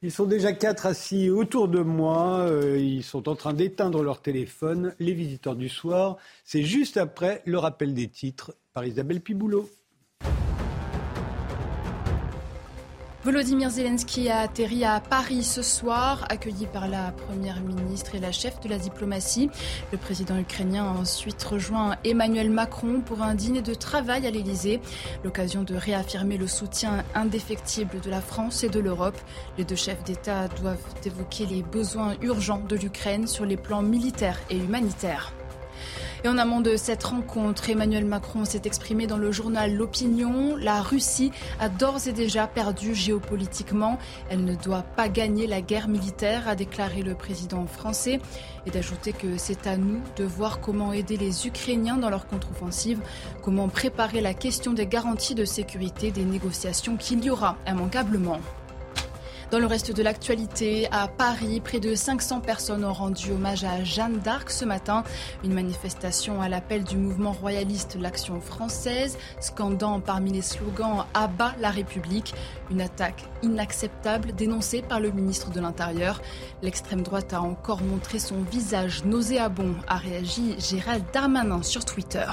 Ils sont déjà quatre assis autour de moi. Euh, ils sont en train d'éteindre leur téléphone. Les visiteurs du soir, c'est juste après le rappel des titres par Isabelle Piboulot. Volodymyr Zelensky a atterri à Paris ce soir, accueilli par la Première ministre et la chef de la diplomatie. Le président ukrainien a ensuite rejoint Emmanuel Macron pour un dîner de travail à l'Élysée. L'occasion de réaffirmer le soutien indéfectible de la France et de l'Europe. Les deux chefs d'État doivent évoquer les besoins urgents de l'Ukraine sur les plans militaires et humanitaires. Et en amont de cette rencontre, Emmanuel Macron s'est exprimé dans le journal L'Opinion. La Russie a d'ores et déjà perdu géopolitiquement. Elle ne doit pas gagner la guerre militaire, a déclaré le président français. Et d'ajouter que c'est à nous de voir comment aider les Ukrainiens dans leur contre-offensive, comment préparer la question des garanties de sécurité des négociations qu'il y aura immanquablement. Dans le reste de l'actualité, à Paris, près de 500 personnes ont rendu hommage à Jeanne d'Arc ce matin. Une manifestation à l'appel du mouvement royaliste L'Action française, scandant parmi les slogans Abat la République. Une attaque inacceptable dénoncée par le ministre de l'Intérieur. L'extrême droite a encore montré son visage nauséabond, a réagi Gérald Darmanin sur Twitter.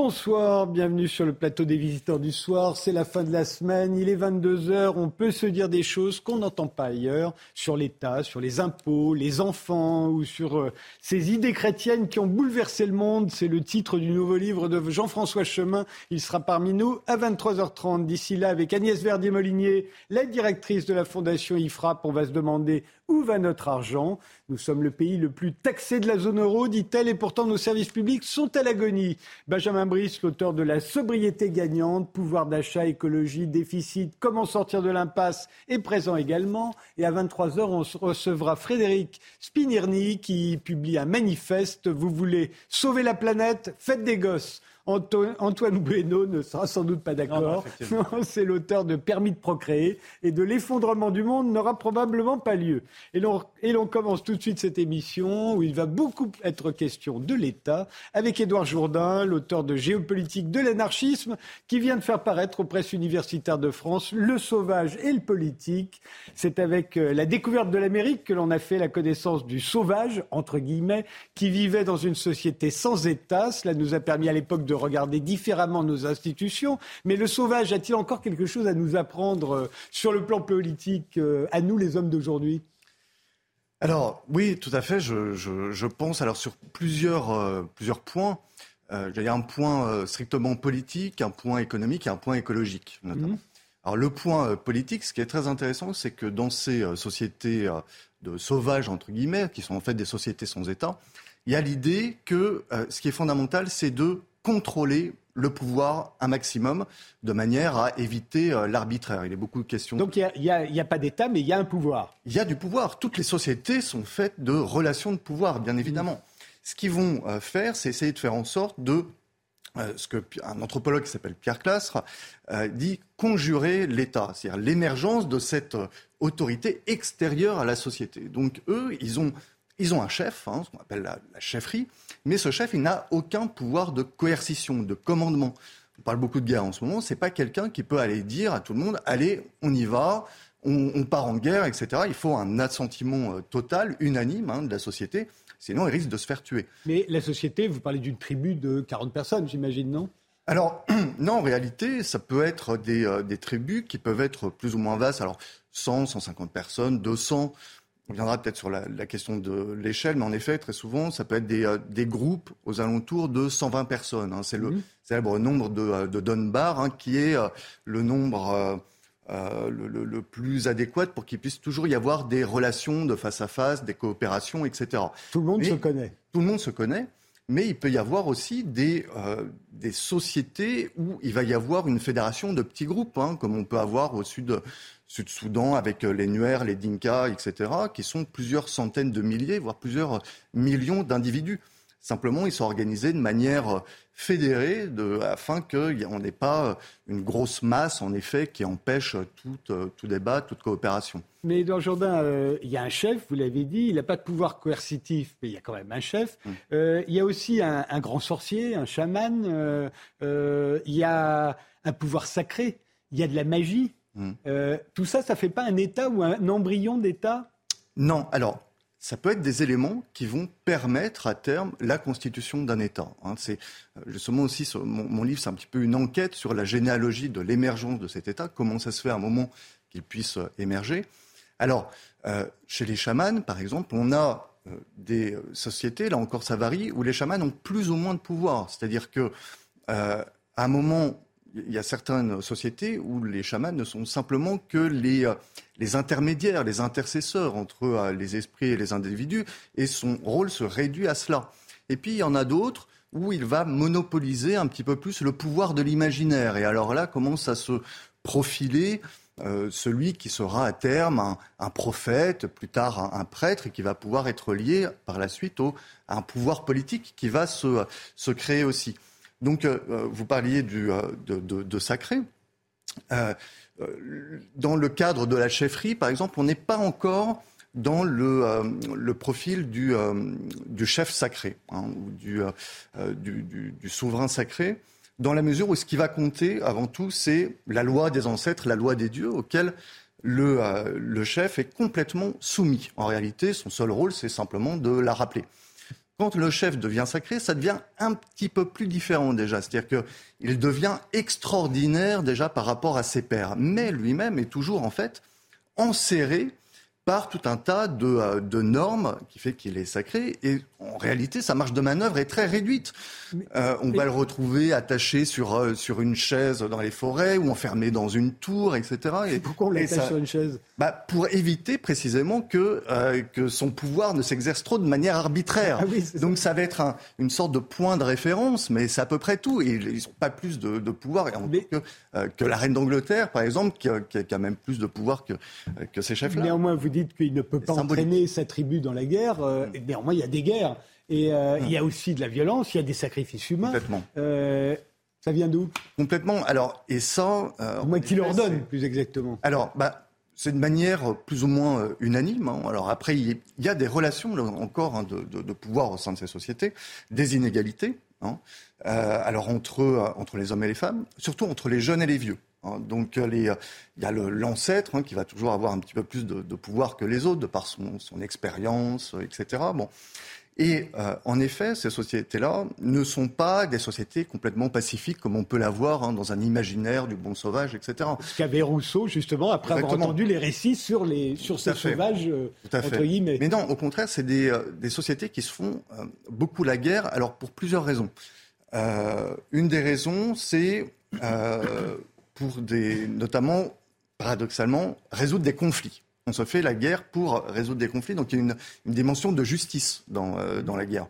Bonsoir, bienvenue sur le plateau des visiteurs du soir. C'est la fin de la semaine, il est 22h, on peut se dire des choses qu'on n'entend pas ailleurs sur l'État, sur les impôts, les enfants ou sur euh, ces idées chrétiennes qui ont bouleversé le monde. C'est le titre du nouveau livre de Jean-François Chemin. Il sera parmi nous à 23h30. D'ici là, avec Agnès Verdier-Molinier, la directrice de la Fondation IFRAP, on va se demander où va notre argent? Nous sommes le pays le plus taxé de la zone euro, dit-elle, et pourtant nos services publics sont à l'agonie. Benjamin Brice, l'auteur de La sobriété gagnante, pouvoir d'achat, écologie, déficit, comment sortir de l'impasse, est présent également. Et à 23h, on recevra Frédéric Spinirny qui publie un manifeste. Vous voulez sauver la planète? Faites des gosses. Antoine Bueno ne sera sans doute pas d'accord. C'est l'auteur de Permis de procréer et de l'effondrement du monde n'aura probablement pas lieu. Et l'on commence tout de suite cette émission où il va beaucoup être question de l'État avec Édouard Jourdain, l'auteur de Géopolitique de l'anarchisme, qui vient de faire paraître aux presses universitaires de France Le sauvage et le politique. C'est avec euh, la découverte de l'Amérique que l'on a fait la connaissance du sauvage, entre guillemets, qui vivait dans une société sans État. Cela nous a permis à l'époque de regarder différemment nos institutions. Mais le sauvage a-t-il encore quelque chose à nous apprendre euh, sur le plan politique, euh, à nous les hommes d'aujourd'hui? Alors oui, tout à fait. Je, pense alors sur plusieurs, euh, plusieurs points. il y a un point strictement politique, un point économique et un point écologique notamment. Mhm. Alors le point politique, ce qui est très intéressant, c'est que dans ces sociétés de sauvages entre guillemets, qui sont en fait des sociétés sans État, il y a l'idée que ce qui est fondamental, c'est de contrôler le pouvoir un maximum de manière à éviter euh, l'arbitraire. Il est beaucoup de questions. Donc il n'y a, pas d'État, mais il y a un pouvoir. Il y a du pouvoir. Toutes les sociétés sont faites de relations de pouvoir, bien évidemment. Ce qu'ils vont euh, faire, c'est essayer de faire en sorte de euh, ce qu'un anthropologue qui s'appelle Pierre Clastre dit conjurer l'État, c'est-à-dire l'émergence de cette autorité extérieure à la société. Donc eux, ils ont, ils ont un chef, hein, ce qu'on appelle la chefferie, mais ce chef, il n'a aucun pouvoir de coercition, de commandement. On parle beaucoup de guerre en ce moment. C'est pas quelqu'un qui peut aller dire à tout le monde allez, on y va, on, part en guerre, etc. Il faut un assentiment euh, total, unanime hein, de la société. Sinon, il risque de se faire tuer. Mais la société, vous parlez d'une tribu de 40 personnes, j'imagine, non? Alors, non, en réalité, ça peut être des, euh, des, tribus qui peuvent être plus ou moins vastes. Alors, 100, 150 personnes, 200. On viendra peut-être sur la, question de l'échelle, mais en effet, très souvent, ça peut être des, euh, groupes aux alentours de 120 personnes. Hein. C'est le mmh. célèbre nombre de, euh, de Dunbar, hein, qui est euh, le nombre le, plus adéquat pour qu'il puisse toujours y avoir des relations de face à face, des coopérations, etc. Tout le monde se connaît. Tout le monde se connaît. Mais il peut y avoir aussi des, des sociétés où il va y avoir une fédération de petits groupes, hein, comme on peut avoir au sud Sud-Soudan avec euh, les Nuer, les Dinka, etc., qui sont plusieurs centaines de milliers, voire plusieurs millions d'individus. Simplement, ils sont organisés de manière fédérée de, afin qu'on n'ait pas une grosse masse, en effet, qui empêche tout, tout débat, toute coopération. Mais dans Jourdain, il y a un chef, vous l'avez dit, il n'a pas de pouvoir coercitif, mais il y a quand même un chef. Hum. il y a aussi un, grand sorcier, un chaman, il y a un pouvoir sacré, il y a de la magie. Hum. tout ça, ça ne fait pas un État ou un embryon d'État? Non, alors ça peut être des éléments qui vont permettre à terme la constitution d'un État. Hein. c'est euh, justement aussi mon, livre, c'est un petit peu une enquête sur la généalogie de l'émergence de cet État, comment ça se fait à un moment qu'il puisse euh, émerger. Alors, euh, chez les chamans, par exemple, on a des sociétés, là encore ça varie, où les chamans ont plus ou moins de pouvoir. C'est-à-dire que à un moment il y a certaines sociétés où les chamans ne sont simplement que les, euh, intermédiaires, les intercesseurs entre euh, les esprits et les individus, et son rôle se réduit à cela. Et puis il y en a d'autres où il va monopoliser un petit peu plus le pouvoir de l'imaginaire. Et alors là commence à se profiler euh, celui qui sera à terme un, prophète, plus tard un, prêtre, et qui va pouvoir être lié par la suite à un pouvoir politique qui va se créer aussi. Donc, euh, euh, vous parliez euh, de, sacré. dans le cadre de la chefferie, par exemple, on n'est pas encore dans le, profil du, chef sacré, hein, du, souverain sacré, dans la mesure où ce qui va compter avant tout, c'est la loi des ancêtres, la loi des dieux, auquel le chef est complètement soumis. En réalité, son seul rôle, c'est simplement de la rappeler. Quand le chef devient sacré, ça devient un petit peu plus différent déjà. C'est-à-dire qu'il devient extraordinaire déjà par rapport à ses pairs. Mais lui-même est toujours en fait enserré par tout un tas de, euh, de normes qui fait qu'il est sacré. Et en réalité, sa marge de manœuvre est très réduite. Euh, on va le retrouver attaché sur, euh, sur une chaise dans les forêts ou enfermé dans une tour, etc. Et, pourquoi on l'attache sur une chaise? Bah, Pour éviter précisément que, que son pouvoir ne s'exerce trop de manière arbitraire. Ah Donc ça. va être une sorte de point de référence, mais c'est à peu près tout. Et ils n'ont pas plus de, de pouvoir que, que la reine d'Angleterre, par exemple, qui a, qui, a, même plus de pouvoir que, que ces chefs-là. Néanmoins, vous dites qu'il ne peut pas entraîner sa tribu dans la guerre. Euh, mm. Néanmoins, il y a des guerres. Et euh, il y a mm. aussi de la violence, il y a des sacrifices humains. Complètement. Euh, ça vient d'où? Complètement. Alors, et ça. Moi, qui l'ordonne, plus exactement. Alors, bah, c'est de manière plus ou moins unanime. Hein. Alors après, il y a des relations encore hein, de, pouvoir au sein de ces sociétés, des inégalités. Hein. alors entre, entre les hommes et les femmes, surtout entre les jeunes et les vieux. Hein, donc euh, il y a l'ancêtre hein, qui va toujours avoir un petit peu plus de, pouvoir que les autres de par son, expérience, euh, etc. Bon. Et euh, en effet, ces sociétés-là ne sont pas des sociétés complètement pacifiques comme on peut l'avoir hein, dans un imaginaire du bon sauvage, etc. Ce qu'avait Rousseau, justement, après avoir entendu les récits sur, les, sur ces sauvages, entre guillemets. Mais non, au contraire, c'est des, des, sociétés qui se font beaucoup la guerre, alors pour plusieurs raisons. une des raisons, c'est pour des, notamment, paradoxalement, résoudre des conflits. On se fait la guerre pour résoudre des conflits, donc il y a une, dimension de justice dans, euh, dans, la guerre.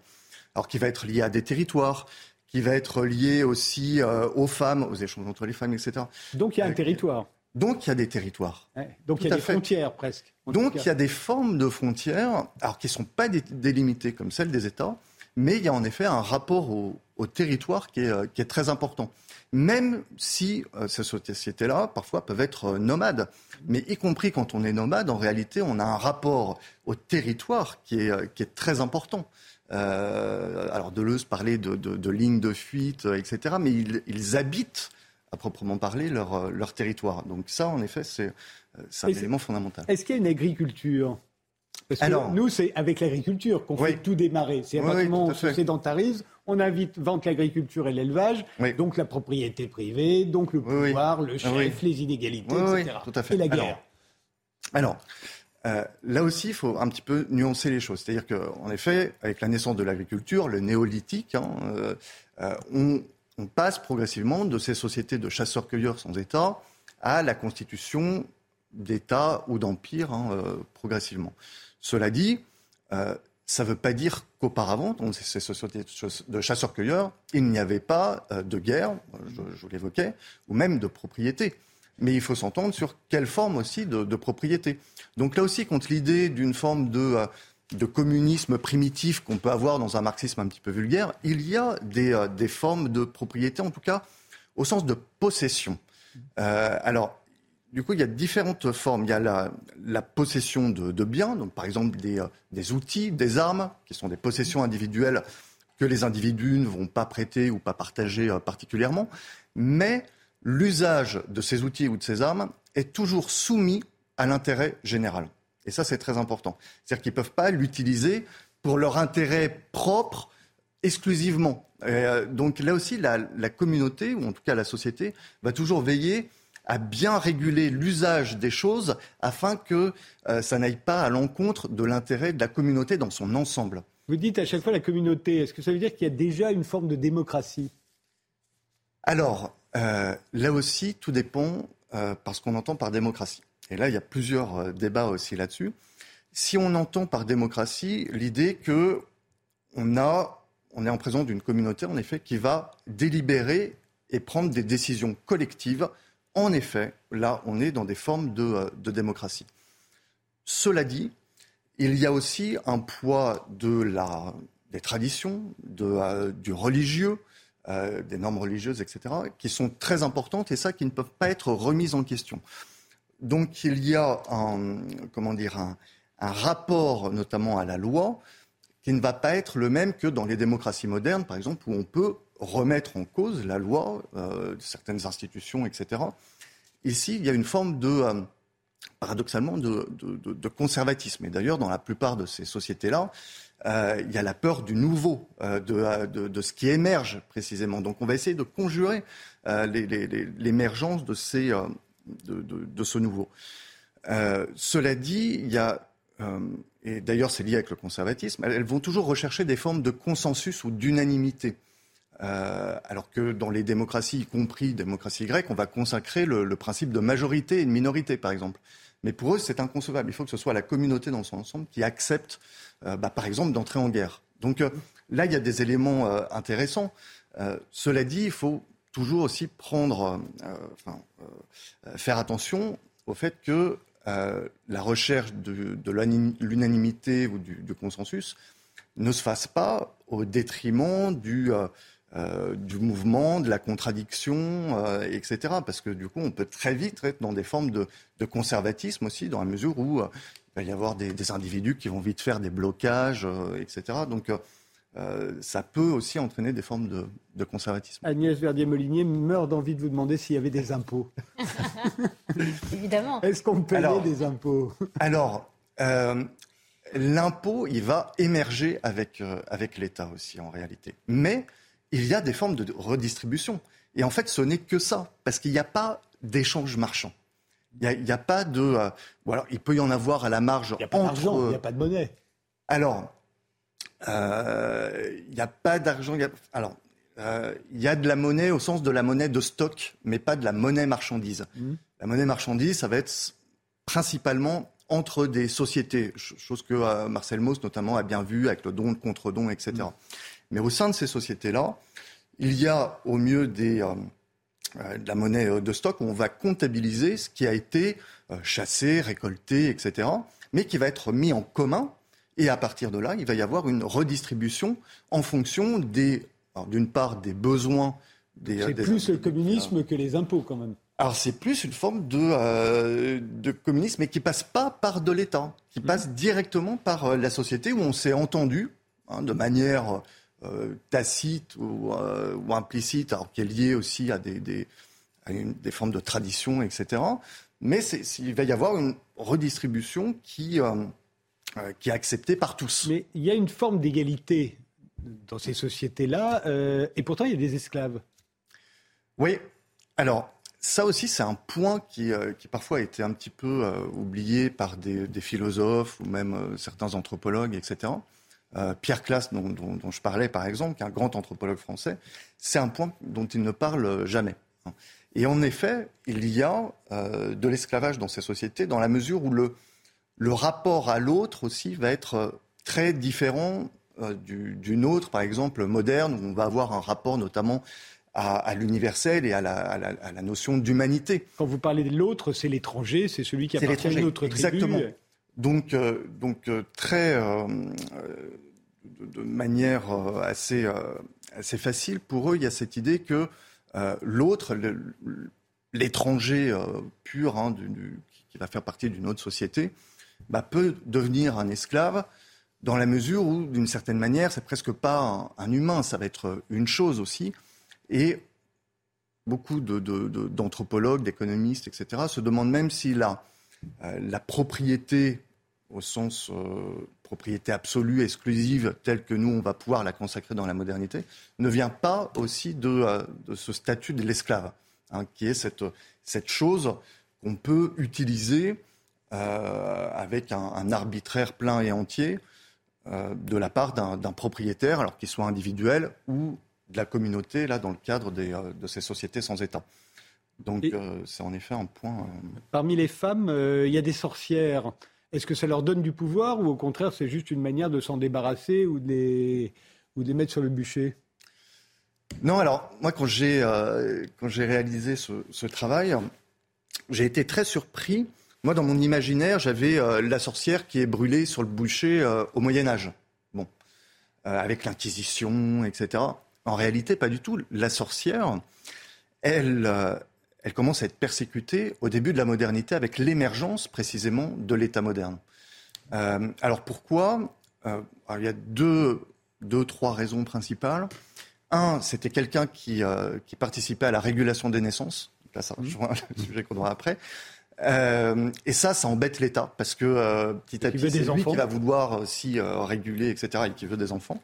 Alors qui va être liée à des territoires, qui va être liée aussi euh, aux femmes, aux échanges entre les femmes, etc. Donc il y a un euh, territoire. Donc il y a des territoires. donc il y a des frontières presque. Donc il y a des formes de frontières, alors qui ne sont pas délimitées comme celles des États, mais il y a en effet un rapport au, au territoire qui est, qui est très important même si euh, ces sociétés-là, parfois, peuvent être euh, nomades. Mais y compris quand on est nomade, en réalité, on a un rapport au territoire qui est, euh, qui est très important. Euh, alors Deleuze parlait de, de, de lignes de fuite, etc. Mais ils, ils, habitent, à proprement parler, leur, leur territoire. Donc ça, en effet, c'est un élément fondamental. Est-ce qu'il y a une agriculture? Parce que nous, c'est avec l'agriculture qu'on fait tout démarrer. C'est vraiment on se sédentarise, on invite vente l'agriculture et l'élevage, donc la propriété privée, donc le pouvoir, le chef, les inégalités, etc. Tout à fait. Et la guerre. Alors, euh, là aussi, il faut un petit peu nuancer les choses. C'est-à-dire qu'en effet, avec la naissance de l'agriculture, le néolithique, hein, euh, euh, on, passe progressivement de ces sociétés de chasseurs-cueilleurs sans État à la constitution d'États ou d'empires hein, progressivement. Cela dit, euh, ça ne veut pas dire qu'auparavant, dans ces sociétés de chasseurs-cueilleurs, il n'y avait pas euh, de guerre, je, je l'évoquais, ou même de propriété. Mais il faut s'entendre sur quelle forme aussi de, propriété. Donc là aussi, contre l'idée d'une forme de, de communisme primitif qu'on peut avoir dans un marxisme un petit peu vulgaire, il y a des, euh, des formes de propriété, en tout cas au sens de possession. Euh, alors, du coup, il y a différentes formes. Il y a la, la possession de, biens, donc par exemple des, euh, des, outils, des armes, qui sont des possessions individuelles que les individus ne vont pas prêter ou pas partager particulièrement. Mais l'usage de ces outils ou de ces armes est toujours soumis à l'intérêt général. Et ça, c'est très important. C'est-à-dire qu'ils ne peuvent pas l'utiliser pour leur intérêt propre exclusivement. Euh, donc là aussi, la, communauté, ou en tout cas la société, va toujours veiller à bien réguler l'usage des choses afin que euh, ça n'aille pas à l'encontre de l'intérêt de la communauté dans son ensemble. Vous dites à chaque fois la communauté. Est-ce que ça veut dire qu'il y a déjà une forme de démocratie? Alors, euh, là aussi, tout dépend parce qu'on entend par démocratie. Et là, il y a plusieurs euh, débats aussi là-dessus. Si on entend par démocratie l'idée que on, a, on est en présence d'une communauté, en effet, qui va délibérer et prendre des décisions collectives, en effet, là, on est dans des formes de, euh, de démocratie. Cela dit, il y a aussi un poids des traditions, euh, du religieux, des normes religieuses, etc., qui sont très importantes et ça, qui ne peuvent pas être remises en question. Donc il y a un, comment dire, un, rapport notamment à la loi qui ne va pas être le même que dans les démocraties modernes, par exemple, où on peut remettre en cause la loi, euh, certaines institutions, etc. Ici, il y a une forme de, euh, paradoxalement, de, conservatisme. Et d'ailleurs, dans la plupart de ces sociétés-là, euh, il y a la peur du nouveau, de, ce qui émerge précisément. Donc on va essayer de conjurer l'émergence de ce nouveau. Cela dit, il y a, et d'ailleurs c'est lié avec le conservatisme, elles, vont toujours rechercher des formes de consensus ou d'unanimité. Euh, alors que dans les démocraties, y compris démocratie grecque, on va consacrer le, principe de majorité et de minorité, par exemple. Mais pour eux, c'est inconcevable. Il faut que ce soit la communauté dans son ensemble qui accepte, bah, par exemple, d'entrer en guerre. Donc là, il y a des éléments intéressants. cela dit, il faut toujours aussi prendre, euh, enfin, euh, faire attention au fait que euh, la recherche de l'unanimité ou du, consensus ne se fasse pas au détriment du, du mouvement, de la contradiction, etc. Parce que du coup, on peut très vite être dans des formes de, de conservatisme aussi, dans la mesure où il va y avoir des, des, individus qui vont vite faire des blocages, etc. Donc, euh, ça peut aussi entraîner des formes de, conservatisme. Agnès Verdier-Molinier meurt d'envie de vous demander s'il y avait des impôts. Évidemment. Est-ce qu'on payait des impôts? Alors, euh, l'impôt, il va émerger avec, euh, avec l'État aussi, en réalité. Mais il y a des formes de redistribution. Et en fait, ce n'est que ça, parce qu'il n'y a pas d'échange marchand. Il n'y a, pas de. ou alors, il peut y en avoir à la marge. Il n'y a pas d'argent, il n'y a pas de monnaie. Alors, il euh, n'y a pas d'argent. Alors, euh, il y a de la monnaie au sens de la monnaie de stock, mais pas de la monnaie marchandise. Mmh. La monnaie marchandise, ça va être principalement entre des sociétés, chose que euh, Marcel Mauss notamment a bien vu avec le don, le contre-don, etc. Mmh. Mais au sein de ces sociétés-là, il y a au mieux des, de la monnaie de stock où on va comptabiliser ce qui a été chassé, récolté, etc., mais qui va être mis en commun et à partir de là, il va y avoir une redistribution en fonction des, d'une part, des besoins des. C'est plus le communisme que les impôts, quand même. Alors c'est plus une forme de, euh, de communisme, mais qui passe pas par de l'État, qui passe mmh. directement par euh, la société où on s'est entendu hein, de manière euh, tacite ou, ou, implicite, alors qui est liée aussi à des, des, à une, des formes de tradition, etc. Mais il va y avoir une redistribution qui euh, qui est accepté par tous. Mais il y a une forme d'égalité dans ces sociétés-là, euh, et pourtant il y a des esclaves. Oui, alors ça aussi c'est un point qui, euh, qui, parfois a été un petit peu oublié par des, philosophes ou même certains anthropologues, etc. Pierre Classe, dont, dont, je parlais par exemple, qui est un grand anthropologue français, c'est un point dont il ne parle jamais. Et en effet, il y a de l'esclavage dans ces sociétés dans la mesure où le, le rapport à l'autre aussi va être euh, très différent euh, d'une autre, par exemple moderne, où on va avoir un rapport notamment à, l'universel et à la, notion d'humanité. Quand vous parlez de l'autre, c'est l'étranger, c'est celui qui appartient à une autre tribu. Exactement. Donc, donc très, de, manière assez, assez facile, pour eux, il y a cette idée que l'autre, l'étranger pur, hein, qui va faire partie d'une autre société, bah, peut devenir un esclave dans la mesure où, d'une certaine manière, c'est presque pas un, humain, ça va être une chose aussi. Et beaucoup d'anthropologues, d'économistes, etc., se demandent même si la, euh, la propriété, au sens euh, propriété absolue, exclusive, telle que nous, on va pouvoir la consacrer dans la modernité, ne vient pas aussi de, euh, ce statut de l'esclave, hein, qui est cette, cette chose qu'on peut utiliser avec un, un, arbitraire plein et entier euh, de la part d'un propriétaire, alors qu'il soit individuel ou de la communauté, là, dans le cadre euh, de ces sociétés sans État. Donc, euh, c'est en effet un point. Parmi les femmes, il y a des sorcières. Est-ce que ça leur donne du pouvoir ou au contraire, c'est juste une manière de s'en débarrasser ou de, les, ou de mettre sur le bûcher? Non, alors, moi, quand j'ai réalisé ce, ce travail, j'ai été très surpris moi, dans mon imaginaire, j'avais euh, la sorcière qui est brûlée sur le bûcher euh, au Moyen Âge. Bon, euh, avec l'Inquisition, etc. En réalité, pas du tout. La sorcière, elle, elle commence à être persécutée au début de la modernité avec l'émergence précisément de l'État moderne. alors pourquoi? Il y a deux, deux, trois raisons principales. Un, c'était quelqu'un qui, qui, participait à la régulation des naissances. Là, ça rejoint le sujet qu'on aura après. Euh, et ça, ça embête l'État parce que euh, petit à petit, c'est lui qui va vouloir aussi euh, réguler, etc., et qui veut des enfants.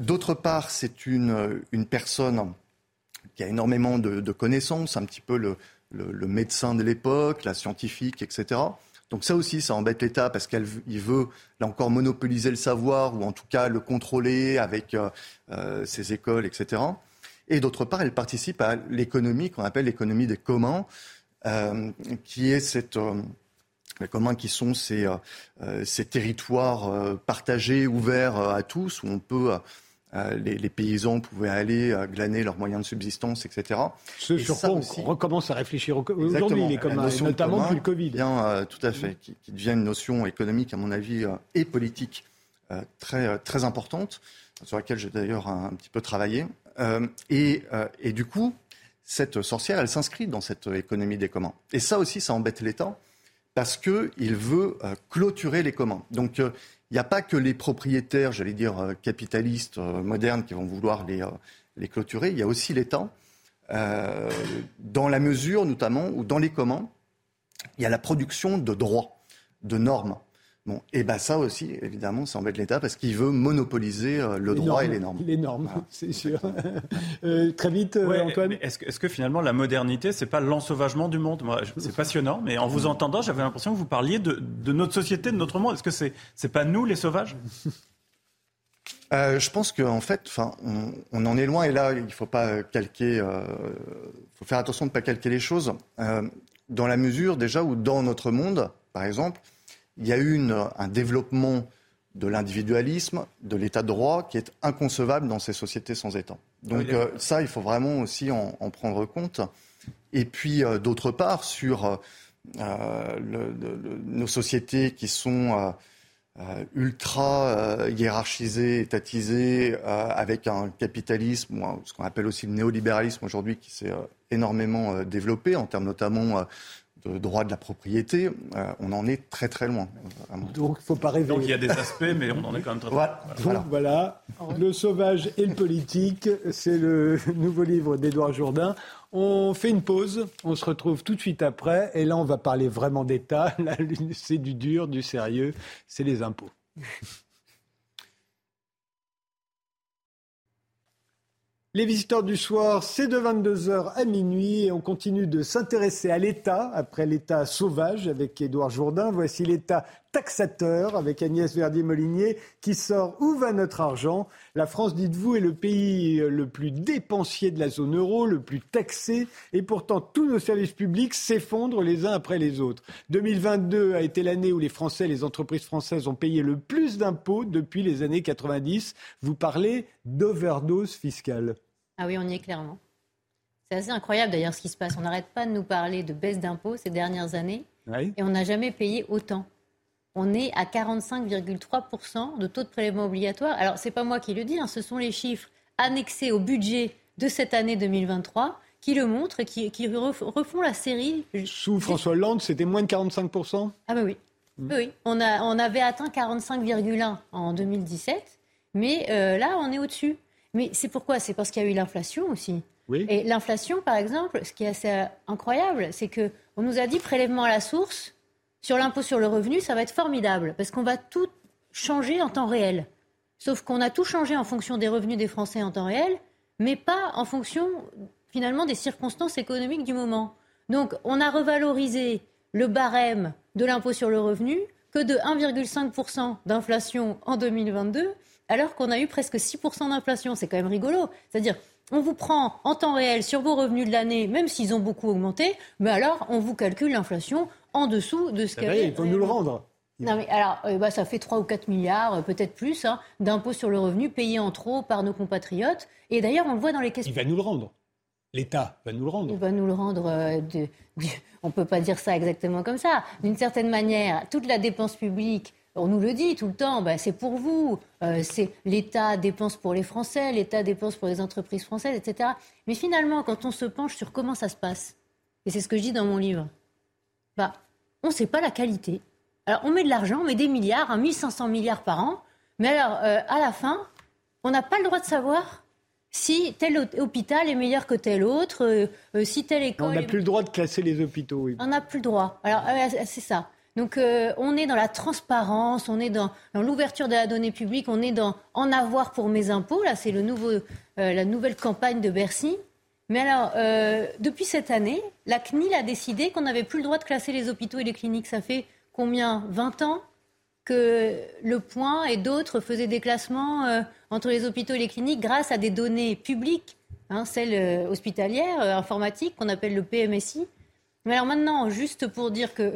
D'autre part, c'est une, une personne qui a énormément de, connaissances, un petit peu le, médecin de l'époque, la scientifique, etc. Donc ça aussi, ça embête l'État parce qu'il veut, là encore, monopoliser le savoir ou en tout cas le contrôler avec euh, ses écoles, etc. Et d'autre part, elle participe à l'économie qu'on appelle l'économie des communs, euh, qui est cette euh, comment qui sont euh, ces territoires partagés, ouverts à tous, où on peut les, paysans pouvaient aller glaner leurs moyens de subsistance, etc. Ce sur quoi on recommence à réfléchir aujourd'hui, les communs, notamment depuis le Covid. Bien, tout à fait, qui, devient une notion économique, à mon avis, et politique très, très importante, sur laquelle j'ai d'ailleurs un, petit peu travaillé. et, et, du coup, cette sorcière, elle s'inscrit dans cette économie des communs. Et ça aussi, ça embête l'État parce qu'il veut euh, clôturer les communs. Donc, euh, il n'y a pas que les propriétaires, j'allais dire, euh, capitalistes modernes qui vont vouloir les, les clôturer. Il y a aussi l'État, dans la mesure notamment où dans les communs, il y a la production de droits, de normes. Bon, et ben ça aussi, évidemment, ça embête l'État parce qu'il veut monopoliser euh, le droit et les normes. Les normes, c'est sûr. Euh, très vite, euh, Antoine. Est-ce que, que, finalement la modernité, c'est pas l'ensauvagement du monde? C'est passionnant, mais en vous entendant, j'avais l'impression que vous parliez de, de, notre société, de notre monde. Est-ce que c'est c'est pas nous les sauvages? Je pense qu'en fait, enfin, on, on, en est loin et là, il faut pas calquer. faut faire attention de ne pas calquer les choses. dans la mesure déjà où dans notre monde, par exemple, il y a eu un développement de l'individualisme, de l'état de droit qui est inconcevable dans ces sociétés sans État. Donc euh, ça, il faut vraiment aussi en, prendre compte. Et puis, euh, d'autre part, sur euh, nos sociétés qui sont ultra hiérarchisées, étatisées, avec un capitalisme, ce qu'on appelle aussi le néolibéralisme aujourd'hui, qui s'est énormément développé en termes notamment de droit de la propriété, euh, on en est très très loin. Donc il faut pas rêver. Donc il y a des aspects, mais on en est quand même très loin. Voilà. voilà. Le sauvage et le politique, c'est le nouveau livre d'Édouard Jourdain. On fait une pause, on se retrouve tout de suite après, et là on va parler vraiment d'État. Là c'est du dur, du sérieux, c'est les impôts. Les visiteurs du soir, c'est de 22h à minuit et on continue de s'intéresser à l'État, après l'État sauvage avec Édouard Jourdain. Voici l'État taxateur avec Agnès Verdier-Molinier qui sort Où va notre argent La France, dites-vous, est le pays le plus dépensier de la zone euro, le plus taxé et pourtant tous nos services publics s'effondrent les uns après les autres. 2022 a été l'année où les Français, les entreprises françaises ont payé le plus d'impôts depuis les années 90. Vous parlez d'overdose fiscale. Ah oui, on y est clairement. C'est assez incroyable d'ailleurs ce qui se passe. On n'arrête pas de nous parler de baisse d'impôts ces dernières années et on n'a jamais payé autant. on est à 45,3% de taux de prélèvement obligatoire. Alors, ce n'est pas moi qui le dis, hein, ce sont les chiffres annexés au budget de cette année 2023 qui le montrent et qui, refont la série. Sous François Hollande, c'était moins de 45% Ah bah oui. Mm. Oui, On, a, on avait atteint 45,1 en 2017, mais euh, là, on est au-dessus. Mais c'est pourquoi? C'est parce qu'il y a eu l'inflation aussi. Oui. Et l'inflation, par exemple, ce qui est assez incroyable, c'est qu'on nous a dit prélèvement à la source, sur l'impôt sur le revenu, ça va être formidable, parce qu'on va tout changer en temps réel. Sauf qu'on a tout changé en fonction des revenus des Français en temps réel, mais pas en fonction finalement des circonstances économiques du moment. Donc on a revalorisé le barème de l'impôt sur le revenu que de 1,5% d'inflation en 2022, alors qu'on a eu presque 6% d'inflation. C'est quand même rigolo. C'est-à-dire, on vous prend en temps réel sur vos revenus de l'année, même s'ils ont beaucoup augmenté, mais alors on vous calcule l'inflation en dessous de ce qu'il y Il faut nous le rendre. Non, mais alors, euh, bah, ça fait 3 ou 4 milliards, euh, peut-être plus, hein, d'impôts sur le revenu payés en trop par nos compatriotes. Et d'ailleurs, on le voit dans les questions. Il va nous le rendre. L'État va nous le rendre. Il va nous le rendre. Euh, on ne peut pas dire ça exactement comme ça. D'une certaine manière, toute la dépense publique, on nous le dit tout le temps, bah, c'est pour vous. c'est l'État dépense pour les Français, l'État dépense pour les entreprises françaises, etc. Mais finalement, quand on se penche sur comment ça se passe, et c'est ce que je dis dans mon livre, bah, on ne sait pas la qualité. Alors, on met de l'argent, on met des milliards, 1500 milliards par an. Mais alors, euh, à la fin, on n'a pas le droit de savoir si tel hôpital est meilleur que tel autre, euh, euh, si telle école. On n'a plus le droit de classer les hôpitaux. Oui. On n'a plus le droit. Alors, c'est ça. Donc, on est dans la transparence, on est dans, l'ouverture de la donnée publique, on est dans en avoir pour mes impôts. Là, c'est le nouveau, la nouvelle campagne de Bercy. Mais alors, depuis cette année, la CNIL a décidé qu'on n'avait plus le droit de classer les hôpitaux et les cliniques. Ça fait combien? 20 ans que Le Point et d'autres faisaient des classements euh, entre les hôpitaux et les cliniques grâce à des données publiques, hein, celles euh, hospitalières, euh, informatiques, qu'on appelle le PMSI. Mais alors maintenant, juste pour dire que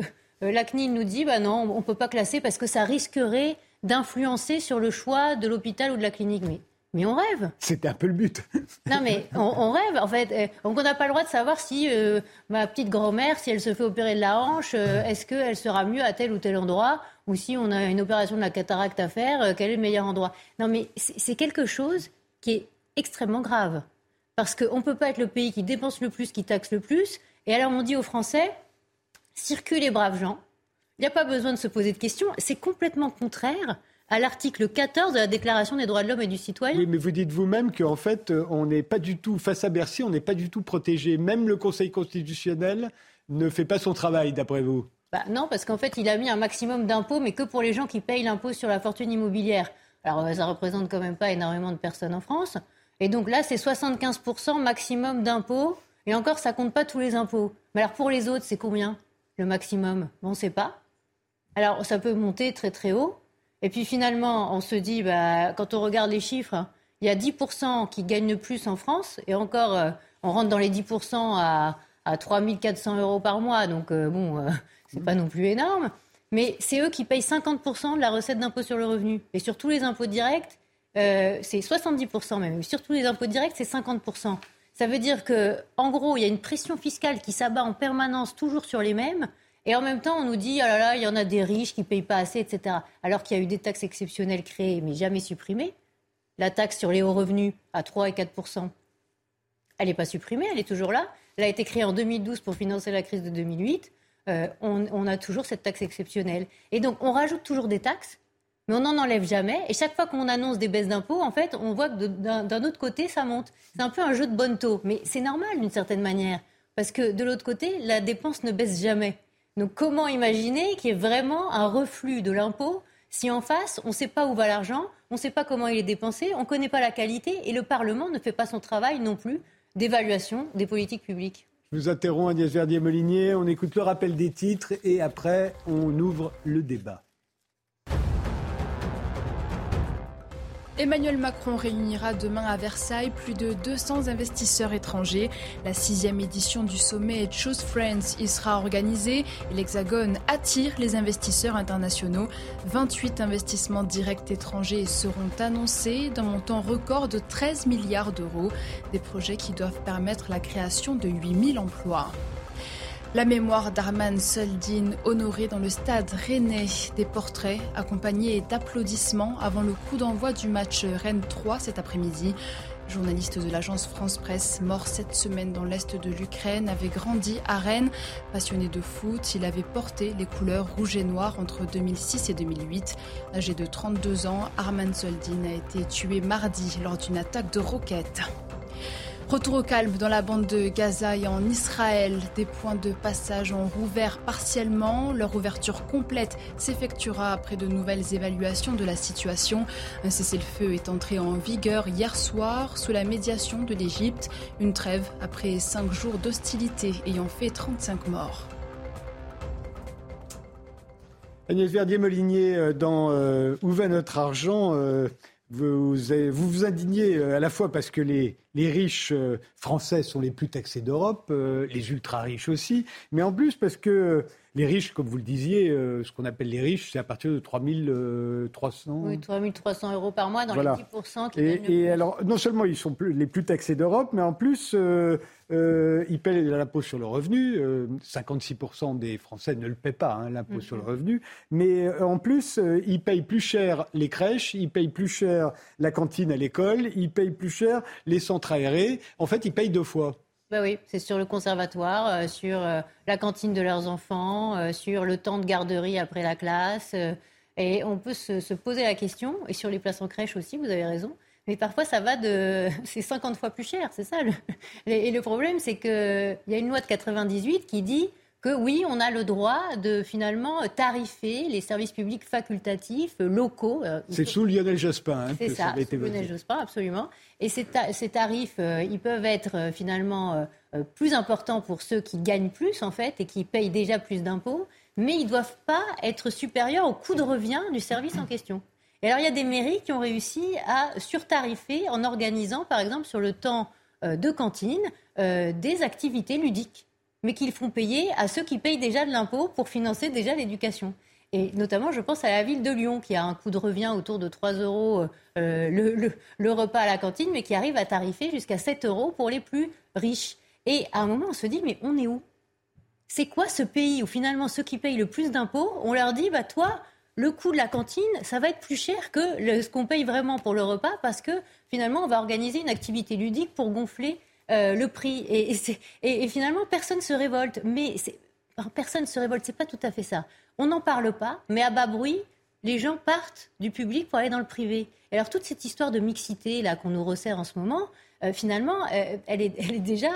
la CNIL nous dit, bah non, on ne peut pas classer parce que ça risquerait d'influencer sur le choix de l'hôpital ou de la clinique. Mais mais on rêve. C'était un peu le but. non, mais on, rêve, en fait. Donc, on n'a pas le droit de savoir si euh, ma petite grand-mère, si elle se fait opérer de la hanche, euh, est-ce qu'elle sera mieux à tel ou tel endroit Ou si on a une opération de la cataracte à faire, euh, quel est le meilleur endroit Non, mais c'est quelque chose qui est extrêmement grave. Parce qu'on ne peut pas être le pays qui dépense le plus, qui taxe le plus. Et alors, on dit aux Français, circulez les braves gens. Il n'y a pas besoin de se poser de questions. C'est complètement contraire à l'article 14 de la Déclaration des droits de l'homme et du citoyen. Oui, mais vous dites vous-même qu'en fait, euh, on n'est pas du tout, face à Bercy, on n'est pas du tout protégé. Même le Conseil constitutionnel ne fait pas son travail, d'après vous. Bah non, parce qu'en fait, il a mis un maximum d'impôts, mais que pour les gens qui payent l'impôt sur la fortune immobilière. Alors, euh, ça représente quand même pas énormément de personnes en France. Et donc là, c'est 75% maximum d'impôts. Et encore, ça compte pas tous les impôts. Mais alors, pour les autres, c'est combien? Le maximum On ne sait pas. Alors, ça peut monter très très haut. Et puis finalement, on se dit, bah, quand on regarde les chiffres, il y a 10% qui gagnent le plus en France, et encore, euh, on rentre dans les 10% à, à 3 400 euros par mois, donc euh, bon, euh, c'est pas non plus énorme. Mais c'est eux qui payent 50% de la recette d'impôt sur le revenu. Et sur tous les impôts directs, c'est 70% même. Sur tous les impôts directs, c'est 50%. Ça veut dire que, en gros, il y a une pression fiscale qui s'abat en permanence toujours sur les mêmes. Et en même temps, on nous dit, oh là là, il y en a des riches qui ne payent pas assez, etc. Alors qu'il y a eu des taxes exceptionnelles créées, mais jamais supprimées. La taxe sur les hauts revenus à 3 et 4% elle n'est pas supprimée, elle est toujours là. Elle a été créée en 2012 pour financer la crise de 2008. Euh, on, a toujours cette taxe exceptionnelle. Et donc, on rajoute toujours des taxes, mais on n'en enlève jamais. Et chaque fois qu'on annonce des baisses d'impôts, en fait, on voit que d'un autre côté, ça monte. C'est un peu un jeu de bonne taux. Mais c'est normal d'une certaine manière. Parce que de l'autre côté, la dépense ne baisse jamais. Donc comment imaginer qu'il y ait vraiment un reflux de l'impôt si en face, on ne sait pas où va l'argent, on ne sait pas comment il est dépensé, on ne connaît pas la qualité et le Parlement ne fait pas son travail non plus d'évaluation des politiques publiques? Je vous interromps Agnès Verdier-Molinier, on écoute le rappel des titres et après on ouvre le débat. Emmanuel Macron réunira demain à Versailles plus de 200 investisseurs étrangers. La sixième édition du sommet Choose Friends y sera organisée l'Hexagone attire les investisseurs internationaux. 28 investissements directs étrangers seront annoncés d'un montant record de 13 milliards d'euros. Des projets qui doivent permettre la création de 8000 emplois. La mémoire d'Arman Soldin, honoré dans le stade rennais. Des portraits accompagnés d'applaudissements avant le coup d'envoi du match Rennes 3 cet après-midi. Journaliste de l'agence France Presse, mort cette semaine dans l'est de l'Ukraine, avait grandi à Rennes. Passionné de foot, il avait porté les couleurs rouge et noir entre 2006 et 2008. Âgé de 32 ans, Arman Soldin a été tué mardi lors d'une attaque de roquettes. Retour au calme dans la bande de Gaza et en Israël. Des points de passage ont rouvert partiellement. Leur ouverture complète s'effectuera après de nouvelles évaluations de la situation. Un cessez-le-feu est entré en vigueur hier soir sous la médiation de l'Égypte. Une trêve après cinq jours d'hostilité ayant fait 35 morts. Agnès Verdier-Molinier, euh, dans euh, Où va notre argent euh, vous, vous, indignez à la fois parce que les, les riches français sont les plus taxés d'Europe, les ultra riches aussi, mais en plus parce que les riches, comme vous le disiez, euh, ce qu'on appelle les riches, c'est à partir de 3300. Oui, 3300 euros par mois dans les 10% qui Et, et alors, non seulement ils sont plus, les plus taxés d'Europe, mais en plus, euh, euh, ils paient l'impôt sur le revenu. 56% des Français ne le paient pas, hein, l'impôt sur le revenu. Mais en plus, ils payent plus cher les crèches, ils payent plus cher la cantine à l'école, ils payent plus cher les centres aérés. En fait, ils payent deux fois. Bah oui, c'est sur le conservatoire, euh, sur euh, la cantine de leurs enfants, euh, sur le temps de garderie après la classe. et on peut se, poser la question, et sur les places en crèche aussi, vous avez raison. Mais parfois, ça va de. C'est 50 fois plus cher, c'est ça. Et le problème, c'est qu'il y a une loi de 98 qui dit que oui, on a le droit de finalement tarifer les services publics facultatifs locaux. Euh, c'est sous Lionel Jospin. Hein, c'est ça, sous Lionel Jospin, absolument. Et ces, tarifs, euh, ils peuvent être euh, finalement plus importants pour ceux qui gagnent plus, en fait, et qui payent déjà plus d'impôts, mais ils ne doivent pas être supérieurs au coût de revient du service en question. Et alors, il y a des mairies qui ont réussi à surtarifer en organisant, par exemple, sur le temps de cantine, des activités ludiques mais qu'ils font payer à ceux qui payent déjà de l'impôt pour financer déjà l'éducation. Et notamment, je pense à la ville de Lyon, qui a un coût de revient autour de 3 euros euh, le, repas à la cantine, mais qui arrive à tarifer jusqu'à 7 euros pour les plus riches. Et à un moment, on se dit, mais on est où? C'est quoi ce pays où finalement ceux qui payent le plus d'impôts, on leur dit, bah toi, le coût de la cantine, ça va être plus cher que ce qu'on paye vraiment pour le repas, parce que finalement, on va organiser une activité ludique pour gonfler euh, le prix. Et, et, finalement, personne ne se révolte. Mais personne ne se révolte, c'est pas tout à fait ça. On n'en parle pas, mais à bas bruit, les gens partent du public pour aller dans le privé. alors toute cette histoire de mixité là qu'on nous resserre en ce moment, euh, finalement, euh, elle, est, elle, est, déjà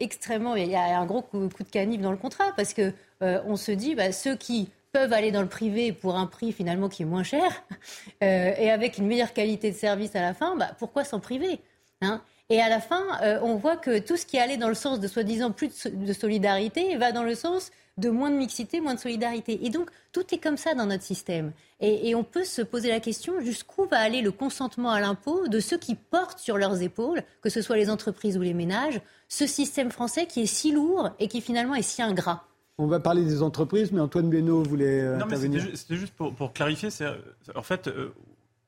extrêmement. Il y a un gros coup, de canif dans le contrat parce que on se dit, bah, ceux qui peuvent aller dans le privé pour un prix finalement qui est moins cher et avec une meilleure qualité de service à la fin, bah, pourquoi s'en priver hein? Et à la fin, euh, on voit que tout ce qui allait dans le sens de soi-disant plus de, solidarité va dans le sens de moins de mixité, moins de solidarité. Et donc, tout est comme ça dans notre système. Et, on peut se poser la question jusqu'où va aller le consentement à l'impôt de ceux qui portent sur leurs épaules, que ce soit les entreprises ou les ménages, ce système français qui est si lourd et qui finalement est si ingrat? On va parler des entreprises, mais Antoine Benoît voulait euh, non, intervenir. C'était juste pour, pour clarifier. En fait, euh,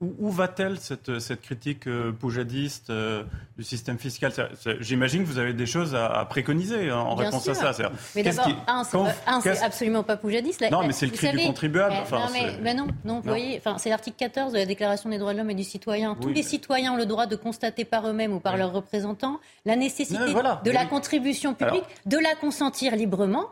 où, va-t-elle cette, cette, critique euh, poujadiste euh, du système fiscal? J'imagine que vous avez des choses à, préconiser en réponse à ça. Mais d'abord, un, c'est absolument pas poujadiste. non, mais c'est le cri du contribuable. non, mais, non, non, vous voyez, c'est l'article 14 de la Déclaration des droits de l'homme et du citoyen. Tous les citoyens ont le droit de constater par eux-mêmes ou par leurs représentants la nécessité de la contribution publique, de la consentir librement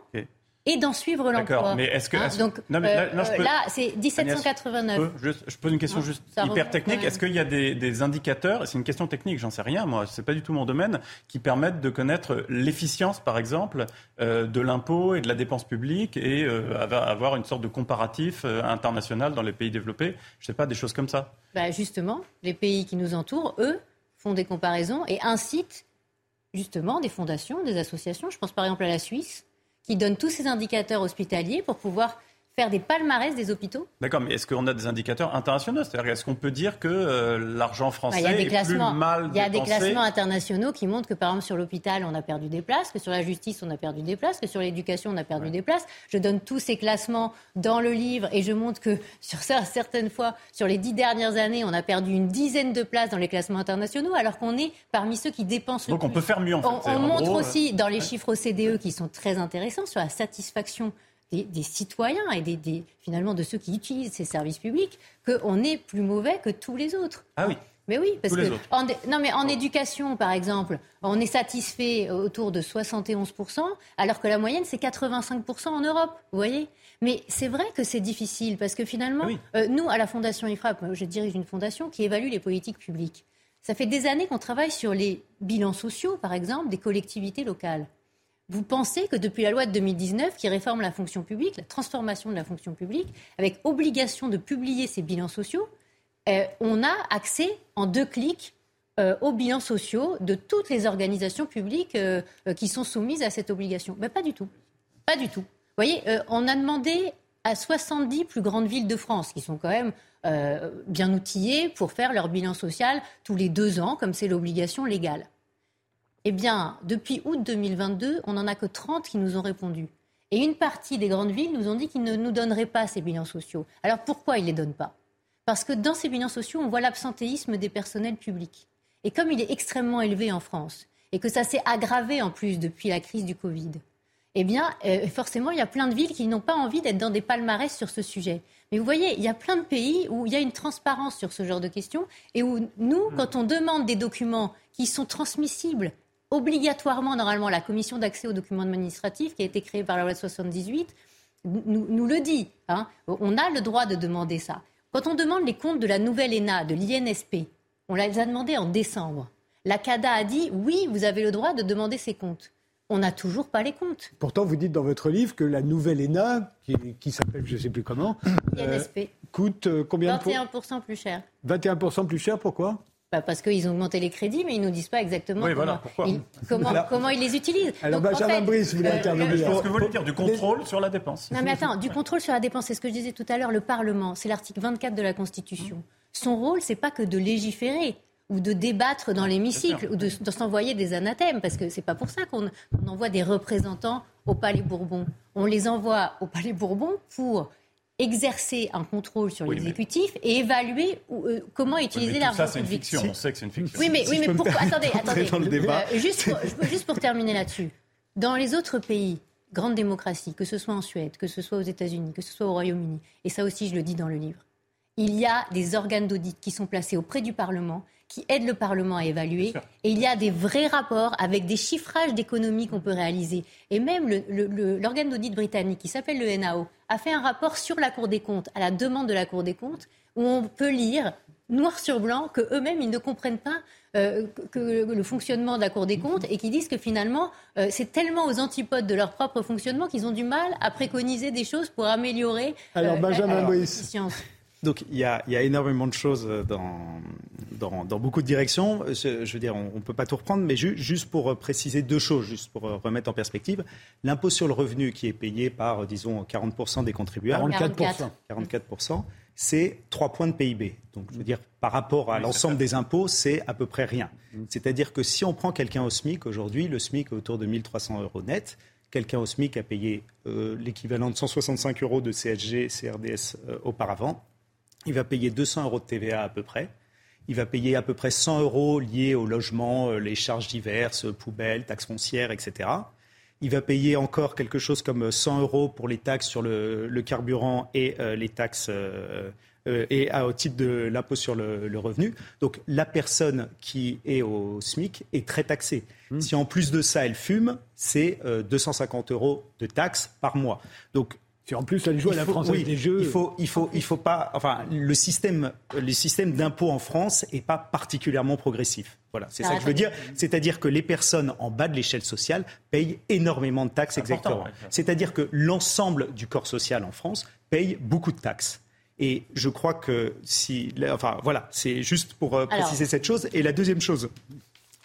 et d'en suivre l'emploi. D'accord, mais est-ce que. Hein, donc, non, mais là, euh, là c'est 1789. je, pose une question juste hyper technique. Est-ce qu'il y a des, indicateurs, c'est une question technique, j'en sais rien, moi, c'est pas du tout mon domaine, qui permettent de connaître l'efficience, par exemple, euh, de l'impôt et de la dépense publique et euh, avoir une sorte de comparatif international dans les pays développés? Je sais pas, des choses comme ça bah Justement, les pays qui nous entourent, eux, font des comparaisons et incitent justement des fondations, des associations. Je pense par exemple à la Suisse qui donne tous ces indicateurs hospitaliers pour pouvoir faire des palmarès des hôpitaux. D'accord, mais est-ce qu'on a des indicateurs internationaux? C'est-à-dire, est-ce qu'on peut dire que euh, l'argent français bah, est plus mal Il y a des classements internationaux qui montrent que, par exemple, sur l'hôpital, on a perdu des places, que sur la justice, on a perdu des places, que sur l'éducation, on a perdu des places. Je donne tous ces classements dans le livre et je montre que, sur ça, certaines fois, sur les dix dernières années, on a perdu une dizaine de places dans les classements internationaux, alors qu'on est parmi ceux qui dépensent le plus. Donc on peut faire mieux, en fait. On, montre aussi, dans les chiffres OCDE, qui sont très intéressants, sur la satisfaction des, citoyens et des, finalement de ceux qui utilisent ces services publics qu'on est plus mauvais que tous les autres. Ah oui. Mais oui, parce que en, non, mais en éducation, par exemple, on est satisfait autour de 71%, alors que la moyenne, c'est 85% en Europe. Vous voyez Mais c'est vrai que c'est difficile, parce que finalement, ah euh, nous, à la Fondation IFRAP, je dirige une fondation qui évalue les politiques publiques. Ça fait des années qu'on travaille sur les bilans sociaux, par exemple, des collectivités locales. Vous pensez que depuis la loi de 2019 qui réforme la fonction publique, la transformation de la fonction publique, avec obligation de publier ses bilans sociaux, euh, on a accès en deux clics euh, aux bilans sociaux de toutes les organisations publiques euh, qui sont soumises à cette obligation. Mais pas du tout. Pas du tout. Vous voyez, on a demandé à 70 plus grandes villes de France, qui sont quand même bien outillées pour faire leur bilan social tous les deux ans, comme c'est l'obligation légale. Eh bien, depuis août 2022, on n'en a que 30 qui nous ont répondu. Et une partie des grandes villes nous ont dit qu'ils ne nous donneraient pas ces bilans sociaux. Alors pourquoi ils ne les donnent pas? Parce que dans ces bilans sociaux, on voit l'absentéisme des personnels publics. Et comme il est extrêmement élevé en France, et que ça s'est aggravé en plus depuis la crise du Covid, eh bien, euh, forcément, il y a plein de villes qui n'ont pas envie d'être dans des palmarès sur ce sujet. Mais vous voyez, il y a plein de pays où il y a une transparence sur ce genre de questions et où nous, quand on demande des documents qui sont transmissibles obligatoirement, normalement, la commission d'accès aux documents administratifs qui a été créée par la loi 78 nous, nous le dit. Hein. On a le droit de demander ça. Quand on demande les comptes de la nouvelle ENA, de l'INSP, on les a demandés en décembre. La CADA a dit oui, vous avez le droit de demander ces comptes. On n'a toujours pas les comptes. Pourtant, vous dites dans votre livre que la nouvelle ENA, qui, s'appelle je ne sais plus comment, euh, coûte euh, combien 21% plus cher. 21% plus cher, pourquoi? Bah parce qu'ils ont augmenté les crédits, mais ils ne nous disent pas exactement comment, ils, les utilisent. Alors Benjamin Brice, vous voulez euh, intervenir. ce que vous voulez dire du contrôle sur la dépense. Non mais attends, du contrôle sur la dépense, c'est ce que je disais tout à l'heure, le Parlement, c'est l'article 24 de la Constitution. Son rôle, c'est pas que de légiférer ou de débattre dans l'hémicycle ou de, s'envoyer des anathèmes, parce que c'est pas pour ça qu'on envoie des représentants au Palais Bourbon. On les envoie au Palais Bourbon pour exercer un contrôle sur l'exécutif et évaluer euh, comment utiliser oui, l'argent Ça, c'est une fiction. On sait que c'est une fiction. Oui, mais, oui, mais pourquoi Attendez, attendez. Euh, juste, pour, juste pour terminer là-dessus. Dans les autres pays, grandes démocraties, que ce soit en Suède, que ce soit aux États-Unis, que ce soit au Royaume-Uni, et ça aussi, je le dis dans le livre, il y a des organes d'audit qui sont placés auprès du Parlement qui aident le Parlement à évaluer. Et il y a des vrais rapports avec des chiffrages d'économies qu'on peut réaliser. Et même l'organe d'audit britannique, qui s'appelle le NAO, a fait un rapport sur la Cour des comptes, à la demande de la Cour des comptes, où on peut lire noir sur blanc que eux-mêmes ils ne comprennent pas euh, que le fonctionnement de la Cour des comptes et qui disent que finalement euh, c'est tellement aux antipodes de leur propre fonctionnement qu'ils ont du mal à préconiser des choses pour améliorer Alors euh, Benjamin donc il y, a, énormément de choses dans, dans, beaucoup de directions. Je, veux dire, on ne peut pas tout reprendre, mais juste pour préciser deux choses, juste pour remettre en perspective. L'impôt sur le revenu qui est payé par, disons, 40% des contribuables. 44%. 44%. c'est 3 points de PIB. Donc, je veux dire, par rapport à l'ensemble des impôts, c'est à peu près rien. Mm. C'est-à-dire que si on prend quelqu'un au SMIC, aujourd'hui, le SMIC est autour de 1300 euros net. Quelqu'un au SMIC a payé euh, l'équivalent de 165 euros de CSG, CRDS euh, auparavant il va payer 200 euros de TVA à peu près. Il va payer à peu près 100 euros liés au logement, euh, les charges diverses, poubelles, taxes foncières, etc. Il va payer encore quelque chose comme 100 euros pour les taxes sur le, carburant et euh, les taxes euh, et au titre de l'impôt sur le, revenu. Donc la personne qui est au SMIC est très taxée. Mmh. Si en plus de ça elle fume, c'est 250 euros de taxes par mois. Donc en plus, elle joue à la française des jeux. Il faut, il faut, il faut pas. Enfin, le système, le système d'impôt en France est pas particulièrement progressif. Voilà, c'est ça que je veux dire. C'est-à-dire que les personnes en bas de l'échelle sociale payent énormément de taxes exactement. C'est-à-dire que l'ensemble du corps social en France paye beaucoup de taxes. Et je crois que si, enfin voilà, c'est juste pour euh, préciser cette chose. Et la deuxième chose,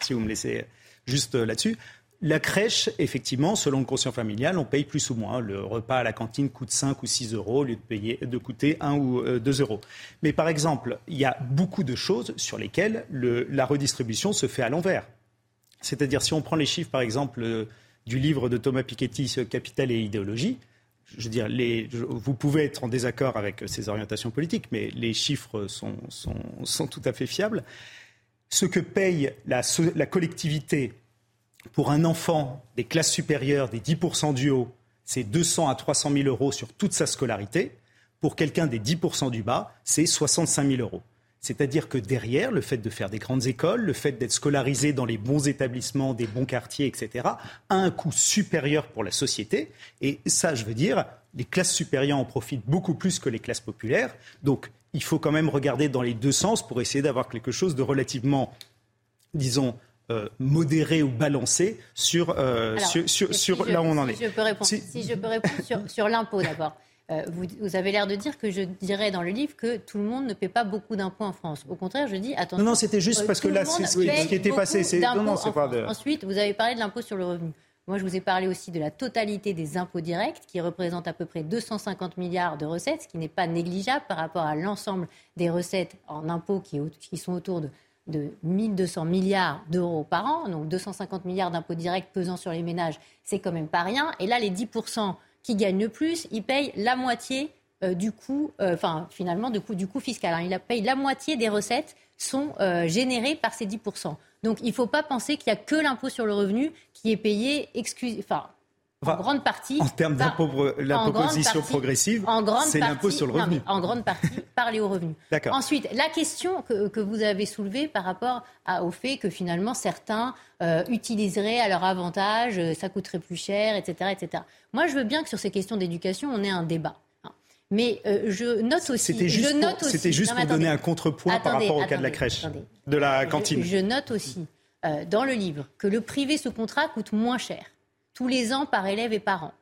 si vous me laissez juste euh, là-dessus, La crèche, effectivement, selon le quotient familial, on paye plus ou moins. Le repas à la cantine coûte 5 ou 6 euros au lieu de, payer, de coûter 1 ou 2 euh, euros. Mais par exemple, il y a beaucoup de choses sur lesquelles la redistribution se fait à l'envers. C'est-à-dire, si on prend les chiffres, par exemple, euh, du livre de Thomas Piketty, Capital et idéologie, je veux dire, vous pouvez être en désaccord avec ces orientations politiques, mais les chiffres sont, tout à fait fiables. Ce que paye la collectivité pour un enfant des classes supérieures, des 10% du haut, c'est 200 à 300 000 euros sur toute sa scolarité. Pour quelqu'un des 10% du bas, c'est 65 000 euros. C'est-à-dire que derrière, le fait de faire des grandes écoles, le fait d'être scolarisé dans les bons établissements, des bons quartiers, etc., a un coût supérieur pour la société. Et ça, je veux dire, les classes supérieures en profitent beaucoup plus que les classes populaires. Donc, il faut quand même regarder dans les deux sens pour essayer d'avoir quelque chose de relativement, disons, euh, modéré ou balancé sur, euh, sur, là où on en est. Je peux répondre, si... je peux répondre sur, l'impôt d'abord. Euh, vous, avez l'air de dire que je dirais dans le livre que tout le monde ne paie pas beaucoup d'impôts en France. Au contraire, je dis attention. Non, non, c'était juste parce que là, c'est ce qui était passé. Non, non, c'est pas de... Ensuite, vous avez parlé de l'impôt sur le revenu. Moi, je vous ai parlé aussi de la totalité des impôts directs, qui représentent à peu près 250 milliards de recettes, ce qui n'est pas négligeable par rapport à l'ensemble des recettes en impôts qui, qui sont autour de de 1200 milliards d'euros par an, donc 250 milliards d'impôts directs pesant sur les ménages, c'est quand même pas rien. Et là, les 10% qui gagnent le plus, ils payent la moitié euh, du coût, euh, enfin finalement du coût, du coût fiscal. Hein. Ils payent la moitié des recettes sont euh, générées par ces 10%. Donc il ne faut pas penser qu'il n'y a que l'impôt sur le revenu qui est payé, enfin, en grande partie. En termes d'imposition progressive, c'est l'impôt sur le revenu. en grande partie par les hauts revenus. Ensuite, la question que, vous avez soulevée par rapport au fait que finalement certains euh, utiliseraient à leur avantage, euh, ça coûterait plus cher, etc., etc. Moi, je veux bien que sur ces questions d'éducation, on ait un débat. Hein. Mais euh, je note aussi. C'était juste, pour, c'était juste pour donner un contrepoint par rapport au cas de la crèche, de la cantine. Je, note aussi dans le livre que le privé sous contrat coûte moins cher tous les ans par élève et par an.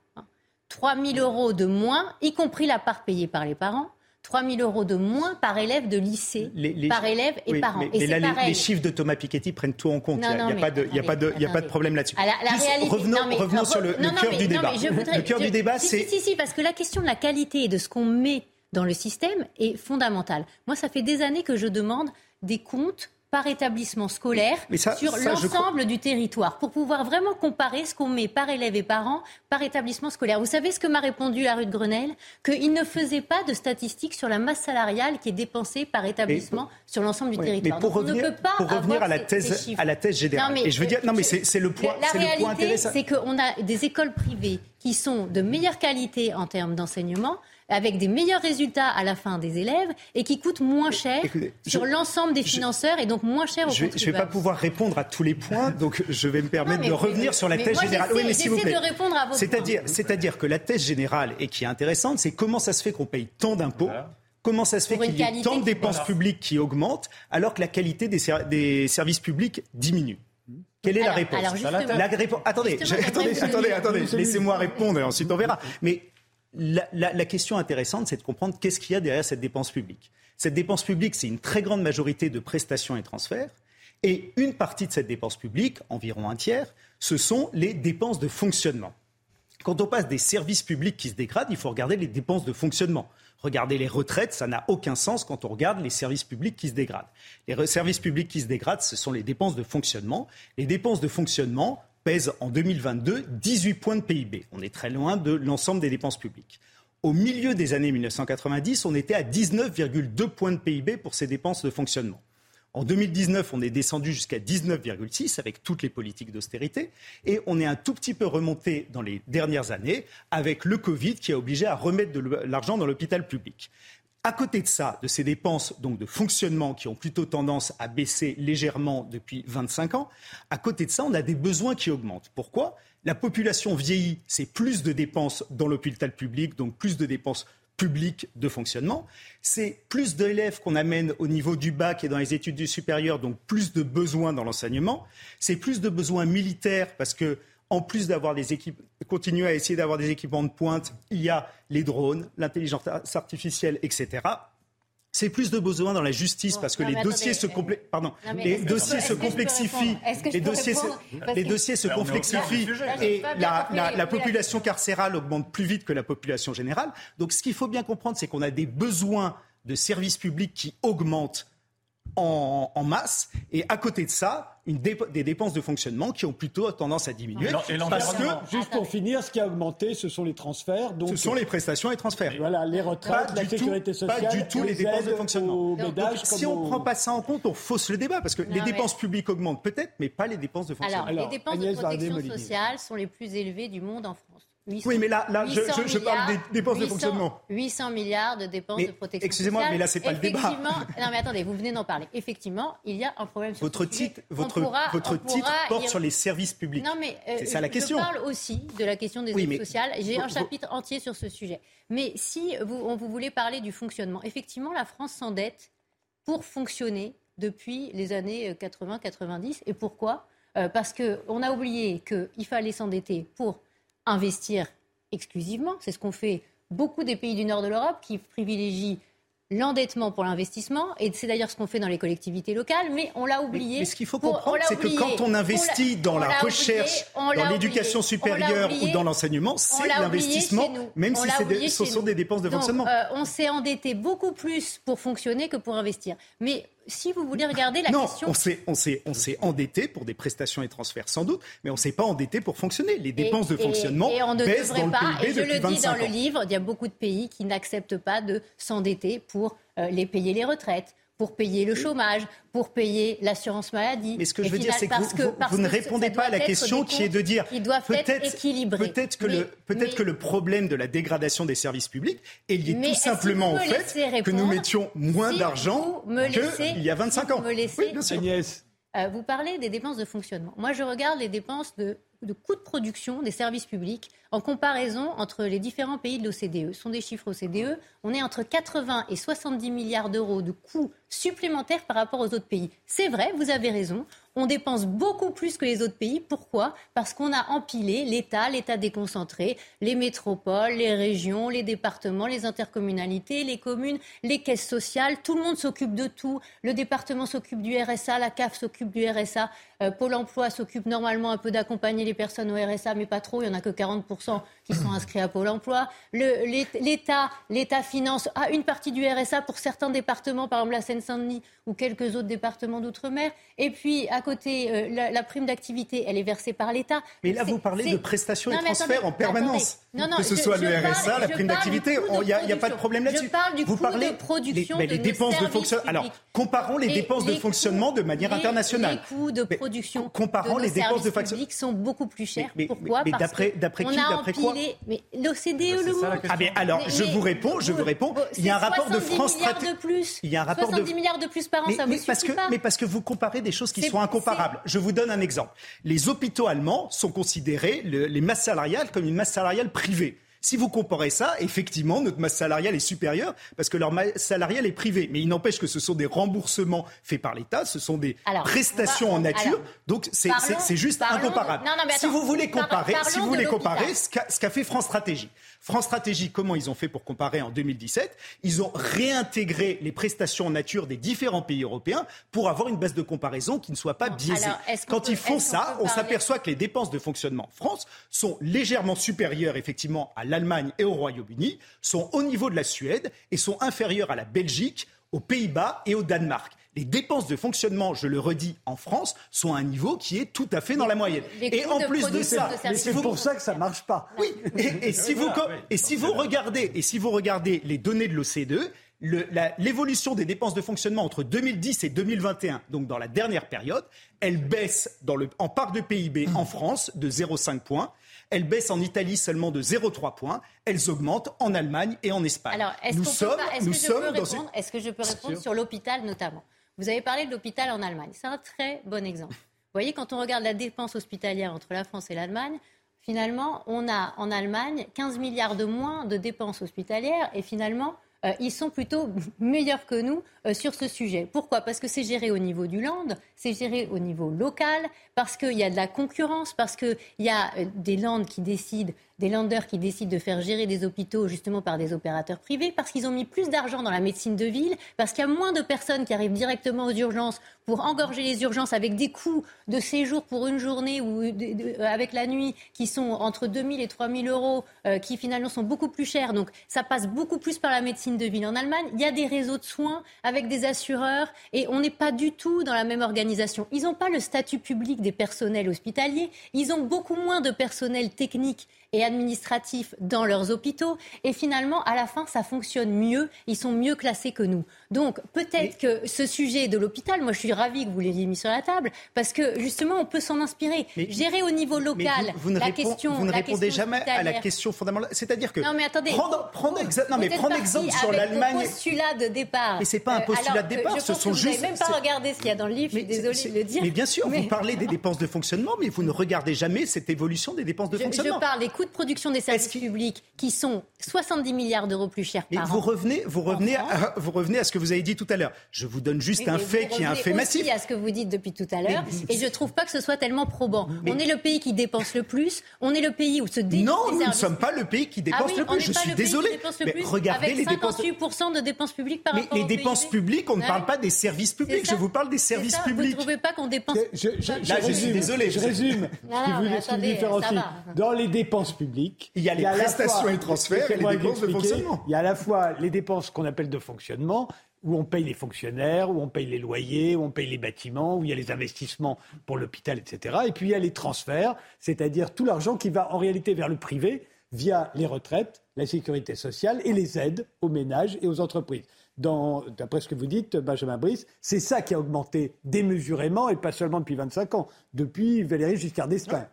3 000 euros de moins, y compris la part payée par les parents. 3 000 euros de moins par élève de lycée, par élève et par an. et là, les, chiffres de Thomas Piketty prennent tout en compte. il n'y a, pas de, a, pas de, a pas de problème là-dessus. revenons, sur le, cœur du débat. le cœur du débat, c'est... Si, si, parce que la question de la qualité et de ce qu'on met dans le système est fondamentale. Moi, ça fait des années que je demande des comptes par établissement scolaire sur l'ensemble du territoire pour pouvoir vraiment comparer ce qu'on met par élève et par an par établissement scolaire. Vous savez ce que m'a répondu la rue de Grenelle Qu'il ne faisait pas de statistiques sur la masse salariale qui est dépensée par établissement sur l'ensemble du territoire. Mais pour revenir, pour revenir à, la thèse, à la thèse générale, et je veux dire, non mais c'est le point, la, la réalité, c'est qu'on a des écoles privées qui sont de meilleure qualité en termes d'enseignement, avec des meilleurs résultats à la fin des élèves et qui coûtent moins cher sur l'ensemble des financeurs et donc moins cher aux je, Je ne vais pas pouvoir répondre à tous les points, donc je vais me permettre de revenir sur la thèse générale. Oui, mais s'il vous plaît. C'est-à-dire, c'est-à-dire que la thèse générale et qui est intéressante, c'est comment ça se fait qu'on paye tant d'impôts. Comment ça se fait qu'il y ait tant de dépenses publiques qui augmentent alors que la qualité des, des services publics diminue quelle est la réponse? la réponse... Attendez, attendez, attendez, attendez. Laissez-moi répondre et ensuite on verra. Mais la, question intéressante, c'est de comprendre qu'est-ce qu'il y a derrière cette dépense publique. Cette dépense publique, c'est une très grande majorité de prestations et transferts. Et une partie de cette dépense publique, environ un tiers, ce sont les dépenses de fonctionnement. Quand on passe des services publics qui se dégradent, il faut regarder les dépenses de fonctionnement. Regarder les retraites, ça n'a aucun sens quand on regarde les services publics qui se dégradent. Les services publics qui se dégradent, ce sont les dépenses de fonctionnement. Les dépenses de fonctionnement, pèse en 2022 18 points de PIB. On est très loin de l'ensemble des dépenses publiques. Au milieu des années 1990, on était à 19,2 points de PIB pour ces dépenses de fonctionnement. En 2019, on est descendu jusqu'à 19,6 avec toutes les politiques d'austérité. Et on est un tout petit peu remonté dans les dernières années avec le Covid qui a obligé à remettre de l'argent dans l'hôpital public. À côté de ça, de ces dépenses donc de fonctionnement qui ont plutôt tendance à baisser légèrement depuis 25 ans, à côté de ça, on a des besoins qui augmentent. Pourquoi? La population vieillit, c'est plus de dépenses dans l'hôpital public, donc plus de dépenses publiques de fonctionnement. C'est plus d'élèves qu'on amène au niveau du bac et dans les études supérieures, donc plus de besoins dans l'enseignement. C'est plus de besoins militaires parce que en plus d'avoir des équipes, continuer à essayer d'avoir des équipements de pointe, il y a les drones, l'intelligence artificielle, etc. c'est plus de besoins dans la justice parce que les dossiers se complexifient. Pardon, les dossiers se complexifient. Les dossiers, les dossiers se complexifient et la, la population carcérale augmente plus vite que la population générale. Donc, ce qu'il faut bien comprendre, c'est qu'on a des besoins de services publics qui augmentent en, masse. Et à côté de ça, une des dépenses de fonctionnement qui ont plutôt tendance à diminuer. parce que, juste pour finir, ce qui a augmenté, ce sont les transferts. Donc, ce sont les prestations et transferts. Voilà, les retraites, la sécurité sociale. Pas du tout les, dépenses de fonctionnement. si on ne prend pas ça en compte, on fausse le débat. Parce que les dépenses publiques augmentent peut-être, mais pas les dépenses de fonctionnement. Alors, les dépenses de protection sociale sont les plus élevées du monde en France oui, mais là, là je, je, parle des dépenses de fonctionnement. 800 milliards de dépenses de protection Excusez-moi, mais là, c'est pas le débat. non, mais attendez, vous venez d'en parler. Effectivement, il y a un problème sur votre titre, Votre, votre titre porte sur les services publics. Non, mais euh, c'est ça la question. Je parle aussi de la question des aides sociales. J'ai un chapitre entier sur ce sujet. Mais si vous, on, vous voulez parler du fonctionnement, effectivement, la France s'endette pour fonctionner depuis les années 80-90. Euh, Et pourquoi? Euh, Parce qu'on a oublié qu'il fallait s'endetter pour investir exclusivement. C'est ce qu'ont fait beaucoup des pays du nord de l'Europe qui privilégient l'endettement pour l'investissement, et c'est d'ailleurs ce qu'on fait dans les collectivités locales, mais on l'a oublié. Mais, ce qu'il faut comprendre, c'est que quand on investit dans la recherche, dans l'éducation supérieure ou dans l'enseignement, c'est l'investissement, même si ce sont des dépenses de fonctionnement. Euh, on s'est endetté beaucoup plus pour fonctionner que pour investir. Mais si vous voulez regarder la non, question. On s'est, on, s'est, on s'est endetté pour des prestations et transferts sans doute, mais on ne s'est pas endetté pour fonctionner. Les dépenses de fonctionnement et, on ne baissent dans pas, le PIB et je le dis dans le livre, il y a beaucoup de pays qui n'acceptent pas de s'endetter pour euh, les payer les retraites, pour payer le chômage, pour payer l'assurance maladie. Mais ce que je veux dire, c'est que vous, ne répondez pas à la question qui est de dire peut-être peut-être que le peut-être que le problème de la dégradation des services publics est lié tout simplement au fait que nous mettions moins d'argent qu'il y a 25 ans. oui, bien sûr. Euh, vous parlez des dépenses de fonctionnement. Moi, je regarde les dépenses de, de coûts de production des services publics en comparaison entre les différents pays de l'OCDE. Ce sont des chiffres OCDE. On est entre 80 et 70 milliards d'euros de coûts supplémentaires par rapport aux autres pays. C'est vrai, vous avez raison. On dépense beaucoup plus que les autres pays. Pourquoi? Parce qu'on a empilé l'État, l'État déconcentré, les métropoles, les régions, les départements, les intercommunalités, les communes, les caisses sociales. Tout le monde s'occupe de tout. Le département s'occupe du RSA, la CAF s'occupe du RSA, Pôle emploi s'occupe normalement un peu d'accompagner les personnes au RSA, mais pas trop. Il n'y en a que 40% qui sont inscrits à Pôle emploi. L'État, l'État finance ah, une partie du RSA pour certains départements, par exemple la Seine-Saint-Denis ou quelques autres départements d'outre-mer. Et puis, à côté, euh, la, prime d'activité, elle est versée par l'État. Mais là, vous parlez de prestations et transferts en permanence. Non, non, que ce soit le RSA, la prime d'activité, il n'y a, pas de problème là-dessus. Je parle du vous coût de production les, dépenses de fonctionnement. Alors, comparons les, dépenses de fonctionnement de manière internationale. Les coûts de production comparons de les dépenses de publics sont beaucoup plus chers. Pourquoi? mais d'après d'après qui? D'après quoi? Mais l'OCDE le montre. Ah mais alors, je vous réponds, je vous réponds. Il y a un rapport de France Stratégie. Il y a un rapport 70 milliards de plus par an, ça vous suffit pas. Mais parce que vous comparez des choses qui sont incomparables. Je vous donne un exemple. Les hôpitaux allemands sont considérés les masses salariales comme une masse salariale privée. Si vous comparez ça, effectivement, notre masse salariale est supérieure parce que leur masse salariale est privée. Mais il n'empêche que ce sont des remboursements faits par l'État, ce sont des prestations en nature. donc c'est juste incomparable. si vous voulez comparer, si vous voulez comparer ce qu'a fait France Stratégie. France Stratégie, comment ils ont fait pour comparer en 2017 Ils ont réintégré les prestations en nature des différents pays européens pour avoir une base de comparaison qui ne soit pas biaisée. Quand ils font ça, on s'aperçoit que les dépenses de fonctionnement en France sont légèrement supérieures effectivement à l'Allemagne et au Royaume-Uni, sont au niveau de la Suède et sont inférieures à la Belgique, aux Pays-Bas et au Danemark les dépenses de fonctionnement, je le redis, en France, sont à un niveau qui est tout à fait dans la moyenne. et en plus de ça, c'est pour ça que ça marche pas. Oui. Et, si vous et si vous regardez et si vous regardez les données de l'OCDE, l'évolution des dépenses de fonctionnement entre 2010 et 2021, donc dans la dernière période, elle baisse dans le, en part de PIB en France de 0,5 points elles baissent en Italie seulement de 0,3 points. Elles augmentent en Allemagne et en Espagne. Alors, est-ce nous sommes, nous sommes dans une... Est-ce que je peux répondre sur l'hôpital notamment? Vous avez parlé de l'hôpital en Allemagne. C'est un très bon exemple. Vous voyez, quand on regarde la dépense hospitalière entre la France et l'Allemagne, finalement, on a en Allemagne 15 milliards de moins de dépenses hospitalières et finalement, euh, ils sont plutôt meilleurs que nous euh, sur ce sujet. Pourquoi? Parce que c'est géré au niveau du land, c'est géré au niveau local, parce qu'il y a de la concurrence, parce qu'il y a euh, des landes qui décident des landers qui décident de faire gérer des hôpitaux justement par des opérateurs privés, parce qu'ils ont mis plus d'argent dans la médecine de ville, parce qu'il y a moins de personnes qui arrivent directement aux urgences pour engorger les urgences avec des coûts de séjour pour une journée ou avec la nuit qui sont entre 2 000 et 3 000 euros, euh, qui finalement sont beaucoup plus chers. Donc ça passe beaucoup plus par la médecine de ville. En Allemagne, il y a des réseaux de soins avec des assureurs et on n'est pas du tout dans la même organisation. Ils n'ont pas le statut public des personnels hospitaliers. Ils ont beaucoup moins de personnel technique et administratifs dans leurs hôpitaux. Et finalement, à la fin, ça fonctionne mieux. Ils sont mieux classés que nous. Donc peut-être que ce sujet de l'hôpital, moi je suis ravie que vous l'ayez mis sur la table, parce que justement, on peut s'en inspirer. Gérer au niveau local vous, ne la question. Vous ne répondez jamais à la question fondamentale. C'est-à-dire que. Non, mais attendez. Prendre, prendre, non, mais prendre exemple sur l'Allemagne. C'est un postulat de départ. Mais c'est pas un euh, postulat de départ, ce sont juste. Vous n'avez même pas regardé ce qu'il y a dans le livre, je suis désolée de le dire. Mais bien sûr, vous parlez des dépenses de fonctionnement, mais vous ne regardez jamais cette évolution des dépenses de fonctionnement. Je parle des coûts de production des services publics qui sont 70 milliards d'euros plus chers par vous Revenez, vous, revenez à, vous revenez à ce que vous avez dit tout à l'heure. Je vous donne juste un fait qui est un fait massif. à ce que vous dites depuis tout à l'heure. Et je ne trouve pas que ce soit tellement probant. on est le pays qui dépense le plus. On est le pays où se dépense. Non, nous ne sommes pas le pays qui dépense ah le plus. Je suis désolé. Mais regardez les dépenses. 58% de dépenses publiques par rapport Mais les dépenses publiques, on ne parle pas des services publics. Je vous parle des services publics. Vous ne trouvez pas qu'on dépense je, suis désolé. Je résume. Ce qui vous différencie. Dans les dépenses publiques, il y a les prestations et transferts et les dépenses de fonctionnement. Il y a à la fois les dépenses qu'on appelle de fonctionnement, où on paye les fonctionnaires, où on paye les loyers, où on paye les bâtiments, où il y a les investissements pour l'hôpital, etc. Et puis il y a les transferts, c'est-à-dire tout l'argent qui va en réalité vers le privé via les retraites, la sécurité sociale et les aides aux ménages et aux entreprises d'après ce que vous dites, Benjamin Brice, c'est ça qui a augmenté démesurément et pas seulement depuis 25 ans, depuis Valéry Giscard d'Estaing.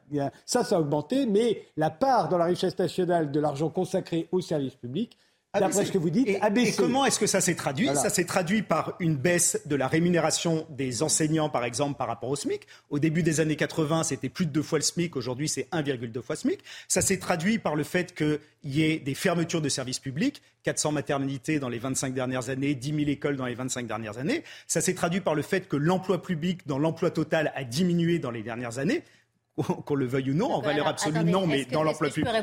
Ça, ça a augmenté, mais la part dans la richesse nationale de l'argent consacré aux services publics D'après ce que vous dites, et, Et comment est-ce que ça s'est traduit Ça s'est traduit par une baisse de la rémunération des enseignants, par exemple, par rapport au SMIC. Au début des années 80, c'était plus de deux fois le SMIC. Aujourd'hui, c'est 1,2 fois SMIC. Ça s'est traduit par le fait qu'il y ait des fermetures de services publics, 400 maternités dans les 25 dernières années, 10 000 écoles dans les 25 dernières années. Ça s'est traduit par le fait que l'emploi public dans l'emploi total a diminué dans les dernières années. qu'on le veuille ou non, en valeur absolue, non, mais dans l'emploi public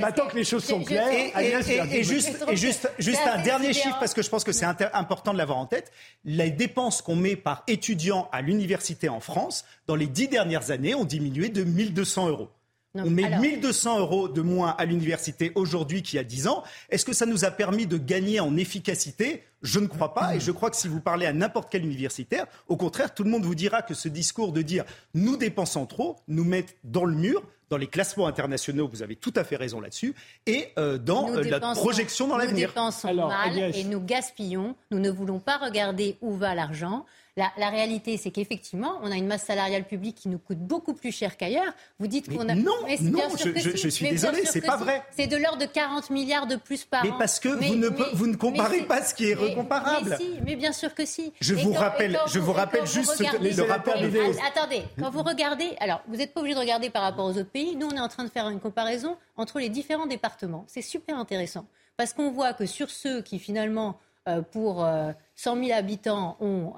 Maintenant, que les choses sont claires, et, juste, un dernier chiffre, parce que je pense que c'est important de l'avoir en tête. Les dépenses qu'on met par étudiant à l'université en France, dans les dix dernières années, ont diminué de 1200 euros on met 1200 euros de moins à l'université aujourd'hui qu'il y a 10 ans. Est-ce que ça nous a permis de gagner en efficacité? Je ne crois pas. Et je crois que si vous parlez à n'importe quel universitaire, au contraire, tout le monde vous dira que ce discours de dire nous dépensons trop nous met dans le mur dans les classements internationaux, vous avez tout à fait raison là-dessus, et euh, dans euh, la projection dans l'avenir. Nous dépensons mal et nous gaspillons. Nous ne voulons pas regarder où va l'argent. La, réalité, c'est qu'effectivement, on a une masse salariale publique qui nous coûte beaucoup plus cher qu'ailleurs. Vous dites qu'on a. Non, non, je, suis désolé, c'est pas vrai. C'est de l'ordre de 40 milliards de plus par an. Mais parce que vous, ne, vous ne comparez pas ce qui est recomparable. Mais, si, mais bien sûr que si. Je vous rappelle, je vous, rappelle juste le rapport. Attendez, quand vous regardez, alors vous n'êtes pas obligé de regarder par rapport aux autres pays. Nous, on est en train de faire une comparaison entre les différents départements. C'est super intéressant parce qu'on voit que sur ceux qui finalement pour 100 euh, 000 habitants ont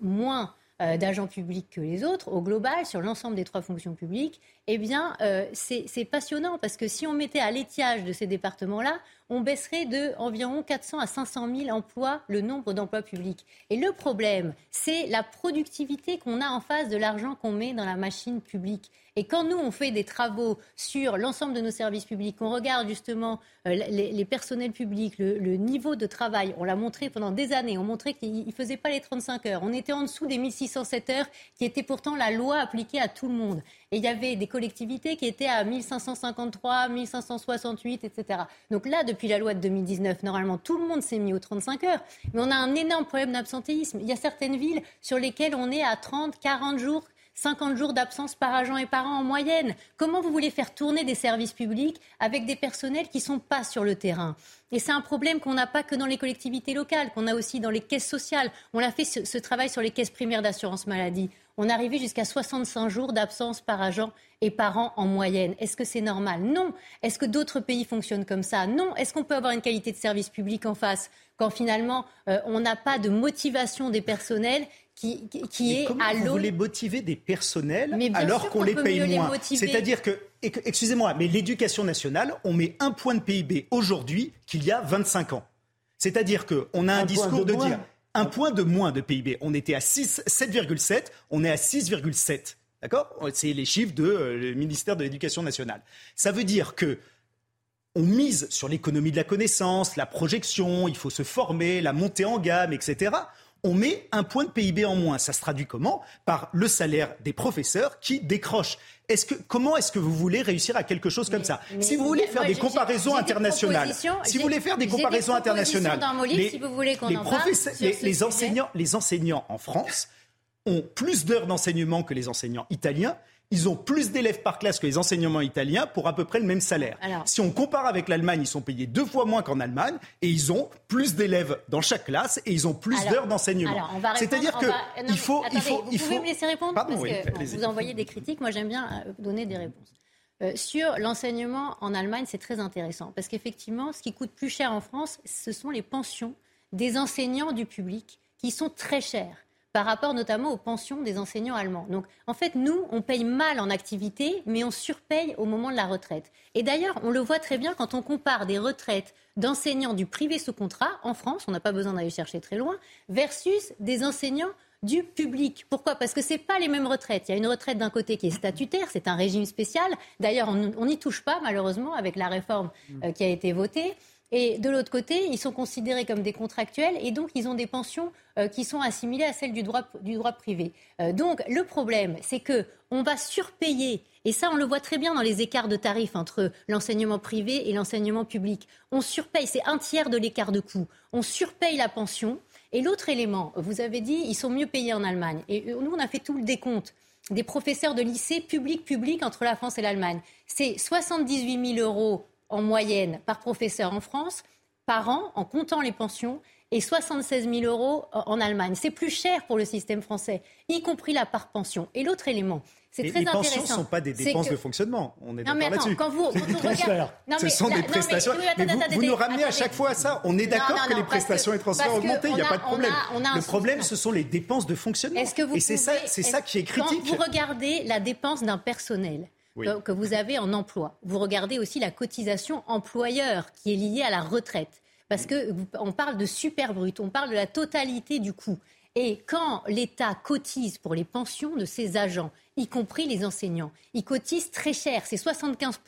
moins euh, d'agents publics que les autres, au global, sur l'ensemble des trois fonctions publiques, eh bien, c'est passionnant parce que si on mettait à l'étiage de ces départements-là, on baisserait de environ 400 à 500 000 emplois le nombre d'emplois publics. Et le problème, c'est la productivité qu'on a en face de l'argent qu'on met dans la machine publique. Et quand nous, on fait des travaux sur l'ensemble de nos services publics, on regarde justement euh, les, personnels publics, le, niveau de travail, on l'a montré pendant des années, on montrait qu'ils ne faisaient pas les 35 heures. On était en dessous des 1607 heures, qui était pourtant la loi appliquée à tout le monde. Et il y avait des collectivités qui étaient à 1553, 1568, etc. Donc là, depuis la loi de 2019, normalement, tout le monde s'est mis aux 35 heures. Mais on a un énorme problème d'absentéisme. Il y a certaines villes sur lesquelles on est à 30, 40 jours 50 jours d'absence par agent et par an en moyenne. Comment vous voulez faire tourner des services publics avec des personnels qui ne sont pas sur le terrain? Et c'est un problème qu'on n'a pas que dans les collectivités locales, qu'on a aussi dans les caisses sociales. On a fait ce, travail sur les caisses primaires d'assurance maladie. On est arrivé jusqu'à 65 jours d'absence par agent et par an en moyenne. Est-ce que c'est normal? Non. Est-ce que d'autres pays fonctionnent comme ça? Non. Est-ce qu'on peut avoir une qualité de service public en face quand finalement euh, on n'a pas de motivation des personnels qui, qui est comment à l'eau. Vous voulez motiver des personnels alors qu'on les paye moins? C'est-à-dire que, excusez-moi, mais l'éducation nationale, on met un point de PIB aujourd'hui qu'il y a 25 ans. C'est-à-dire qu'on a un, discours de, dire un point de moins de PIB. On était à 7,7, on est à 6,7. D'accord? C'est les chiffres du euh, ministère de l'Éducation nationale. Ça veut dire que on mise sur l'économie de la connaissance, la projection, il faut se former, la montée en gamme, etc on met un point de PIB en moins. Ça se traduit comment? Par le salaire des professeurs qui décrochent. Est-ce que, comment est-ce que vous voulez réussir à quelque chose comme ça Si vous voulez faire des comparaisons internationales, si vous voulez faire des comparaisons internationales, les enseignants en France ont plus d'heures d'enseignement que les enseignants italiens ils ont plus d'élèves par classe que les enseignements italiens pour à peu près le même salaire. si on compare avec l'Allemagne, ils sont payés deux fois moins qu'en Allemagne et ils ont plus d'élèves dans chaque classe et ils ont plus d'heures d'enseignement. C'est-à-dire que il faut, il faut, vous pouvez me laisser répondre parce que vous envoyez des critiques. Moi, j'aime bien euh, donner des réponses. Euh, sur l'enseignement en Allemagne, c'est très intéressant parce qu'effectivement, ce qui coûte plus cher en France, ce sont les pensions des enseignants du public qui sont très chères par rapport notamment aux pensions des enseignants allemands. Donc en fait, nous, on paye mal en activité, mais on surpaye au moment de la retraite. Et d'ailleurs, on le voit très bien quand on compare des retraites d'enseignants du privé sous contrat en France, on n'a pas besoin d'aller chercher très loin, versus des enseignants du public. Pourquoi? Parce que ce pas les mêmes retraites. Il y a une retraite d'un côté qui est statutaire, c'est un régime spécial. D'ailleurs, on n'y touche pas, malheureusement, avec la réforme euh, qui a été votée. Et de l'autre côté, ils sont considérés comme des contractuels et donc ils ont des pensions euh, qui sont assimilées à celles du droit, du droit privé. Euh, donc le problème, c'est que on va surpayer, et ça on le voit très bien dans les écarts de tarifs entre l'enseignement privé et l'enseignement public. On surpaye, c'est un tiers de l'écart de coût. On surpaye la pension. Et l'autre élément, vous avez dit, ils sont mieux payés en Allemagne. Et euh, nous, on a fait tout le décompte des professeurs de lycée public-public entre la France et l'Allemagne. C'est 78 000 euros en moyenne par professeur en France par an, en comptant les pensions, et 76 000 euros en Allemagne. C'est plus cher pour le système français, y compris la part pension. Et l'autre élément, c'est très intéressant. Les pensions ne sont pas des dépenses de fonctionnement. On est d'accord là-dessus. Quand vous, Ce sont des prestations. Mais, vous, nous ramenez à chaque fois à ça. On est d'accord que les prestations et transferts ont augmenté. Il n'y a pas de problème. le problème, ce sont les dépenses de fonctionnement. et c'est ça, ça qui est critique. Quand vous regardez la dépense d'un personnel, que, vous avez en emploi. Vous regardez aussi la cotisation employeur qui est liée à la retraite. Parce qu'on parle de super brut, on parle de la totalité du coût. Et quand l'État cotise pour les pensions de ses agents, y compris les enseignants, il cotise très cher, c'est 75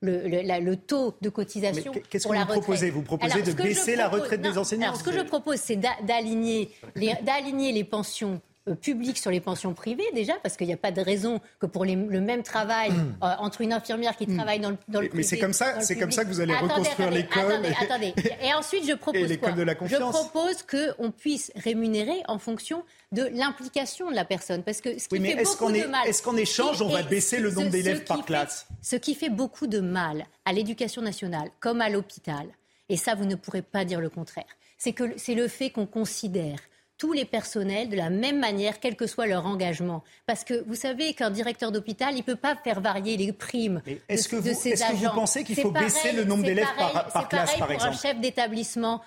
le, le, taux de cotisation Qu'est-ce que vous proposez? Vous proposez de baisser la retraite des enseignants alors, Ce que je propose, c'est d'aligner les pensions euh, public sur les pensions privées déjà, parce qu'il n'y a pas de raison que pour le même travail hmm. euh, entre une infirmière qui hmm. travaille dans le, dans le mais, c'est comme ça, c'est comme ça que vous allez reconstruire l'école. Attendez, attendez. Et ensuite, je propose quoi de la confiance. Je propose qu'on puisse rémunérer en fonction de l'implication de la personne, parce que ce qui fait beaucoup de mal. Est-ce qu'en échange, on va baisser le nombre d'élèves par classe Ce qui fait beaucoup de mal à l'éducation nationale, comme à l'hôpital, et ça, vous ne pourrez pas dire le contraire, c'est que c'est le fait qu'on considère tous les personnels de la même manière, quel que soit leur engagement. Parce que vous savez qu'un directeur d'hôpital, il ne peut pas faire varier les primes est-ce que vous, est-ce Que vous pensez qu'il faut baisser le nombre d'élèves par, classe, par exemple un chef d'établissement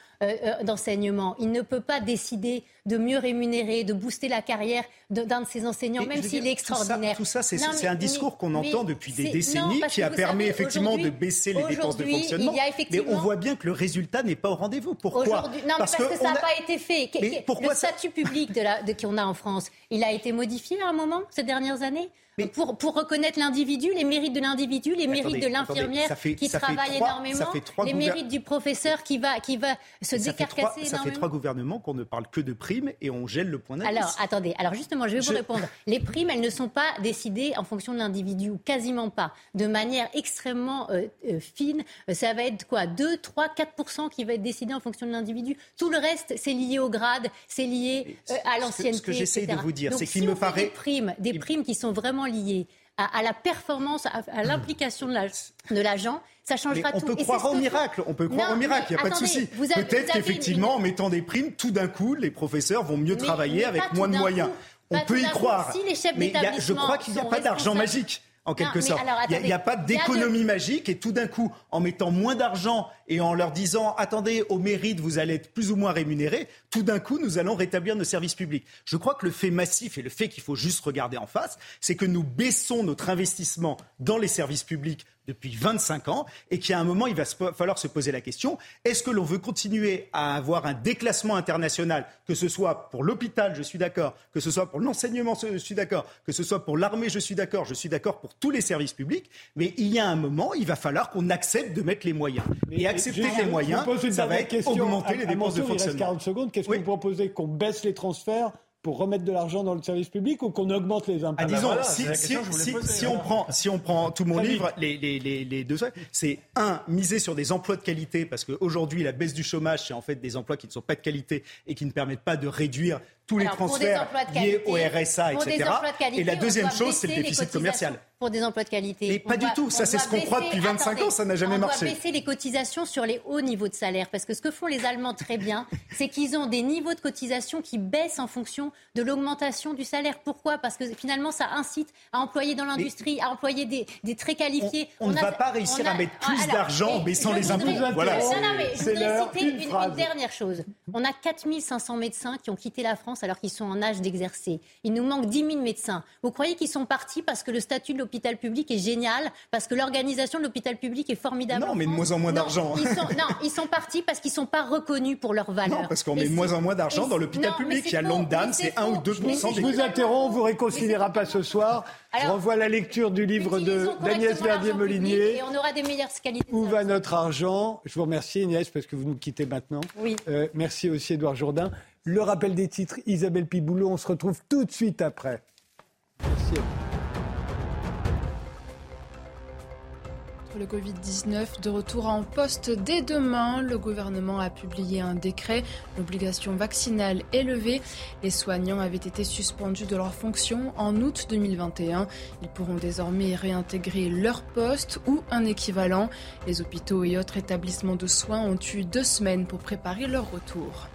d'enseignement. Il ne peut pas décider de mieux rémunérer, de booster la carrière d'un de ses enseignants, même s'il est extraordinaire. Tout ça, c'est un discours qu'on entend depuis des décennies qui a permis effectivement de baisser les dépenses de fonctionnement. Mais on voit bien que le résultat n'est pas au rendez-vous. Pourquoi Non, parce, que, ça n'a pas été fait. Mais pourquoi le statut public de qu'on a en France, il a été modifié à un moment ces dernières années? Pour, pour, reconnaître l'individu, les mérites de l'individu, les mérites de l'infirmière qui travaille énormément, les mérites du professeur qui va, qui va se décarcasser Ça fait trois gouvernements qu'on ne parle que de primes et on gèle le point d'indice. Alors, attendez. Alors, justement, je vais vous répondre. Les primes, elles ne sont pas décidées en fonction de l'individu, ou quasiment pas, de manière extrêmement euh, euh, fine. Ça va être quoi? 2, 3, 4% qui va être décidé en fonction de l'individu. Tout le reste, c'est lié au grade, c'est lié euh, à l'ancienneté. Ce que, j'essaie de vous dire, c'est qu'il me paraît. Des primes, des primes qui sont vraiment liées à, la performance, à, l'implication de l'agent, ça changera on tout. Peut croire au miracle, on peut croire au miracle, il n'y a pas de souci. Peut-être qu'effectivement, en mettant des primes, tout d'un coup, les professeurs vont mieux travailler avec moins de moyens. On peut y croire. Si les chefs mais je crois qu'il n'y a pas d'argent magique. En quelque sorte. Il n'y a, pas d'économie magique et tout d'un coup, en mettant moins d'argent et en leur disant attendez, au mérite, vous allez être plus ou moins rémunérés, tout d'un coup, nous allons rétablir nos services publics. Je crois que le fait massif et le fait qu'il faut juste regarder en face, c'est que nous baissons notre investissement dans les services publics depuis 25 ans et qu'à un moment, il va falloir se poser la question, est-ce que l'on veut continuer à avoir un déclassement international, que ce soit pour l'hôpital, je suis d'accord, que ce soit pour l'enseignement, je suis d'accord, que ce soit pour l'armée, je suis d'accord, je suis d'accord pour tous les services publics, mais il y a un moment, il va falloir qu'on accepte de mettre les moyens. et accepter les moyens, ça va être augmenter les dépenses de fonctionnement. 40 secondes, qu'est-ce que vous proposez Qu'on baisse les transferts pour remettre de l'argent dans le service public ou qu'on augmente les impôts ah, Disons, si, on prend, si on prend tout mon livre, les, les, les, les deux, c'est un, miser sur des emplois de qualité, parce qu'aujourd'hui, la baisse du chômage, c'est en fait des emplois qui ne sont pas de qualité et qui ne permettent pas de réduire tous les transferts liés au RSA, etc. et la deuxième chose, c'est le déficit commercial. Pour des emplois de qualité. Mais pas du tout. Ça, c'est ce qu'on croit depuis 25 ans. Ça n'a jamais marché. On doit baisser les cotisations sur les hauts niveaux de salaire. Parce que ce que font les Allemands très bien, c'est qu'ils ont des niveaux de cotisation qui baissent en fonction de l'augmentation du salaire. Pourquoi? Parce que finalement, ça incite à employer dans l'industrie, à employer des, des très qualifiés. On, ne va pas réussir à mettre plus d'argent en baissant les impôts. Voilà. Non, non, mais je voudrais citer une, une, dernière chose. On a 4500 médecins qui ont quitté la France alors qu'ils sont en âge d'exercer. Il nous manque 10 000 médecins. Vous croyez qu'ils sont partis parce que le statut de l'hôpital public est génial, parce que l'organisation de l'hôpital public est formidable? Non, mais de moins en moins d'argent. Non, ils sont partis parce qu'ils ne sont pas reconnus pour leur valeur. Non, parce qu'on met de moins en moins d'argent dans l'hôpital public. Il y a l'Ondam, c'est 1 ou 2 des Je vous interromps, vous réconciliera pas ce soir. Je revois la lecture du livre de d'Agnès Verdier-Molinier. Et on aura des meilleures qualités. Où va notre argent? Je vous remercie Agnès parce que vous nous quittez maintenant. Oui. Euh, merci aussi Édouard Jourdain. Le rappel des titres, Isabelle Piboulot, on se retrouve tout de suite après. Merci. le Covid-19 de retour en poste dès demain. Le gouvernement a publié un décret. L'obligation vaccinale est levée. Les soignants avaient été suspendus de leurs fonctions en août 2021. Ils pourront désormais réintégrer leur poste ou un équivalent. Les hôpitaux et autres établissements de soins ont eu deux semaines pour préparer leur retour.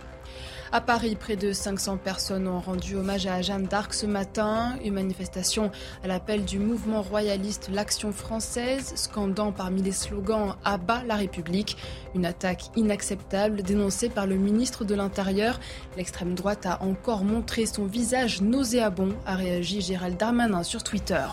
À Paris, près de 500 personnes ont rendu hommage à Jeanne d'Arc ce matin. Une manifestation à l'appel du mouvement royaliste L'Action française, scandant parmi les slogans à bas la République. Une attaque inacceptable dénoncée par le ministre de l'Intérieur. L'extrême droite a encore montré son visage nauséabond, a réagi Gérald Darmanin sur Twitter.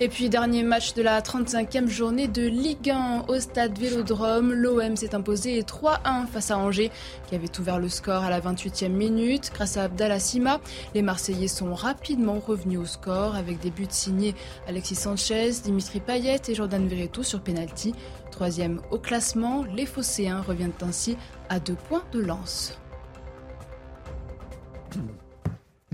Et puis, dernier match de la 35e journée de Ligue 1 au stade Vélodrome. L'OM s'est imposé 3-1 face à Angers, qui avait ouvert le score à la 28e minute. Grâce à Abdallah Sima, les Marseillais sont rapidement revenus au score avec des buts signés Alexis Sanchez, Dimitri Payet et Jordan Verretou sur penalty. Troisième au classement, les Phocéens reviennent ainsi à deux points de lance.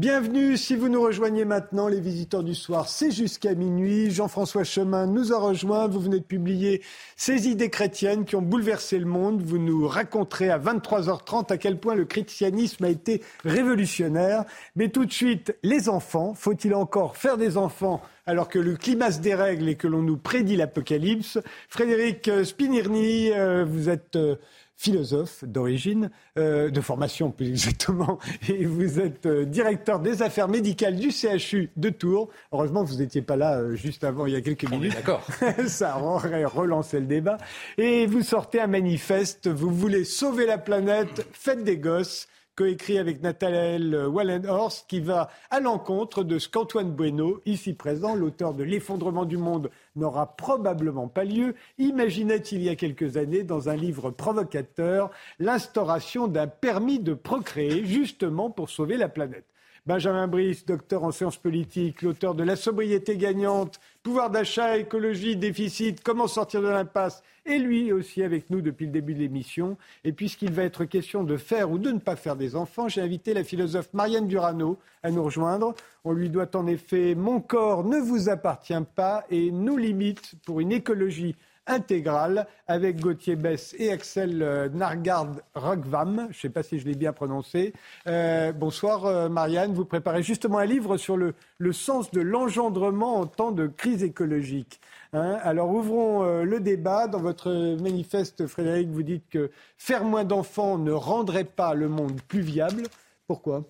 Bienvenue, si vous nous rejoignez maintenant, les visiteurs du soir, c'est jusqu'à minuit. Jean-François Chemin nous a rejoint. Vous venez de publier ces idées chrétiennes qui ont bouleversé le monde. Vous nous raconterez à 23h30 à quel point le christianisme a été révolutionnaire. Mais tout de suite, les enfants. Faut-il encore faire des enfants alors que le climat se dérègle et que l'on nous prédit l'apocalypse? Frédéric Spinirni, euh, vous êtes euh, philosophe d'origine, euh, de formation plus exactement, et vous êtes euh, directeur des affaires médicales du CHU de Tours. Heureusement, vous n'étiez pas là euh, juste avant, il y a quelques minutes. D'accord. Ça aurait relancé le débat. Et vous sortez un manifeste, vous voulez sauver la planète, faites des gosses coécrit avec Nathanaël Wallenhorst, qui va à l'encontre de ce qu'Antoine Bueno, ici présent, l'auteur de L'effondrement du monde, n'aura probablement pas lieu, imaginait il y a quelques années dans un livre provocateur l'instauration d'un permis de procréer, justement pour sauver la planète. Benjamin Brice, docteur en sciences politiques, l'auteur de La sobriété gagnante, pouvoir d'achat, écologie, déficit, comment sortir de l'impasse, et lui aussi avec nous depuis le début de l'émission. Et puisqu'il va être question de faire ou de ne pas faire des enfants, j'ai invité la philosophe Marianne Durano à nous rejoindre. On lui doit en effet Mon corps ne vous appartient pas et nous limite pour une écologie intégrale avec Gauthier Bess et Axel euh, Nargard Rogvam. Je ne sais pas si je l'ai bien prononcé. Euh, bonsoir euh, Marianne, vous préparez justement un livre sur le, le sens de l'engendrement en temps de crise écologique. Hein. Alors ouvrons le débat. Dans votre manifeste, Frédéric, vous dites que faire moins d'enfants ne rendrait pas le monde plus viable. Pourquoi?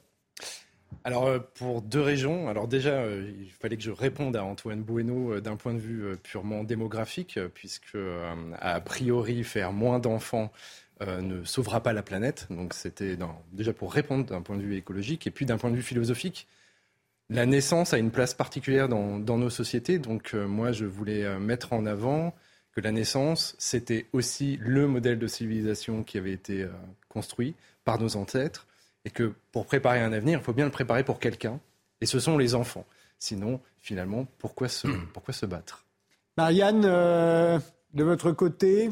Alors euh, pour deux régions, alors déjà euh, il fallait que je réponde à Antoine Bueno euh, d'un point de vue purement démographique, puisque a priori faire moins d'enfants ne sauvera pas la planète. Donc c'était déjà pour répondre d'un point de vue écologique et puis d'un point de vue philosophique. La naissance a une place particulière dans, dans nos sociétés, donc moi je voulais mettre en avant que la naissance, c'était aussi le modèle de civilisation qui avait été construit par nos ancêtres et que pour préparer un avenir, il faut bien le préparer pour quelqu'un, et ce sont les enfants. Sinon, finalement, pourquoi se, pourquoi se battre? Marianne, euh, de votre côté,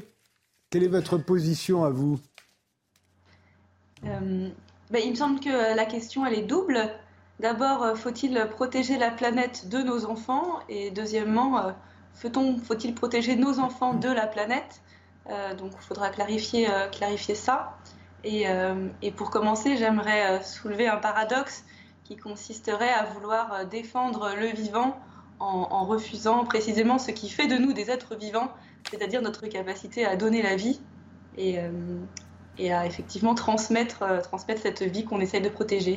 quelle est votre position à vous? Euh, ben, Il me semble que la question, elle est double. D'abord, euh, faut-il protéger la planète de nos enfants? Et deuxièmement, faut-il protéger nos enfants de la planète? Donc, il faudra clarifier, clarifier ça. Euh, et, pour commencer, j'aimerais euh, soulever un paradoxe qui consisterait à vouloir euh, défendre le vivant en, refusant précisément ce qui fait de nous des êtres vivants, c'est-à-dire notre capacité à donner la vie et, à effectivement transmettre, cette vie qu'on essaye de protéger.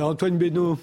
Antoine Benoît,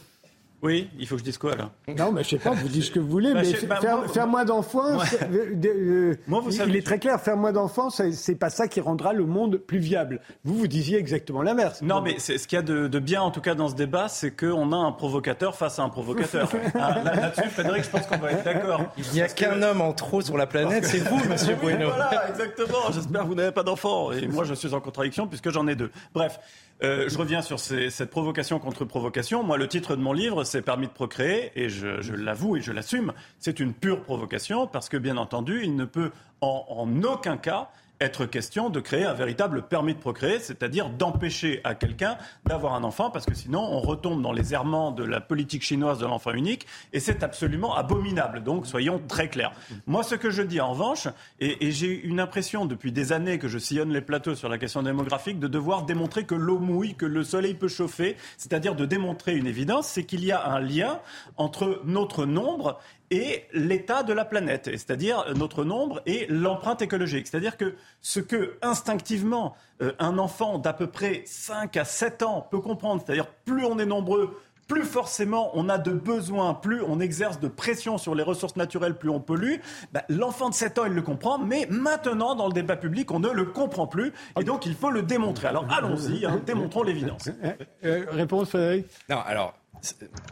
oui, il faut que je dise quoi là? Non, mais je sais pas, vous dites ce que vous voulez, bah, mais bah, faire, moins d'enfants, euh, il est très clair, faire moins d'enfants, c'est pas ça qui rendra le monde plus viable. Vous, vous disiez exactement l'inverse. Non, mais ce qu'il y a de, bien, en tout cas, dans ce débat, c'est qu'on a un provocateur face à un provocateur. Ah, là-dessus, Frédéric, je pense qu'on va être d'accord. Il n'y a qu'un homme en trop sur la planète, c'est vous, monsieur Bueno. Voilà, exactement. J'espère que vous n'avez pas d'enfants. Et moi, je suis en contradiction puisque j'en ai deux. Bref. Euh, je reviens sur cette provocation contre provocation. Moi, le titre de mon livre, c'est Permis de procréer, et je, l'avoue et je l'assume, c'est une pure provocation, parce que, bien entendu, il ne peut en aucun cas être question de créer un véritable permis de procréer, c'est-à-dire d'empêcher à quelqu'un d'avoir un enfant, parce que sinon on retombe dans les errements de la politique chinoise de l'enfant unique, et c'est absolument abominable. Donc soyons très clairs. Moi, ce que je dis en revanche, et, j'ai une impression depuis des années que je sillonne les plateaux sur la question démographique, de devoir démontrer que l'eau mouille, que le soleil peut chauffer, c'est-à-dire de démontrer une évidence, c'est qu'il y a un lien entre notre nombre et l'état de la planète, c'est-à-dire notre nombre et l'empreinte écologique. C'est-à-dire que ce que instinctivement euh, un enfant d'à peu près 5 à 7 ans peut comprendre, c'est-à-dire plus on est nombreux, plus forcément on a de besoins, plus on exerce de pression sur les ressources naturelles, plus on pollue. Bah, l'enfant de 7 ans, il le comprend, mais maintenant, dans le débat public, on ne le comprend plus. Et donc, il faut le démontrer. Alors, allons-y, hein, démontrons l'évidence. Euh, euh, réponse, Frédéric? Non, alors,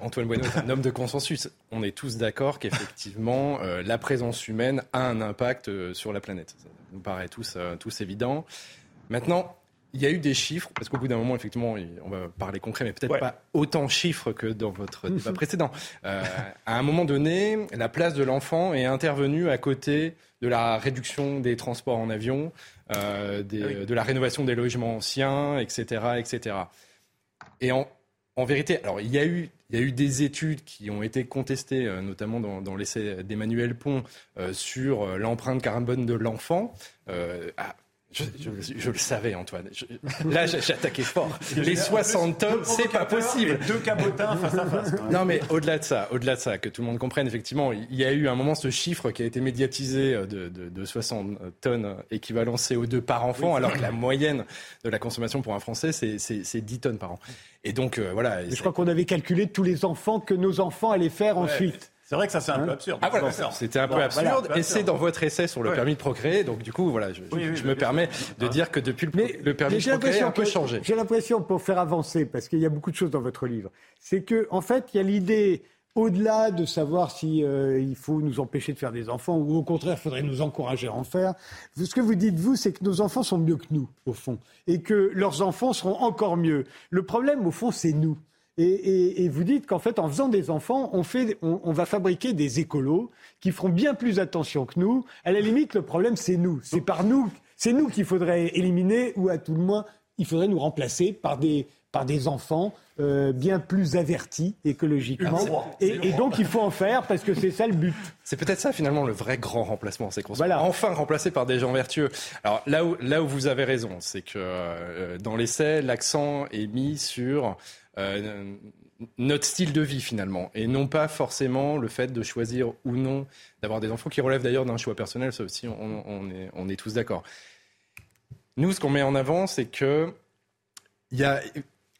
Antoine Bueno est un homme de consensus. On est tous d'accord qu'effectivement, euh, la présence humaine a un impact euh, sur la planète. Ça nous paraît tous, euh, tous évident. Maintenant, il y a eu des chiffres, parce qu'au bout d'un moment, effectivement, on va parler concret, mais peut-être pas autant de chiffres que dans votre débat précédent. à un moment donné, la place de l'enfant est intervenue à côté de la réduction des transports en avion, des, ah de la rénovation des logements anciens, etc., etc. Et en, en vérité, alors il y a eu des études qui ont été contestées, euh, notamment dans, l'essai d'Emmanuel Pont, euh, sur euh, l'empreinte carbone de l'enfant. Je, le savais, Antoine. là, j'ai attaqué fort. Les 60 tonnes, c'est pas possible. Deux cabotins face à face. Non, mais au-delà de ça, au-delà de ça, que tout le monde comprenne, effectivement, il y a eu un moment ce chiffre qui a été médiatisé de, de, 60 tonnes équivalent CO2 par enfant, alors que la moyenne de la consommation pour un Français, c'est 10 tonnes par an. Et donc, euh, voilà. je crois qu'on avait calculé tous les enfants que nos enfants allaient faire ensuite. C'est vrai que ça, c'est un peu absurde. Ah, voilà, c'était un peu absurde. et c'est dans votre essai sur le permis de procréer. Donc, du coup, voilà, je, me permets de dire que depuis le, le permis de procréer a un peu changé. J'ai l'impression, pour faire avancer, parce qu'il y a beaucoup de choses dans votre livre, c'est que, en fait, il y a l'idée au-delà de savoir si euh, il faut nous empêcher de faire des enfants ou au contraire, il faudrait nous encourager à en faire. Ce que vous dites, vous, c'est que nos enfants sont mieux que nous, au fond, et que leurs enfants seront encore mieux. Le problème, au fond, c'est nous. Et, vous dites qu'en fait, en faisant des enfants, on, fait, on, va fabriquer des écolos qui feront bien plus attention que nous. À la limite, le problème, c'est nous. C'est par nous, c'est nous qu'il faudrait éliminer, ou à tout le moins, il faudrait nous remplacer par des, par des enfants euh, bien plus avertis écologiquement. Et, donc il faut en faire parce que c'est ça le but. C'est peut-être ça finalement le vrai grand remplacement, c'est qu'on soit enfin remplacé par des gens vertueux. Alors là où, là où vous avez raison, c'est que euh, dans l'essai, l'accent est mis sur euh, notre style de vie finalement, et non pas forcément le fait de choisir ou non d'avoir des enfants, qui relèvent d'ailleurs d'un choix personnel, ça aussi on, est, on est tous d'accord. Nous, ce qu'on met en avant, c'est que y a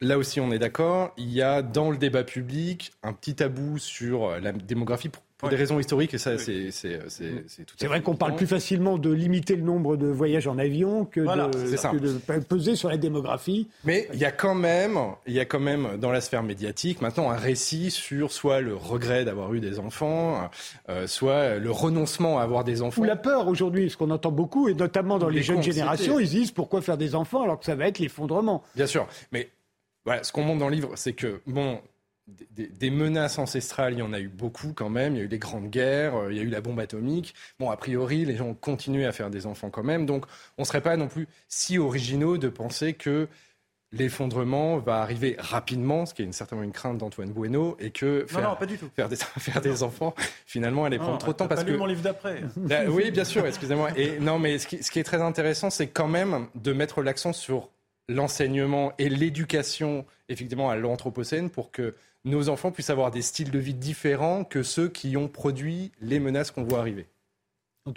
là aussi on est d'accord, il y a dans le débat public un petit tabou sur la démographie pour des raisons historiques, et ça, c'est tout C'est vrai qu'on parle plus facilement de limiter le nombre de voyages en avion que, de, peser sur la démographie. Mais il y a quand même, il y a quand même dans la sphère médiatique maintenant un récit sur soit le regret d'avoir eu des enfants, euh, soit le renoncement à avoir des enfants. Ou la peur aujourd'hui, ce qu'on entend beaucoup, et notamment dans les, jeunes générations, ils disent pourquoi faire des enfants alors que ça va être l'effondrement. Bien sûr, mais voilà, ce qu'on montre dans le livre, c'est que bon, des, menaces ancestrales, il y en a eu beaucoup quand même. Il y a eu des grandes guerres, euh, il y a eu la bombe atomique. Bon, a priori, les gens ont continué à faire des enfants quand même. Donc, on ne serait pas non plus si originaux de penser que l'effondrement va arriver rapidement, ce qui est certainement une crainte d'Antoine Bueno, et que faire, pas du tout. faire, des, faire des enfants, finalement, allait prendre trop de temps. Parce pas que... mon livre d'après. Bah, oui, bien sûr, excusez-moi. Et non, mais ce qui, ce qui est très intéressant, c'est quand même de mettre l'accent sur l'enseignement et l'éducation, effectivement, à l'anthropocène pour que nos enfants puissent avoir des styles de vie différents que ceux qui ont produit les menaces qu'on voit arriver.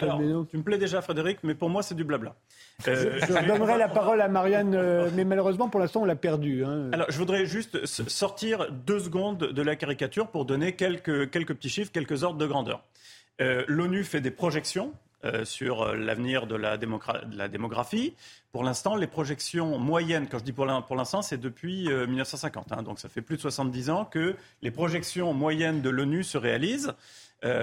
Alors, tu me plais déjà, Frédéric, mais pour moi, c'est du blabla. Euh, je, donnerai la parole à Marianne, euh, mais malheureusement, pour l'instant, on l'a perdu. Hein. Alors, je voudrais juste sortir deux secondes de la caricature pour donner quelques, quelques petits chiffres, quelques ordres de grandeur. Euh, L'ONU fait des projections euh, sur euh, l'avenir de, la démographie. Pour l'instant, les projections moyennes, quand je dis pour l'instant, c'est depuis 1950. Euh, hein. donc ça fait plus de 70 ans que les projections moyennes de l'ONU se réalisent.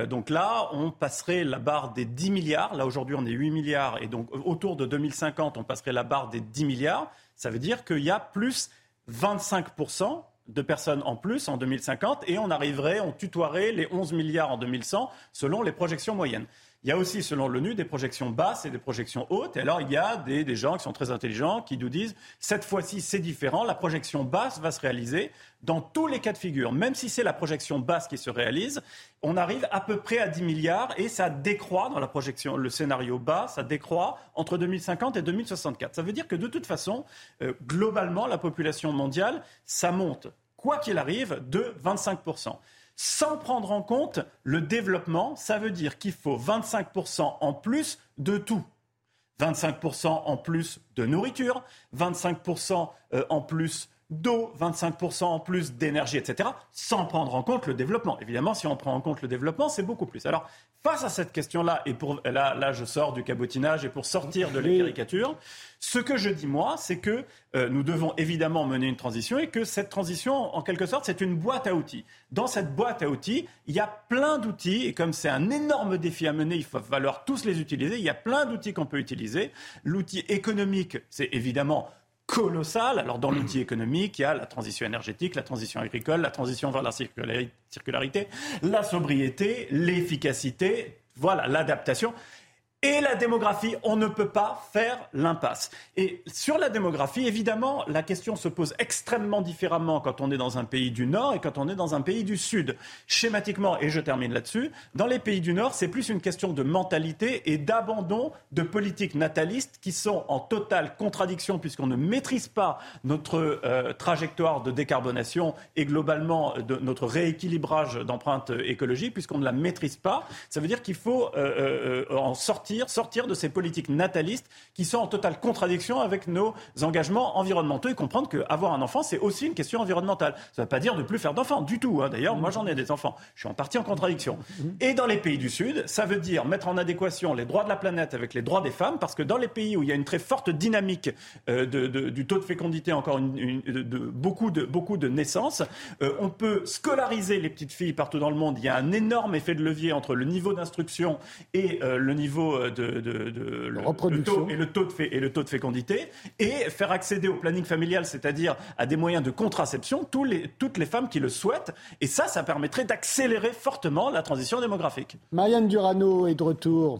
donc là, on passerait la barre des 10 milliards. Là, aujourd'hui, on est 8 milliards. Et donc, autour de 2050, on passerait la barre des 10 milliards. Ça veut dire qu'il y a plus 25% de personnes en plus en 2050 et on arriverait, on tutoierait les 11 milliards en 2100 selon les projections moyennes. Il y a aussi, selon l'ONU, des projections basses et des projections hautes. Et alors, il y a des, gens qui sont très intelligents qui nous disent cette fois-ci, c'est différent. La projection basse va se réaliser dans tous les cas de figure. Même si c'est la projection basse qui se réalise, on arrive à peu près à 10 milliards et ça décroît dans la projection, le scénario bas, ça décroît entre 2050 et 2064. Ça veut dire que de toute façon, euh, globalement, la population mondiale, ça monte, quoi qu'il arrive, de 25 sans prendre en compte le développement, ça veut dire qu'il faut 25% en plus de tout. 25% en plus de nourriture, 25% euh, en plus d'eau, 25% en plus d'énergie, etc., sans prendre en compte le développement. Évidemment, si on prend en compte le développement, c'est beaucoup plus. Alors, face à cette question-là, et pour, là, là, je sors du cabotinage et pour sortir de la caricature, ce que je dis, moi, c'est que euh, nous devons évidemment mener une transition et que cette transition, en quelque sorte, c'est une boîte à outils. Dans cette boîte à outils, il y a plein d'outils et comme c'est un énorme défi à mener, il va falloir tous les utiliser. Il y a plein d'outils qu'on peut utiliser. L'outil économique, c'est évidemment colossal. Alors dans l'outil économique, il y a la transition énergétique, la transition agricole, la transition vers la circularité, la sobriété, l'efficacité, voilà, l'adaptation. Et la démographie, on ne peut pas faire l'impasse. Et sur la démographie, évidemment, la question se pose extrêmement différemment quand on est dans un pays du Nord et quand on est dans un pays du Sud. Schématiquement, et je termine là-dessus, dans les pays du Nord, c'est plus une question de mentalité et d'abandon de politiques natalistes qui sont en totale contradiction puisqu'on ne maîtrise pas notre euh, trajectoire de décarbonation et globalement de notre rééquilibrage d'empreinte écologique puisqu'on ne la maîtrise pas. Ça veut dire qu'il faut euh, euh, en sortir sortir, de ces politiques natalistes qui sont en totale contradiction avec nos engagements environnementaux et comprendre qu'avoir un enfant, c'est aussi une question environnementale. Ça ne veut pas dire de plus faire d'enfants, du tout. Hein. D'ailleurs, moi j'en ai des enfants. Je suis en partie en contradiction. Et dans les pays du Sud, ça veut dire mettre en adéquation les droits de la planète avec les droits des femmes, parce que dans les pays où il y a une très forte dynamique euh, du taux de fécondité, encore une, de, beaucoup, de, beaucoup de naissances, euh, on peut scolariser les petites filles partout dans le monde. Il y a un énorme effet de levier entre le niveau d'instruction et euh, le niveau de, le, taux, et, le taux de et le taux de fécondité, et faire accéder au planning familial, c'est-à-dire à des moyens de contraception, tous les, toutes les femmes qui le souhaitent. Et ça, ça permettrait d'accélérer fortement la transition démographique. Marianne Durano est de retour.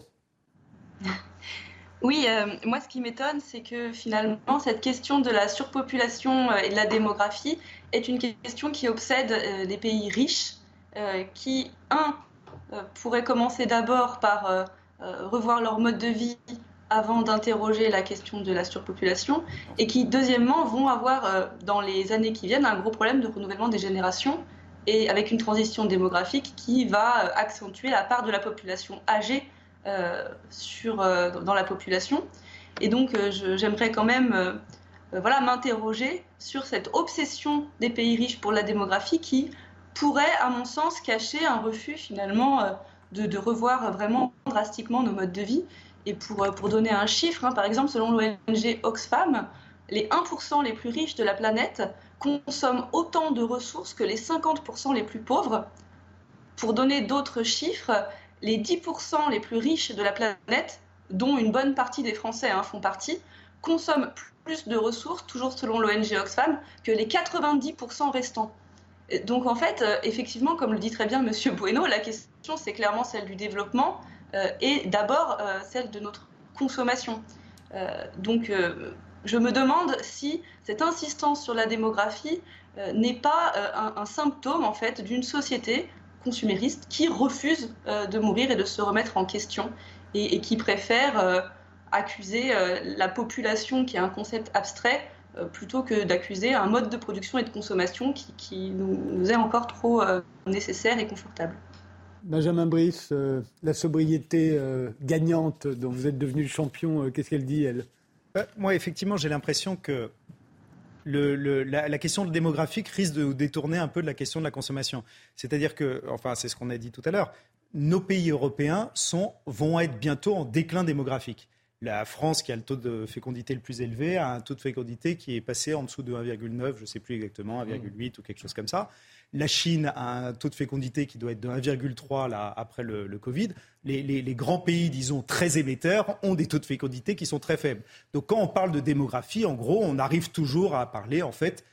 Oui, euh, moi ce qui m'étonne, c'est que finalement cette question de la surpopulation euh, et de la démographie est une question qui obsède euh, les pays riches, qui, un, pourraient commencer d'abord par euh, revoir leur mode de vie avant d'interroger la question de la surpopulation et qui, deuxièmement, vont avoir euh, dans les années qui viennent un gros problème de renouvellement des générations et avec une transition démographique qui va euh, accentuer la part de la population âgée dans la population. Et donc, j'aimerais quand même voilà, m'interroger sur cette obsession des pays riches pour la démographie qui pourrait, à mon sens, cacher un refus finalement de, revoir vraiment drastiquement nos modes de vie. Et pour, pour donner un chiffre, hein, par exemple, selon l'ONG Oxfam, les 1% les plus riches de la planète consomment autant de ressources que les 50% les plus pauvres. Pour donner d'autres chiffres, les 10% les plus riches de la planète, dont une bonne partie des Français hein, font partie, consomment plus de ressources, toujours selon l'ONG Oxfam, que les 90% restants. Donc en fait, euh, effectivement, comme le dit très bien M. Bueno, la question c'est clairement celle du développement euh, et d'abord euh, celle de notre consommation. donc je me demande si cette insistance sur la démographie n'est pas un, symptôme en fait d'une société consumériste qui refuse de mourir et de se remettre en question et qui préfère accuser la population, qui est un concept abstrait, plutôt que d'accuser un mode de production et de consommation qui, nous, est encore trop euh, nécessaire et confortable. Benjamin Brice, euh, la sobriété gagnante dont vous êtes devenu le champion, qu'est-ce qu'elle dit, elle? Moi, effectivement, j'ai l'impression que le, la, question démographique risque de détourner un peu de la question de la consommation. C'est-à-dire que, enfin, c'est ce qu'on a dit tout à l'heure, nos pays européens sont, vont être bientôt en déclin démographique. La France, qui a le taux de fécondité le plus élevé, a un taux de fécondité qui est passé en dessous de 1,9, je ne sais plus exactement, 1,8 ou quelque chose comme ça. La Chine a un taux de fécondité qui doit être de 1,3 là, après le, Covid. Les, les, grands pays, disons, très émetteurs ont des taux de fécondité qui sont très faibles. Donc quand on parle de démographie, en gros, on arrive toujours à parler, en fait,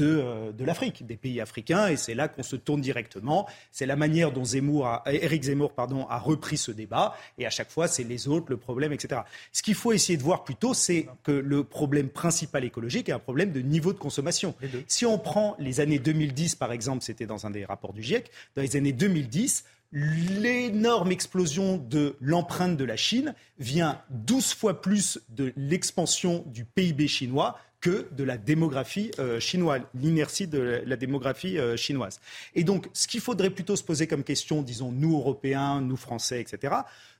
euh, de, l'Afrique, des pays africains, et c'est là qu'on se tourne directement. C'est la manière dont Zemmour a, Eric Zemmour pardon, a repris ce débat, et à chaque fois, c'est les autres, le problème, etc. Ce qu'il faut essayer de voir plutôt, c'est que le problème principal écologique est un problème de niveau de consommation. Si on prend les années 2010, par exemple, c'était dans un des rapports du GIEC, dans les années 2010, l'énorme explosion de l'empreinte de la Chine vient 12 fois plus de l'expansion du PIB chinois que de la démographie euh, chinoise, l'inertie de la, démographie euh, chinoise. Et donc, ce qu'il faudrait plutôt se poser comme question, disons, nous Européens, nous Français, etc.,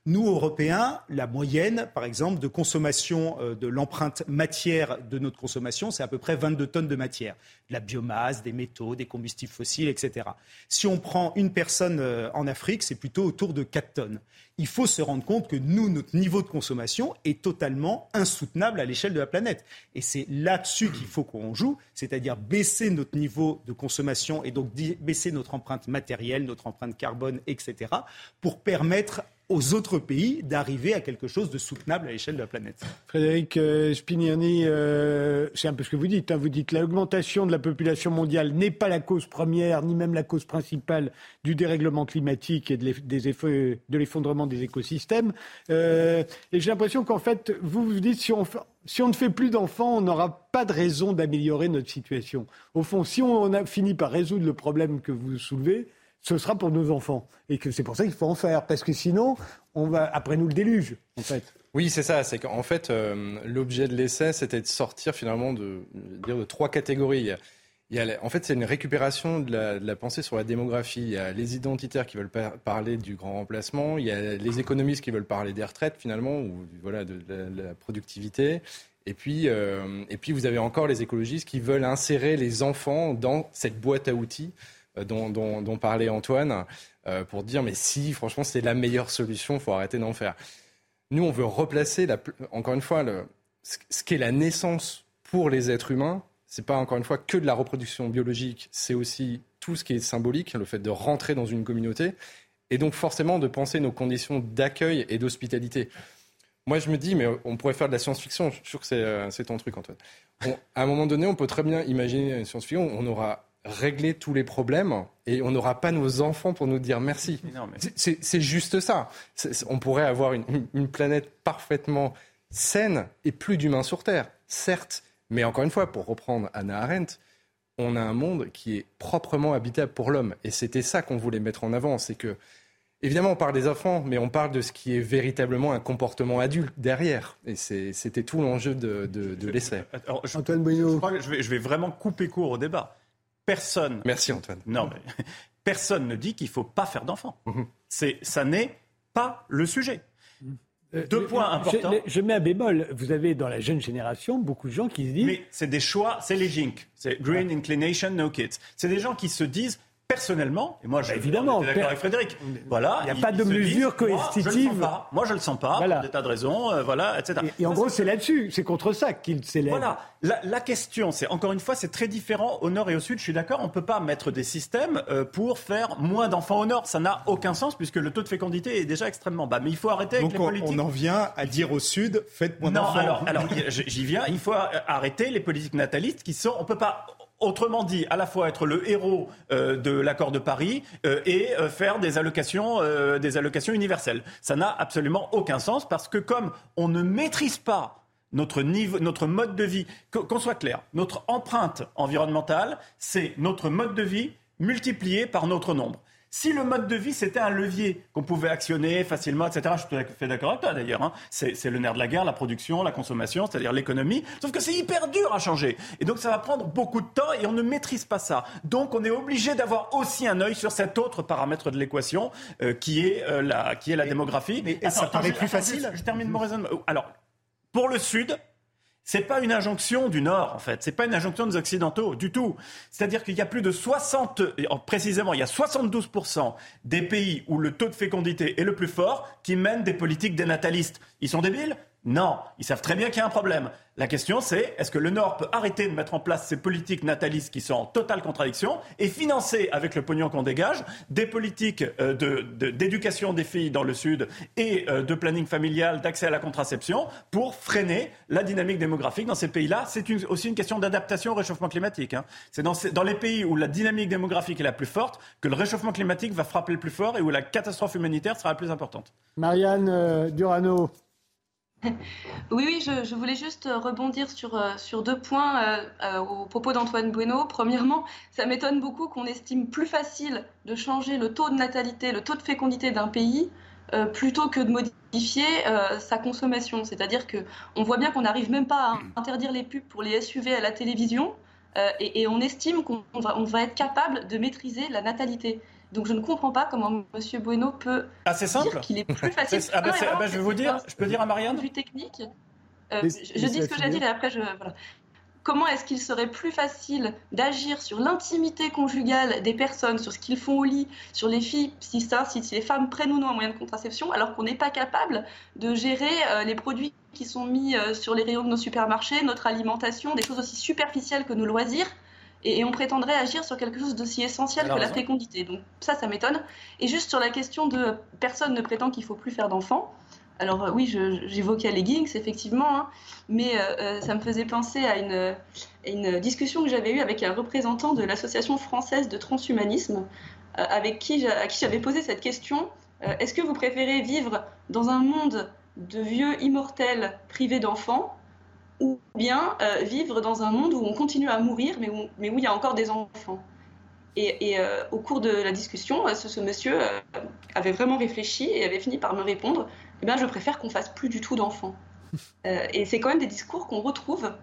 nous, Européens, la moyenne, par exemple, de consommation euh, de l'empreinte matière de notre consommation, c'est à peu près 22 tonnes de matière. De la biomasse, des métaux, des combustibles fossiles, etc. Si on prend une personne en Afrique, c'est plutôt autour de 4 tonnes il faut se rendre compte que nous, notre niveau de consommation est totalement insoutenable à l'échelle de la planète. Et c'est là-dessus qu'il faut qu'on joue, c'est-à-dire baisser notre niveau de consommation et donc baisser notre empreinte matérielle, notre empreinte carbone, etc., pour permettre aux autres pays d'arriver à quelque chose de soutenable à l'échelle de la planète. Frédéric euh, Spinierni, euh, c'est un peu ce que vous dites. Hein. Vous dites que l'augmentation de la population mondiale n'est pas la cause première, ni même la cause principale du dérèglement climatique et des effets, de l'effondrement des écosystèmes. Euh, et j'ai l'impression qu'en fait, vous vous dites, si on, si on ne fait plus d'enfants, on n'aura pas de raison d'améliorer notre situation. Au fond, si on a fini par résoudre le problème que vous soulevez, ce sera pour nos enfants. Et que c'est pour ça qu'il faut en faire. Parce que sinon, on va, après nous, le déluge, en fait. Oui, c'est ça. C'est qu'en fait, euh, l'objet de l'essai, c'était de sortir finalement de, dire, de trois catégories. Il y a, en fait, c'est une récupération de la, pensée sur la démographie. Il y a les identitaires qui veulent parler du grand remplacement. Il y a les économistes qui veulent parler des retraites, finalement, ou voilà, de, la, productivité. Et puis, euh, et puis, vous avez encore les écologistes qui veulent insérer les enfants dans cette boîte à outils euh, dont, parlait Antoine, euh, pour dire mais si, franchement, c'est la meilleure solution, il faut arrêter d'en faire. Nous, on veut replacer, encore une fois, ce qu'est la naissance pour les êtres humains. C'est pas encore une fois que de la reproduction biologique, c'est aussi tout ce qui est symbolique, le fait de rentrer dans une communauté, et donc forcément de penser nos conditions d'accueil et d'hospitalité. Moi, je me dis, mais on pourrait faire de la science-fiction. Je suis sûr que c'est euh, ton truc, Antoine. à un moment donné, on peut très bien imaginer une science-fiction. On aura régler tous les problèmes et on n'aura pas nos enfants pour nous dire merci. C'est juste ça. On pourrait avoir une, planète parfaitement saine et plus d'humains sur Terre, certes. Mais encore une fois, pour reprendre Anna Arendt, on a un monde qui est proprement habitable pour l'homme. Et c'était ça qu'on voulait mettre en avant. C'est que, évidemment, on parle des enfants, mais on parle de ce qui est véritablement un comportement adulte derrière. Et c'était tout l'enjeu de, l'essai. Je vais, je vais vraiment couper court au débat personne. Merci Antoine. Non, mais personne ne dit qu'il ne faut pas faire d'enfants. Mhm. C'est, ça n'est pas le sujet. Euh, Deux points importants. Je, mets un bémol. Vous avez dans la jeune génération beaucoup de gens qui se disent. Mais c'est des choix, c'est les GINC. C'est Green Inclination No Kids. C'est des gens qui se disent personnellement, et moi je bah, évidemment, d'accord avec Frédéric, voilà, il n'y a pas de mesure coercitive. Moi je le sens pas, voilà. des tas de raisons, euh, voilà, etc. Et, en gros c'est là-dessus, c'est contre ça qu'il s'élève. Voilà, la, question, c'est encore une fois, c'est très différent au nord et au sud. Je suis d'accord, on ne peut pas mettre des systèmes euh, pour faire moins d'enfants au nord, ça n'a aucun sens puisque le taux de fécondité est déjà extrêmement bas. Mais il faut arrêter avec les politiques. On en vient à dire au sud, faites moins d'enfants. Non, alors, alors j'y viens. Il faut arrêter les politiques natalistes qui sont, on peut pas Autrement dit, à la fois être le héros euh, de l'accord de Paris euh, et euh, faire des allocations, universelles. Ça n'a absolument aucun sens parce que comme on ne maîtrise pas notre mode de vie, qu'on soit clair, notre empreinte environnementale, c'est notre mode de vie multiplié par notre nombre. Si le mode de vie, c'était un levier qu'on pouvait actionner facilement, etc., je suis tout à fait d'accord avec toi d'ailleurs, hein. c'est le nerf de la guerre, la production, la consommation, c'est-à-dire l'économie, sauf que c'est hyper dur à changer. Et donc ça va prendre beaucoup de temps et on ne maîtrise pas ça. Donc on est obligé d'avoir aussi un œil sur cet autre paramètre de l'équation euh, qui, est, euh, la, qui est la démographie. Mais ça paraît plus facile. je termine mon raisonnement. Alors, pour le Sud, c'est pas une injonction du Nord, en fait. C'est pas une injonction des Occidentaux, du tout. C'est-à-dire qu'il y a plus de 60, précisément, il y a 72% des pays où le taux de fécondité est le plus fort qui mènent des politiques dénatalistes. Ils sont débiles non, ils savent très bien qu'il y a un problème. La question, c'est est-ce que le Nord peut arrêter de mettre en place ces politiques natalistes qui sont en totale contradiction et financer, avec le pognon qu'on dégage, des politiques euh, d'éducation des filles dans le Sud et euh, de planning familial, d'accès à la contraception pour freiner la dynamique démographique dans ces pays-là? C'est aussi une question d'adaptation au réchauffement climatique. Hein. C'est dans, les pays où la dynamique démographique est la plus forte que le réchauffement climatique va frapper le plus fort et où la catastrophe humanitaire sera la plus importante. Marianne euh, Durano. Oui, oui, je, voulais juste rebondir sur, euh, sur deux points euh, euh, au propos d'Antoine Bueno. Premièrement, ça m'étonne beaucoup qu'on estime plus facile de changer le taux de natalité, le taux de fécondité d'un pays, plutôt que de modifier sa consommation. C'est-à-dire qu'on voit bien qu'on n'arrive même pas à interdire les pubs pour les SUV à la télévision, et, on estime qu'on va être capable de maîtriser la natalité. Donc je ne comprends pas comment M. Bueno peut ah, simple. dire qu'il est plus facile. ah, bah, ah bah, je vais vous dire, je peux dire à Marianne Plus technique. Euh, je, dis ce que j'ai dit et après je. Voilà. Comment est-ce qu'il serait plus facile d'agir sur l'intimité conjugale des personnes, sur ce qu'ils font au lit, sur les filles, si, ça, si, les femmes prennent ou non un moyen de contraception, alors qu'on n'est pas capable de gérer euh, les produits qui sont mis euh, sur les rayons de nos supermarchés, notre alimentation, des choses aussi superficielles que nos loisirs? Et, on prétendrait agir sur quelque chose d'aussi essentiel que la fécondité. Donc ça, ça m'étonne. Et juste sur la question de personne ne prétend qu'il faut plus faire d'enfants. Alors euh, oui, j'évoquais les Ginks, effectivement, hein, mais euh, euh, ça me faisait penser à une, une discussion que j'avais eue avec un représentant de l'Association française de transhumanisme, avec qui, à qui j'avais posé cette question. Est-ce que vous préférez vivre dans un monde de vieux immortels privés d'enfants ou bien euh, vivre dans un monde où on continue à mourir, mais où, mais où il y a encore des enfants. Et, et euh, au cours de la discussion, euh, ce, monsieur avait vraiment réfléchi et avait fini par me répondre eh bien, Je préfère qu'on fasse plus du tout d'enfants. et c'est quand même des discours qu'on retrouve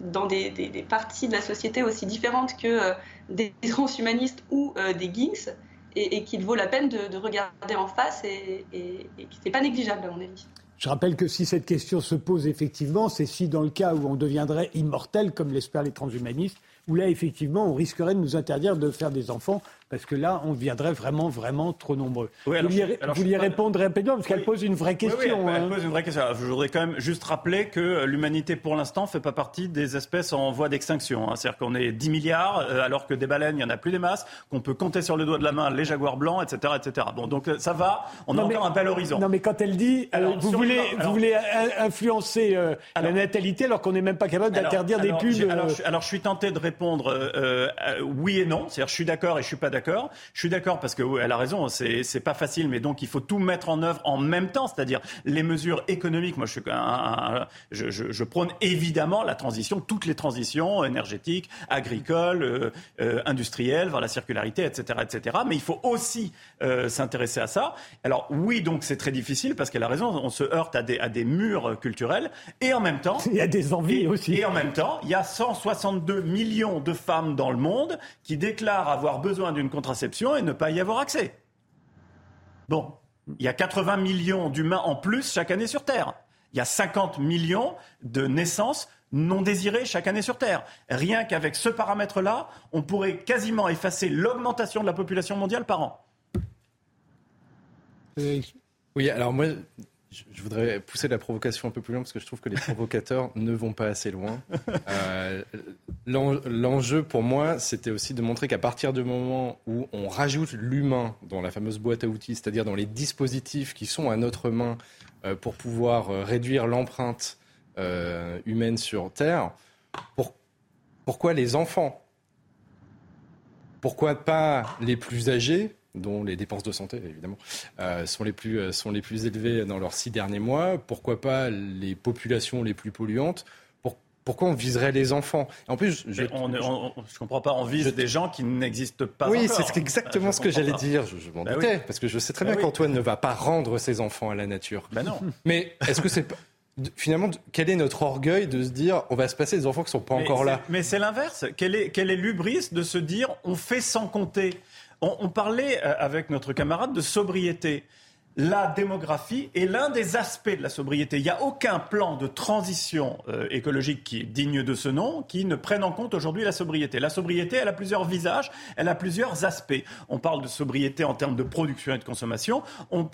dans des, des, parties de la société aussi différentes que des transhumanistes ou des geeks, et, et qu'il vaut la peine de, de, regarder en face et, et, et qui n'est pas négligeable à mon avis. Je rappelle que si cette question se pose effectivement, c'est si dans le cas où on deviendrait immortel, comme l'espèrent les transhumanistes, où là, effectivement, on risquerait de nous interdire de faire des enfants parce que là, on deviendrait vraiment, vraiment trop nombreux. vous vouliez répondre rapidement, parce qu'elle pose une vraie question. Oui, elle hein. pose une vraie question. je voudrais quand même juste rappeler que l'humanité, pour l'instant, ne fait pas partie des espèces en voie d'extinction. Hein. C'est-à-dire qu'on est 10 milliards, euh, alors que des baleines, il n'y en a plus des masses, qu'on peut compter sur le doigt de la main les jaguars blancs, etc. etc. Bon, donc euh, ça va, on a encore un bel horizon. Non, mais quand elle dit, euh, vous, voulez, vous voulez influencer la natalité alors qu'on n'est même pas capable d'interdire des pubs. Alors, je suis tenté de répondre oui et non. C'est-à-dire, je suis d'accord et je suis pas d'accord. Je suis d'accord parce que elle a raison, c'est pas facile, mais donc il faut tout mettre en œuvre en même temps, c'est-à-dire les mesures économiques. Moi, je suis un, je, je, je, prône évidemment la transition, toutes les transitions énergétiques, agricoles, euh, euh, industrielles, vers la circularité, etc., etc. Mais il faut aussi euh, s'intéresser à ça. Alors oui, donc c'est très difficile parce qu'elle a raison. On se heurte à des à des murs culturels et en même temps, il y a des envies aussi. Et en même temps, il y a 162 millions de femmes dans le monde qui déclarent avoir besoin d'une contraception et ne pas y avoir accès. Bon, Il y a 80 millions d'humains en plus chaque année sur Terre. Il y a 50 millions de naissances non désirées chaque année sur Terre. Rien qu'avec ce paramètre-là, on pourrait quasiment effacer l'augmentation de la population mondiale par an. Oui, alors moi, je voudrais pousser la provocation un peu plus loin parce que je trouve que les provocateurs ne vont pas assez loin. Euh, l'enjeu pour moi, c'était aussi de montrer qu'à partir du moment où on rajoute l'humain dans la fameuse boîte à outils, c'est-à-dire dans les dispositifs qui sont à notre main euh, pour pouvoir euh, réduire l'empreinte humaine sur Terre, pourquoi les enfants? Pourquoi pas les plus âgés? Dont les dépenses de santé, évidemment, euh, sont, les plus, euh, sont les plus élevées dans leurs six derniers mois. Pourquoi pas les populations les plus polluantes? Pourquoi on viserait les enfants? En plus, je ne comprends pas, on vise des gens qui n'existent pas Oui, c'est exactement ce que j'allais dire. Je, m'en bah doutais, parce que je sais très bah bien qu'Antoine ne va pas rendre ses enfants à la nature. Ben non. Mais est-ce que c'est finalement, quel est notre orgueil de se dire on va se passer des enfants qui ne sont pas encore là? Mais c'est l'inverse. Quel est, quel est l'ubris de se dire on fait sans compter? On, parlait euh, avec notre camarade de sobriété la démographie est l'un des aspects de la sobriété. Il n'y a aucun plan de transition euh, écologique qui est digne de ce nom qui ne prenne en compte aujourd'hui la sobriété. La sobriété, elle a plusieurs visages, elle a plusieurs aspects. On parle de sobriété en termes de production et de consommation. On,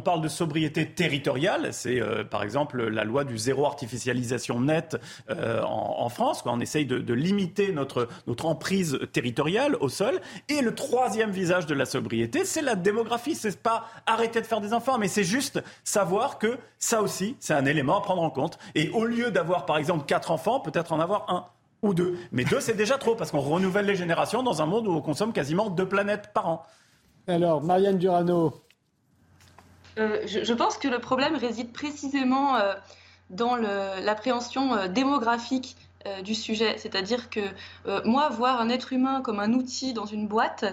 parle de sobriété territoriale. C'est euh, par exemple la loi du zéro artificialisation nette euh, en, France. Quoi. On essaye de, limiter notre, emprise territoriale au sol. Et le troisième visage de la sobriété, c'est la démographie. C'est pas arrêter faire des enfants, mais c'est juste savoir que ça aussi, c'est un élément à prendre en compte. Et au lieu d'avoir, par exemple, quatre enfants, peut-être en avoir un ou deux. Mais deux, c'est déjà trop, parce qu'on renouvelle les générations dans un monde où on consomme quasiment deux planètes par an. Alors, Marianne Durano. Euh, je, pense que le problème réside précisément euh, dans l'appréhension euh, démographique du sujet. C'est-à-dire que moi, voir un être humain comme un outil dans une boîte,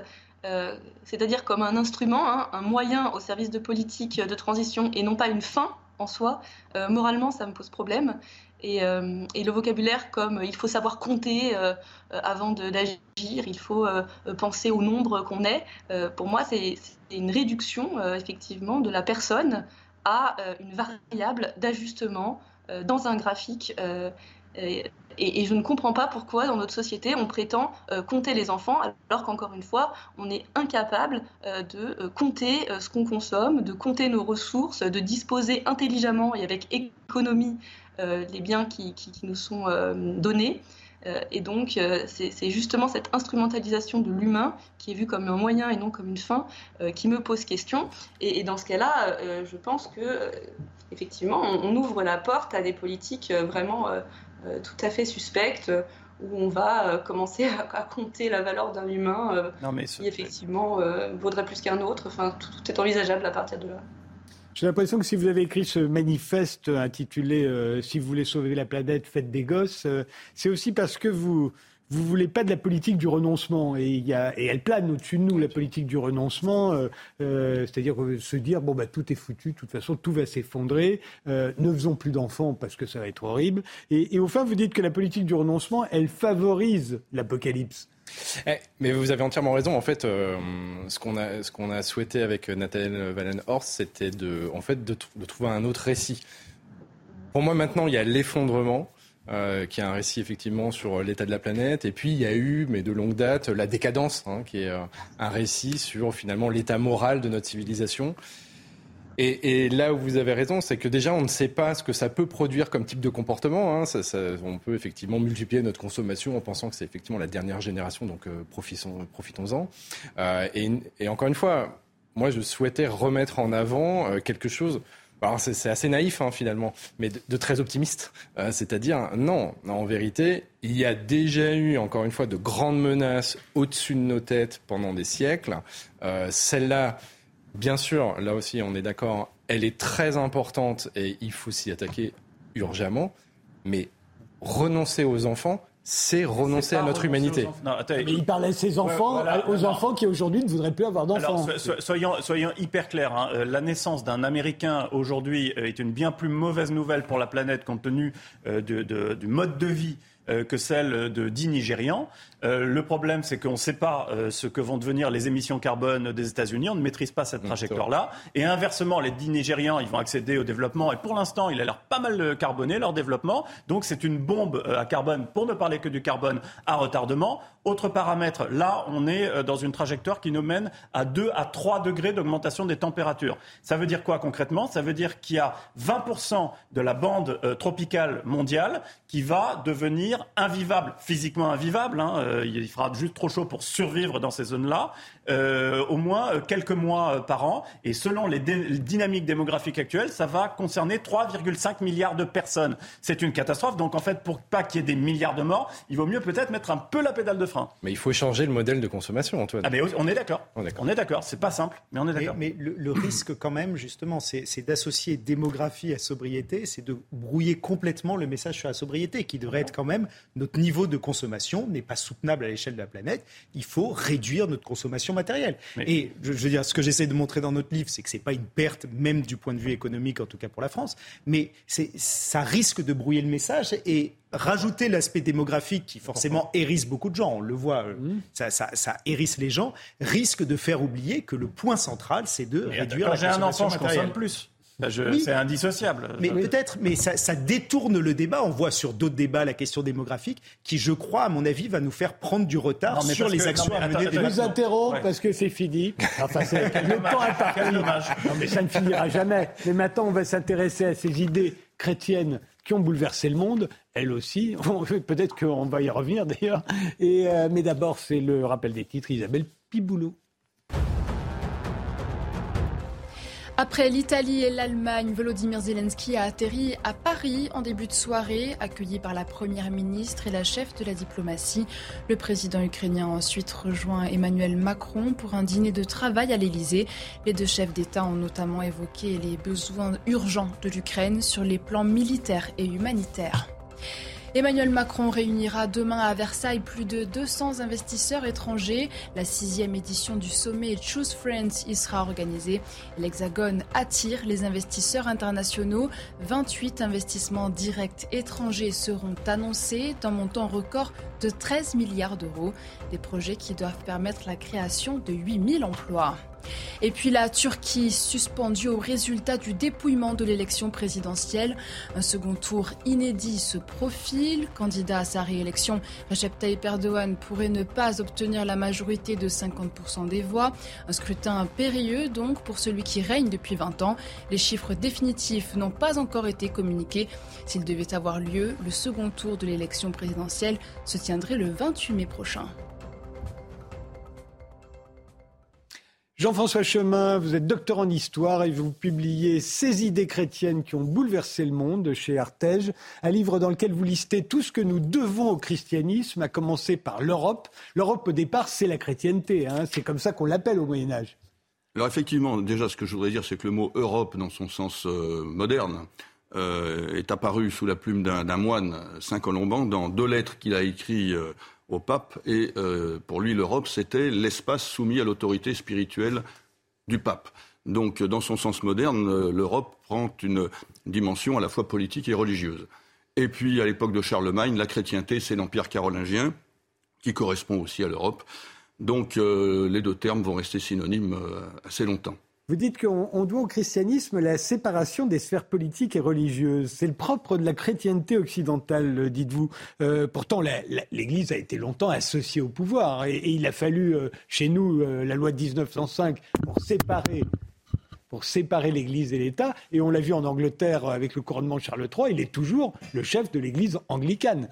euh, c'est-à-dire comme un instrument, hein, un moyen au service de politique de transition et non pas une fin en soi, euh, moralement, ça me pose problème. Et, euh, le vocabulaire comme il faut savoir compter avant d'agir, il faut penser au nombre qu'on est, pour moi, c'est une réduction, effectivement, de la personne à une variable d'ajustement dans un graphique je ne comprends pas pourquoi dans notre société on prétend euh, compter les enfants alors qu'encore une fois on est incapable euh, de euh, compter ce qu'on consomme, de compter nos ressources, de disposer intelligemment et avec économie les biens qui, nous sont donnés. et donc, c'est justement cette instrumentalisation de l'humain qui est vue comme un moyen et non comme une fin qui me pose question. Et, dans ce cas-là, je pense que effectivement, on, ouvre la porte à des politiques vraiment tout à fait suspecte où on va euh, commencer à, compter la valeur d'un humain euh, qui effectivement vaudrait plus qu'un autre. Enfin, tout, est envisageable à partir de là. J'ai l'impression que si vous avez écrit ce manifeste intitulé Si vous voulez sauver la planète, faites des gosses, c'est aussi parce que vous, vous voulez pas de la politique du renoncement. Et, elle plane au-dessus de nous, la politique du renoncement. Euh, euh, c'est-à-dire se dire, bon, bah, tout est foutu, de toute façon, tout va s'effondrer. Euh, ne faisons plus d'enfants parce que ça va être horrible. Et, et au fond, vous dites que la politique du renoncement, elle favorise l'apocalypse. Eh, mais vous avez entièrement raison. En fait, ce qu'on a, qu'on a souhaité avec Nathalie Wallenhorst, c'était de, en fait, de, trouver un autre récit. Pour moi, maintenant, il y a l'effondrement. Euh, qui est un récit effectivement sur l'état de la planète. Et puis il y a eu, mais de longue date, la décadence, hein, qui est euh, un récit sur finalement l'état moral de notre civilisation. Et, là où vous avez raison, c'est que déjà on ne sait pas ce que ça peut produire comme type de comportement. Hein. On peut effectivement multiplier notre consommation en pensant que c'est effectivement la dernière génération, donc euh, profitons-en. Euh, et, encore une fois, moi je souhaitais remettre en avant quelque chose c'est assez naïf hein, finalement, mais de, très optimiste. Euh, c'est-à-dire, non, en vérité, il y a déjà eu, encore une fois, de grandes menaces au-dessus de nos têtes pendant des siècles. Euh, celle-là, bien sûr, là aussi, on est d'accord, elle est très importante et il faut s'y attaquer urgemment. Mais renoncer aux enfants, c'est renoncer à notre humanité. mais il parlait à ses enfants, aux enfants qui aujourd'hui ne voudraient plus avoir d'enfants. soyons, soyons, hyper clairs. Hein. Euh, la naissance d'un Américain aujourd'hui euh, est une bien plus mauvaise nouvelle pour la planète compte tenu euh, du mode de vie que celle de 10 Nigérians. Le problème, c'est qu'on ne sait pas ce que vont devenir les émissions carbone des États-Unis. On ne maîtrise pas cette mmh, trajectoire-là. Et inversement, les 10 Nigérians, ils vont accéder au développement. Et pour l'instant, il a l'air pas mal carboné, leur développement. Donc c'est une bombe à carbone, pour ne parler que du carbone, à retardement. Autre paramètre, là, on est dans une trajectoire qui nous mène à 2 à 3 degrés d'augmentation des températures. Ça veut dire quoi concrètement? Ça veut dire qu'il y a 20% de la bande euh, tropicale mondiale qui va devenir invivable, physiquement invivable. Hein, euh, il fera juste trop chaud pour survivre dans ces zones-là. Euh, au moins quelques mois par an. Et selon les, dynamiques démographiques actuelles, ça va concerner 3,5 milliards de personnes. C'est une catastrophe. Donc en fait, pour pas qu'il y ait des milliards de morts, il vaut mieux peut-être mettre un peu la pédale de frein. Mais il faut changer le modèle de consommation, Antoine. Ah mais on est d'accord. On est d'accord. C'est pas simple, mais on est d'accord. Mais, le, risque quand même, justement, c'est d'associer démographie à sobriété, c'est de brouiller complètement le message sur la sobriété, qui devrait être quand même notre niveau de consommation n'est pas soutenable à l'échelle de la planète. Il faut réduire notre consommation matérielle. Et je, veux dire, ce que j'essaie de montrer dans notre livre, c'est que c'est pas une perte, même du point de vue économique, en tout cas pour la France, mais ça risque de brouiller le message et rajouter l'aspect démographique qui forcément hérisse beaucoup de gens, on le voit, euh, mmh. ça, ça, hérisse les gens, risque de faire oublier que le point central, c'est de réduire la consommation j'ai un enfant, je consomme plus. C'est indissociable. Mais peut-être, mais ça, détourne le débat. On voit sur d'autres débats la question démographique, qui, je crois, à mon avis, va nous faire prendre du retard sur les actions à mener. Je vous interromps parce que c'est fini. Enfin, le temps est parti. Non, mais ça ne finira jamais. Mais maintenant, on va s'intéresser à ces idées chrétiennes qui ont bouleversé le monde, elles aussi. Peut-être qu'on va y revenir d'ailleurs. Euh, mais d'abord, c'est le rappel des titres. Isabelle Piboulot. Après l'Italie et l'Allemagne, Volodymyr Zelensky a atterri à Paris en début de soirée, accueilli par la première ministre et la chef de la diplomatie. Le président ukrainien a ensuite rejoint Emmanuel Macron pour un dîner de travail à l'Elysée. Les deux chefs d'État ont notamment évoqué les besoins urgents de l'Ukraine sur les plans militaires et humanitaires. Emmanuel Macron réunira demain à Versailles plus de 200 investisseurs étrangers. La sixième édition du sommet Choose Friends y sera organisée. L'Hexagone attire les investisseurs internationaux. 28 investissements directs étrangers seront annoncés d'un montant record de 13 milliards d'euros. Des projets qui doivent permettre la création de 8000 emplois. Et puis la Turquie suspendue au résultat du dépouillement de l'élection présidentielle. Un second tour inédit se profile. Candidat à sa réélection, Recep Tayyip Erdogan pourrait ne pas obtenir la majorité de 50% des voix. Un scrutin périlleux donc pour celui qui règne depuis 20 ans. Les chiffres définitifs n'ont pas encore été communiqués. S'il devait avoir lieu, le second tour de l'élection présidentielle se tiendrait le 28 mai prochain. Jean-François Chemin, vous êtes docteur en histoire et vous publiez Ces idées chrétiennes qui ont bouleversé le monde chez Artege, un livre dans lequel vous listez tout ce que nous devons au christianisme, à commencer par l'Europe. L'Europe, au départ, c'est la chrétienté. Hein. c'est comme ça qu'on l'appelle au Moyen Âge. Alors effectivement, déjà, ce que je voudrais dire, c'est que le mot Europe, dans son sens euh, moderne, euh, est apparu sous la plume d'un moine, Saint Colomban, dans deux lettres qu'il a écrites euh, au pape. Et euh, pour lui, l'Europe, c'était l'espace soumis à l'autorité spirituelle du pape. Donc, dans son sens moderne, euh, l'Europe prend une dimension à la fois politique et religieuse. Et puis, à l'époque de Charlemagne, la chrétienté, c'est l'empire carolingien, qui correspond aussi à l'Europe. Donc, euh, les deux termes vont rester synonymes assez longtemps. Vous dites qu'on doit au christianisme la séparation des sphères politiques et religieuses. C'est le propre de la chrétienté occidentale, dites-vous. Euh, pourtant, l'Église a été longtemps associée au pouvoir et, il a fallu, euh, chez nous, euh, la loi de 1905 pour séparer pour séparer l'Église et l'État. Et on l'a vu en Angleterre avec le couronnement de Charles III, il est toujours le chef de l'Église anglicane.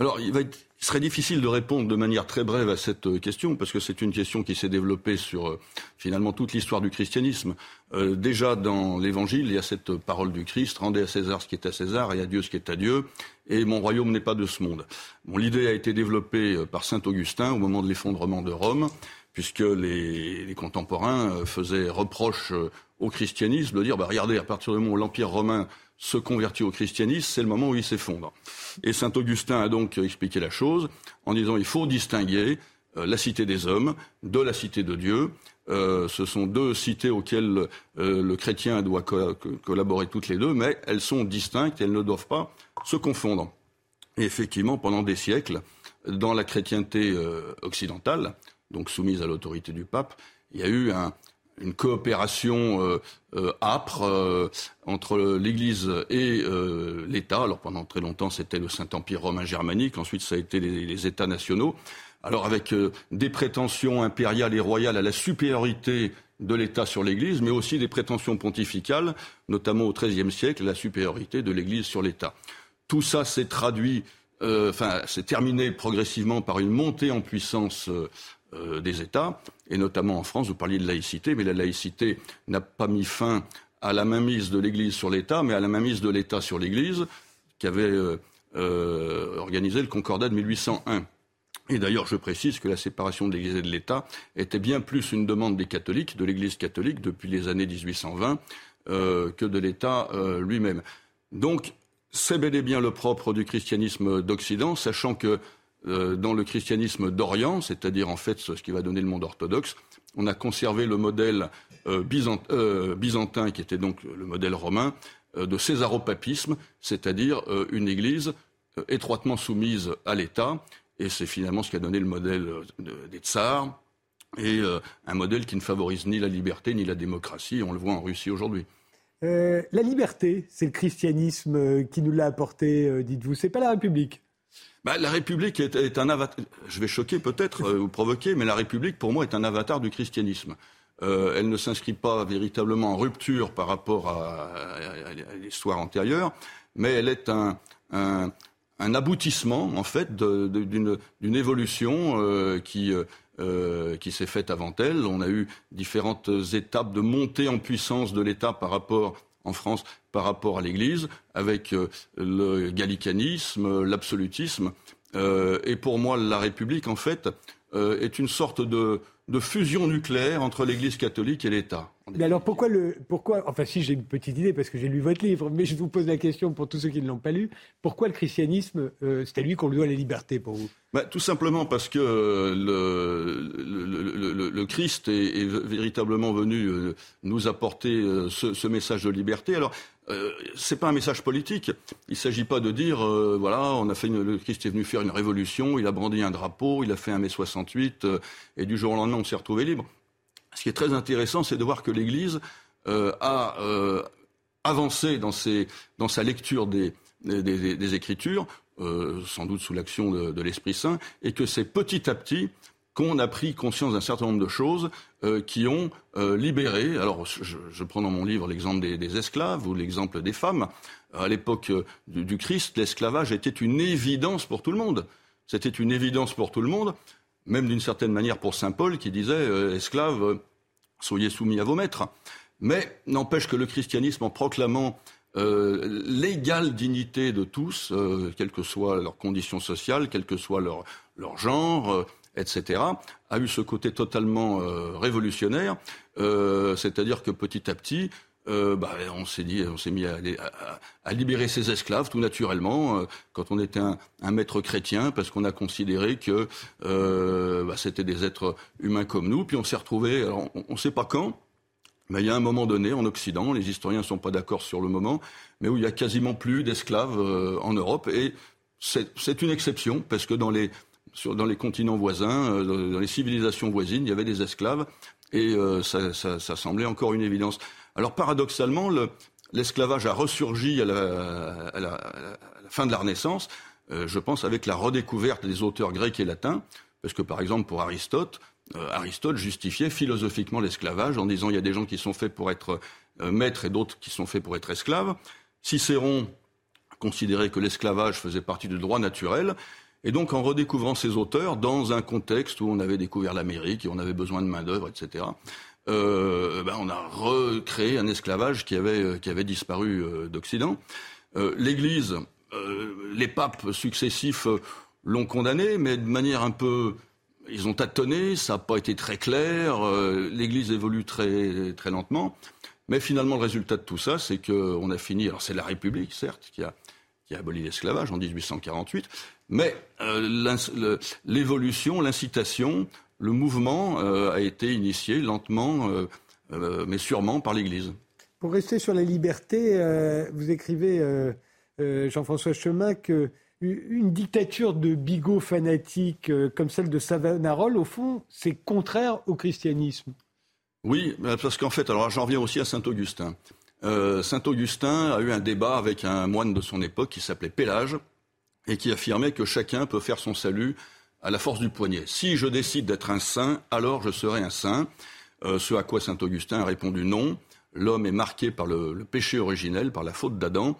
Alors, il, va être, il, serait difficile de répondre de manière très brève à cette euh, question, parce que c'est une question qui s'est développée sur euh, finalement toute l'histoire du christianisme. Euh, déjà dans l'Évangile, il y a cette parole du Christ rendez à César ce qui est à César et à Dieu ce qui est à Dieu. Et mon royaume n'est pas de ce monde. Bon, l'idée a été développée par saint Augustin au moment de l'effondrement de Rome, puisque les, contemporains faisaient reproche au christianisme de dire bah, regardez, à partir du moment où l'empire romain se convertit au christianisme, c'est le moment où il s'effondre. Et saint Augustin a donc expliqué la chose en disant il faut distinguer euh, la cité des hommes de la cité de Dieu. Euh, ce sont deux cités auxquelles euh, le chrétien doit collaborer toutes les deux, mais elles sont distinctes elles ne doivent pas se confondre. Et effectivement, pendant des siècles, dans la chrétienté occidentale, donc soumise à l'autorité du pape, il y a eu une coopération euh, euh, âpre entre l'Église et l'État. Alors pendant très longtemps, c'était le Saint-Empire romain germanique, ensuite ça a été les, États nationaux. Alors avec des prétentions impériales et royales à la supériorité de l'État sur l'Église, mais aussi des prétentions pontificales, notamment au XIIIe siècle, la supériorité de l'Église sur l'État. Tout ça s'est traduit euh, enfin, c'est terminé progressivement par une montée en puissance euh, euh, des États, et notamment en France, vous parliez de laïcité, mais la laïcité n'a pas mis fin à la mainmise de l'Église sur l'État, mais à la mainmise de l'État sur l'Église, qui avait organisé le Concordat de 1801. Et d'ailleurs, je précise que la séparation de l'Église et de l'État était bien plus une demande des catholiques, de l'Église catholique, depuis les années 1820, que de l'État lui-même. Donc, c'est bel et bien le propre du christianisme d'Occident, sachant que euh, dans le christianisme d'Orient, c'est-à-dire en fait ce qui va donner le monde orthodoxe, on a conservé le modèle euh, euh, byzantin, qui était donc le modèle romain, de césaropapisme, c'est-à-dire une Église étroitement soumise à l'État, et c'est finalement ce qui a donné le modèle des tsars, et un modèle qui ne favorise ni la liberté ni la démocratie, on le voit en Russie aujourd'hui. Euh, la liberté, c'est le christianisme euh, qui nous l'a apporté, euh, dites-vous. C'est pas la République. Bah, la République est, un avatar. Je vais choquer peut-être ou provoquer, mais la République, pour moi, est un avatar du christianisme. elle ne s'inscrit pas véritablement en rupture par rapport à, l'histoire antérieure, mais elle est un, aboutissement, en fait, d'une évolution qui euh, qui s'est faite avant elle. On a eu différentes étapes de montée en puissance de l'État par rapport en France par rapport à l'Église, avec euh, le gallicanisme, l'absolutisme. Euh, et pour moi, la République, en fait, est une sorte de fusion nucléaire entre l'Église catholique et l'État. Mais alors pourquoi le pourquoi enfin si j'ai une petite idée parce que j'ai lu votre livre, mais je vous pose la question pour tous ceux qui ne l'ont pas lu, pourquoi le christianisme euh, c'est à lui qu'on lui doit la liberté pour vous? Bah, tout simplement parce que le, le, le, Christ est, véritablement venu euh, nous apporter euh, ce, ce, message de liberté. Alors euh, c'est pas un message politique. Il s'agit pas de dire, euh, voilà, on a fait le Christ est venu faire une révolution, il a brandi un drapeau, il a fait un mai 68, euh, et du jour au lendemain, on s'est retrouvé libre. Ce qui est très intéressant, c'est de voir que l'Église a avancé dans, sa lecture des, Écritures, sans doute sous l'action de, l'Esprit Saint, et que c'est petit à petit qu'on a pris conscience d'un certain nombre de choses euh, qui ont euh, libéré. Alors, je, prends dans mon livre l'exemple des, esclaves ou l'exemple des femmes. À l'époque euh, du, Christ, l'esclavage était une évidence pour tout le monde. C'était une évidence pour tout le monde, même d'une certaine manière pour saint Paul qui disait esclaves, soyez soumis à vos maîtres. Mais n'empêche que le christianisme, en proclamant l'égale dignité de tous, quelles que soient leurs conditions sociales, quel que soit leur, leur genre, etc., a eu ce côté totalement euh, révolutionnaire, euh, c'est-à-dire que petit à petit, euh, bah, on s'est dit, on s'est mis à, libérer ses esclaves tout naturellement quand on était un, maître chrétien, parce qu'on a considéré que bah, c'était des êtres humains comme nous. Puis on s'est retrouvé, on ne sait pas quand, mais il y a un moment donné en Occident, les historiens ne sont pas d'accord sur le moment, mais où il y a quasiment plus d'esclaves en Europe et c'est une exception parce que dans les continents voisins, euh, dans les civilisations voisines, il y avait des esclaves et euh, ça, semblait encore une évidence. Alors paradoxalement, l'esclavage a ressurgi à la, fin de la Renaissance, euh, je pense, avec la redécouverte des auteurs grecs et latins, parce que par exemple pour Aristote, Aristote justifiait philosophiquement l'esclavage en disant il y a des gens qui sont faits pour être maîtres et d'autres qui sont faits pour être esclaves. Cicéron considérait que l'esclavage faisait partie du droit naturel et donc, en redécouvrant ces auteurs, dans un contexte où on avait découvert l'Amérique et on avait besoin de main-d'œuvre, etc., euh, ben on a recréé un esclavage qui avait, euh, qui avait disparu euh, d'Occident. L'Église, les papes successifs l'ont condamné, mais de manière un peu. Ils ont tâtonné, ça n'a pas été très clair, l'Église évolue très, très lentement. Mais finalement, le résultat de tout ça, c'est qu'on a fini. Alors, c'est la République, certes, qui a, qui a aboli l'esclavage en 1848, mais l'évolution, l'incitation, le mouvement euh, a été initié lentement, euh, mais sûrement par l'Église. Pour rester sur la liberté, vous écrivez, Jean-François Chemin, que une dictature de bigots fanatiques comme celle de Savonarola, au fond, c'est contraire au christianisme. Oui, parce qu'en fait, alors j'en reviens aussi à Saint-Augustin. Euh, Saint-Augustin a eu un débat avec un moine de son époque qui s'appelait Pélage et qui affirmait que chacun peut faire son salut à la force du poignet. Si je décide d'être un saint, alors je serai un saint. Euh, ce à quoi Saint-Augustin a répondu non. L'homme est marqué par le, péché originel, par la faute d'Adam,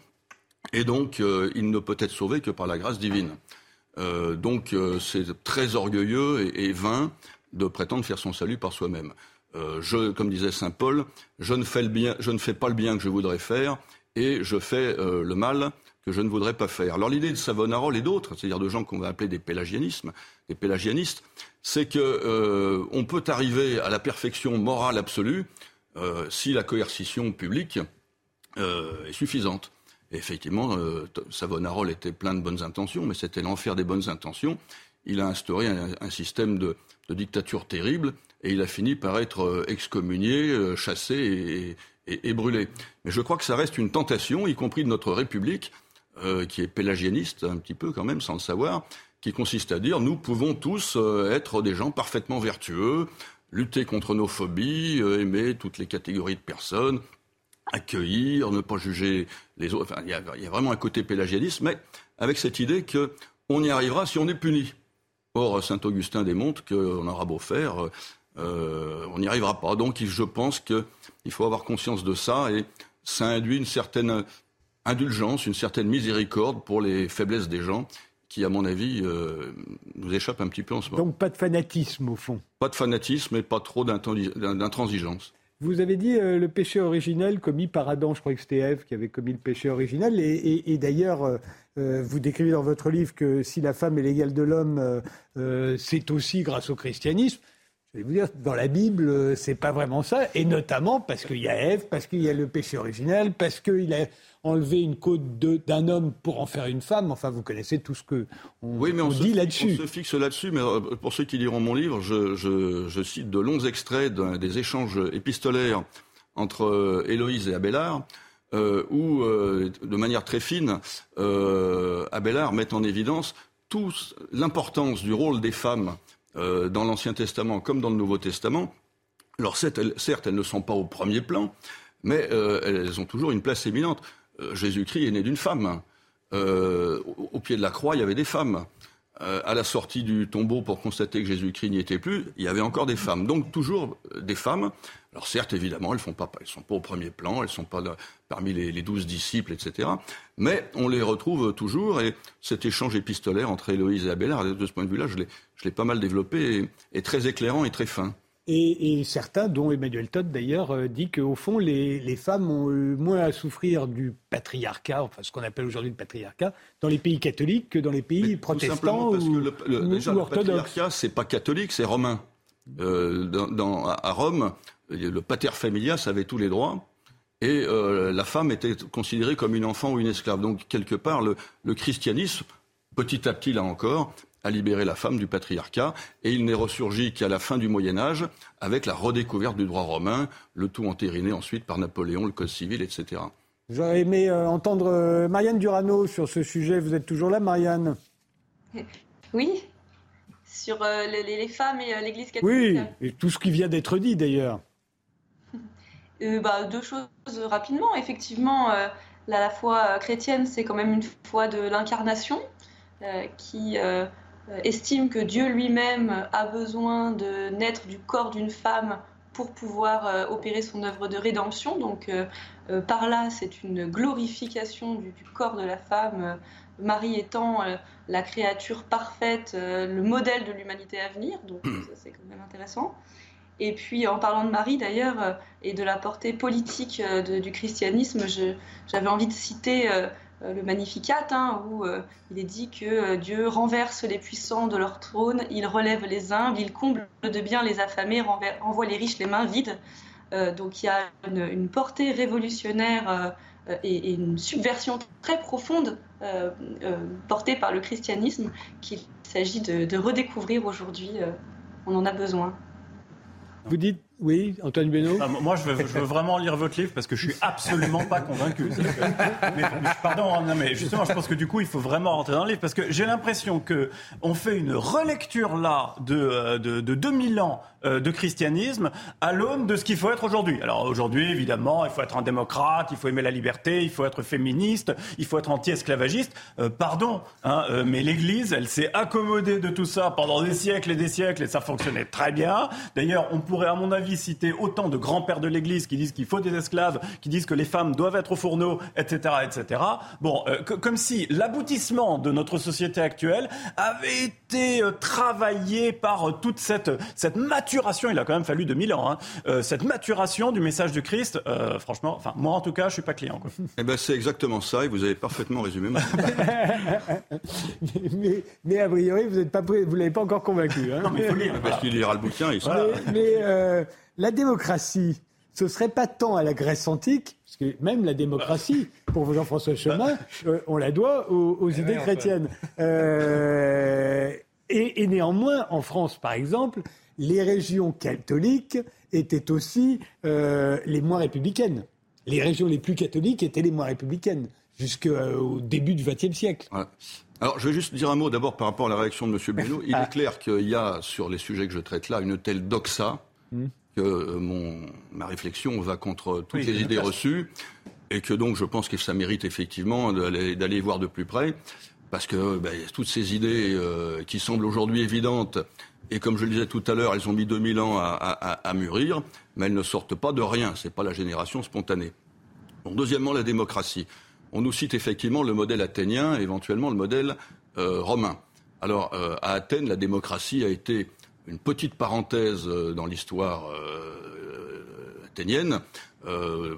et donc euh, il ne peut être sauvé que par la grâce divine. donc c'est très orgueilleux et vain de prétendre faire son salut par soi-même. Euh, je, comme disait saint Paul, je ne, fais pas le bien que je voudrais faire et je fais euh, le mal que je ne voudrais pas faire. Alors l'idée de Savonarole et d'autres, c'est-à-dire de gens qu'on va appeler des pélagianismes, des pélagianistes, c'est que euh, on peut arriver à la perfection morale absolue si la coercition publique est suffisante. effectivement, Savonarole était plein de bonnes intentions, mais c'était l'enfer des bonnes intentions. Il a instauré un, système de, de dictature terrible et il a fini par être euh, excommunié, euh, chassé et, brûlé. Mais je crois que ça reste une tentation, y compris de notre République, euh, qui est pélagianiste un petit peu quand même, sans le savoir, qui consiste à dire nous pouvons tous être des gens parfaitement vertueux, lutter contre nos phobies, aimer toutes les catégories de personnes, accueillir, ne pas juger les autres. Enfin, il y, a vraiment un côté pélagianiste, mais avec cette idée qu'on y arrivera si on est puni. Or, Saint Augustin démontre qu'on aura beau faire, euh, on n'y arrivera pas. Donc je pense qu'il faut avoir conscience de ça et ça induit une certaine indulgence, une certaine miséricorde pour les faiblesses des gens qui, à mon avis, euh, nous échappent un petit peu en ce moment. Donc pas de fanatisme au fond. Pas de fanatisme et pas trop d'intransigeance. Vous avez dit euh, le péché originel commis par Adam, je crois que c'était Ève qui avait commis le péché originel. Et, d'ailleurs, vous décrivez dans votre livre que si la femme est l'égale de l'homme, c'est aussi grâce au christianisme. Je vais vous dire, dans la Bible, euh, c'est pas vraiment ça, et notamment parce qu'il y a Ève, parce qu'il y a le péché originel, parce qu'il a enlevé une côte d'un homme pour en faire une femme. Enfin, vous connaissez tout ce que on, oui, mais on, dit là-dessus. On se fixe là-dessus, mais euh, pour ceux qui liront mon livre, je, cite de longs extraits des échanges épistolaires entre euh, Héloïse et Abélard. où, de manière très fine, Abélard met en évidence toute l'importance du rôle des femmes euh, dans l'Ancien Testament comme dans le Nouveau Testament. Alors certes, elles, ne sont pas au premier plan, mais euh, elles ont toujours une place éminente. Euh, Jésus-Christ est né d'une femme. au pied de la croix, il y avait des femmes. à la sortie du tombeau pour constater que Jésus-Christ n'y était plus, il y avait encore des femmes. Donc toujours des femmes. Alors certes, évidemment, elles ne sont pas au premier plan, elles ne sont pas parmi les, douze disciples, etc. Mais on les retrouve toujours, et cet échange épistolaire entre Héloïse et Abélard, de ce point de vue-là, je l'ai pas mal développé, est très éclairant et très fin. Et, certains, dont Emmanuel Todd d'ailleurs, euh, dit qu'au fond, les, femmes ont moins à souffrir du patriarcat, enfin ce qu'on appelle aujourd'hui le patriarcat, dans les pays catholiques que dans les pays protestants parce que le, Le patriarcat, c'est pas catholique, c'est romain. Euh, à Rome, le pater familias avait tous les droits. Et euh, la femme était considérée comme une enfant ou une esclave. Donc, quelque part, le, christianisme, petit à petit, là encore, a libéré la femme du patriarcat. Et il n'est ressurgi qu'à la fin du Moyen Âge, avec la redécouverte du droit romain, le tout entériné ensuite par Napoléon, le Code civil, etc. J'aurais aimé euh, entendre Marianne Durano sur ce sujet. Vous êtes toujours là, Marianne? Oui, sur les, femmes et l'Église catholique. Oui, et tout ce qui vient d'être dit d'ailleurs. Euh, bah, deux choses rapidement. Effectivement, euh, la, foi chrétienne, c'est quand même une foi de l'incarnation euh, qui estime que Dieu lui-même a besoin de naître du corps d'une femme pour pouvoir opérer son œuvre de rédemption. Donc par là, c'est une glorification du, corps de la femme, Marie étant la créature parfaite, le modèle de l'humanité à venir. Donc ça, c'est quand même intéressant. Et puis, en parlant de Marie d'ailleurs, euh, et de la portée politique euh, du christianisme, j'avais envie de citer euh, le Magnificat, hein, où il est dit que Dieu renverse les puissants de leur trône, il relève les humbles, il comble de bien les affamés, renvoie les riches les mains vides. donc il y a une, portée révolutionnaire et, une subversion très profonde portée par le christianisme qu'il s'agit de redécouvrir aujourd'hui. on en a besoin. Vous dites Oui, Antoine Benoît ah, Moi, je veux, je veux, vraiment lire votre livre parce que je suis absolument pas convaincu. Mais, pardon, hein, non, mais justement, je pense que du coup, il faut vraiment rentrer dans le livre parce que j'ai l'impression que on fait une relecture là de, euh, de, de 2000 ans euh, de christianisme à l'aune de ce qu'il faut être aujourd'hui. Alors aujourd'hui, évidemment, il faut être un démocrate, il faut aimer la liberté, il faut être féministe, il faut être anti-esclavagiste. Euh, pardon, hein, mais l'Église, elle s'est accommodée de tout ça pendant des siècles et des siècles et ça fonctionnait très bien. D'ailleurs, on pourrait, à mon avis, citer autant de grands-pères de l'Église qui disent qu'il faut des esclaves, qui disent que les femmes doivent être au fourneau, etc., etc. Bon, euh, comme si l'aboutissement de notre société actuelle avait été euh, travaillé par euh, toute cette, cette maturation. Il a quand même fallu 2000 ans. Hein, cette maturation du message du Christ. franchement, enfin, moi en tout cas, je suis pas client. Quoi. Eh ben, c'est exactement ça, et vous avez parfaitement résumé. mais, mais, a priori, vous ne l'avez pas encore convaincu. Hein. Non, mais il faut lire. Parce qu'il lira le bouquin, il sera. Mais, la démocratie, ce serait pas tant à la Grèce antique, parce que même la démocratie, pour Jean-François Chemin, euh, on la doit aux, eh idées chrétiennes. Euh, et, néanmoins, en France, par exemple, les régions catholiques étaient aussi euh, les moins républicaines. Les régions les plus catholiques étaient les moins républicaines, jusqu'au début du XXe siècle. Alors, je vais juste dire un mot d'abord par rapport à la réaction de M. Benoît. Il est ah. clair qu'il y a, sur les sujets que je traite là, une telle doxa hmm que euh, mon, ma réflexion va contre toutes les idées reçues et que donc je pense que ça mérite effectivement d'aller voir de plus près parce que ben, toutes ces idées euh, qui semblent aujourd'hui évidentes et comme je le disais tout à l'heure, elles ont mis 2000 ans à, à, à, mûrir, mais elles ne sortent pas de rien. C'est pas la génération spontanée. Bon, deuxièmement, la démocratie. On nous cite effectivement le modèle athénien, éventuellement le modèle euh, romain. Alors, euh, à Athènes, la démocratie a été une petite parenthèse euh, dans l'histoire euh, athénienne, euh,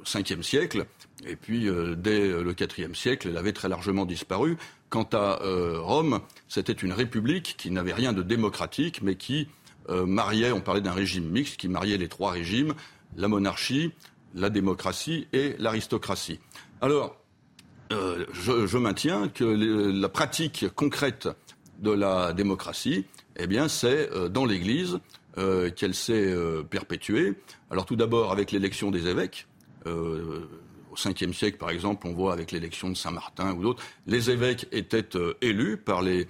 au 5e siècle, et puis dès le 4e siècle, elle avait très largement disparu. Quant à Rome, c'était une république qui n'avait rien de démocratique, mais qui mariait, on parlait d'un régime mixte, qui mariait les trois régimes, la monarchie, la démocratie et l'aristocratie. Alors, je, maintiens que la pratique concrète de la démocratie, eh bien, c'est euh, dans l'Église euh, qu'elle s'est euh, perpétuée. Alors, tout d'abord avec l'élection des évêques. au 5e siècle, par exemple, on voit avec l'élection de Saint-Martin ou d'autres, les évêques étaient élus par les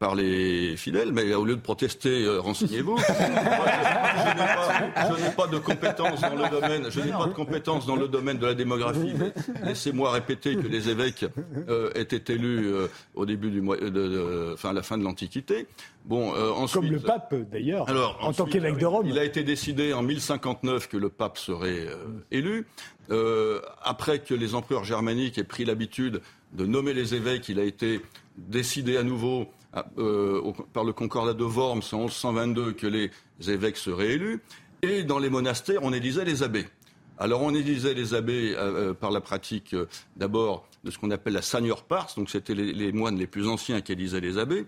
par les fidèles, mais au lieu de protester, euh, renseignez-vous. je n'ai pas, de compétences dans le domaine. Je n'ai pas de compétences dans le domaine de la démographie. Laissez-moi répéter que les évêques euh, étaient élus euh, au début du mois, de, enfin, à la fin de l'Antiquité. Bon, ensuite, comme le pape d'ailleurs, en tant qu'évêque de Rome. Il a été décidé en 1059 que le pape serait élu. après que les empereurs germaniques aient pris l'habitude de nommer les évêques, il a été décidé à nouveau ah, euh, par le concordat de Worms en 1122 que les évêques seraient élus. Et dans les monastères, on élisait les abbés. Alors on élisait les abbés euh, euh, par la pratique d'abord de ce qu'on appelle la seigneur pars, donc c'était les, moines les plus anciens qui élisaient les abbés.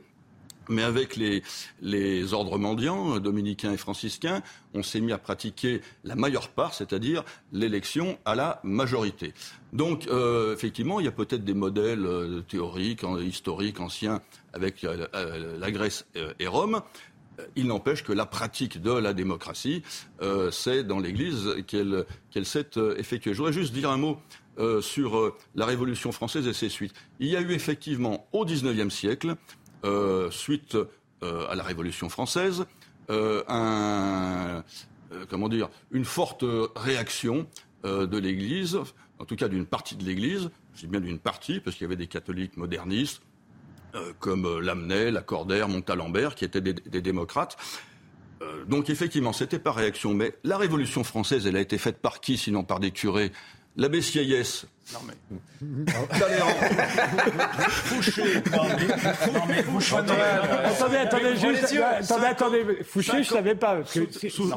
Mais avec les, ordres mendiants, dominicains et franciscains, on s'est mis à pratiquer la majeure part, c'est-à-dire l'élection à la majorité. Donc, effectivement, il y a peut-être des modèles théoriques, historiques, anciens avec euh, euh, la Grèce euh, et Rome. Il n'empêche que la pratique de la démocratie, c'est dans l'Église qu'elle s'est effectuée. Je voudrais juste dire un mot sur la Révolution française et ses suites. Il y a eu effectivement au XIXe siècle, suite à la Révolution française, dire, une forte réaction de l'Église, en tout cas d'une partie de l'Église, je dis bien d'une partie, parce qu'il y avait des catholiques modernistes, euh, comme euh, Lamennais, Lacordaire, Montalembert, qui étaient des, démocrates. Euh, donc effectivement, c'était par réaction. Mais la Révolution française, elle a été faite par qui, sinon par des curés L'abbé Sieyès, non mais. Talleyrand. Fouché. Non mais, Fouché. Attendez, attendez, juste. Attendez, attendez. Fouché, je savais pas.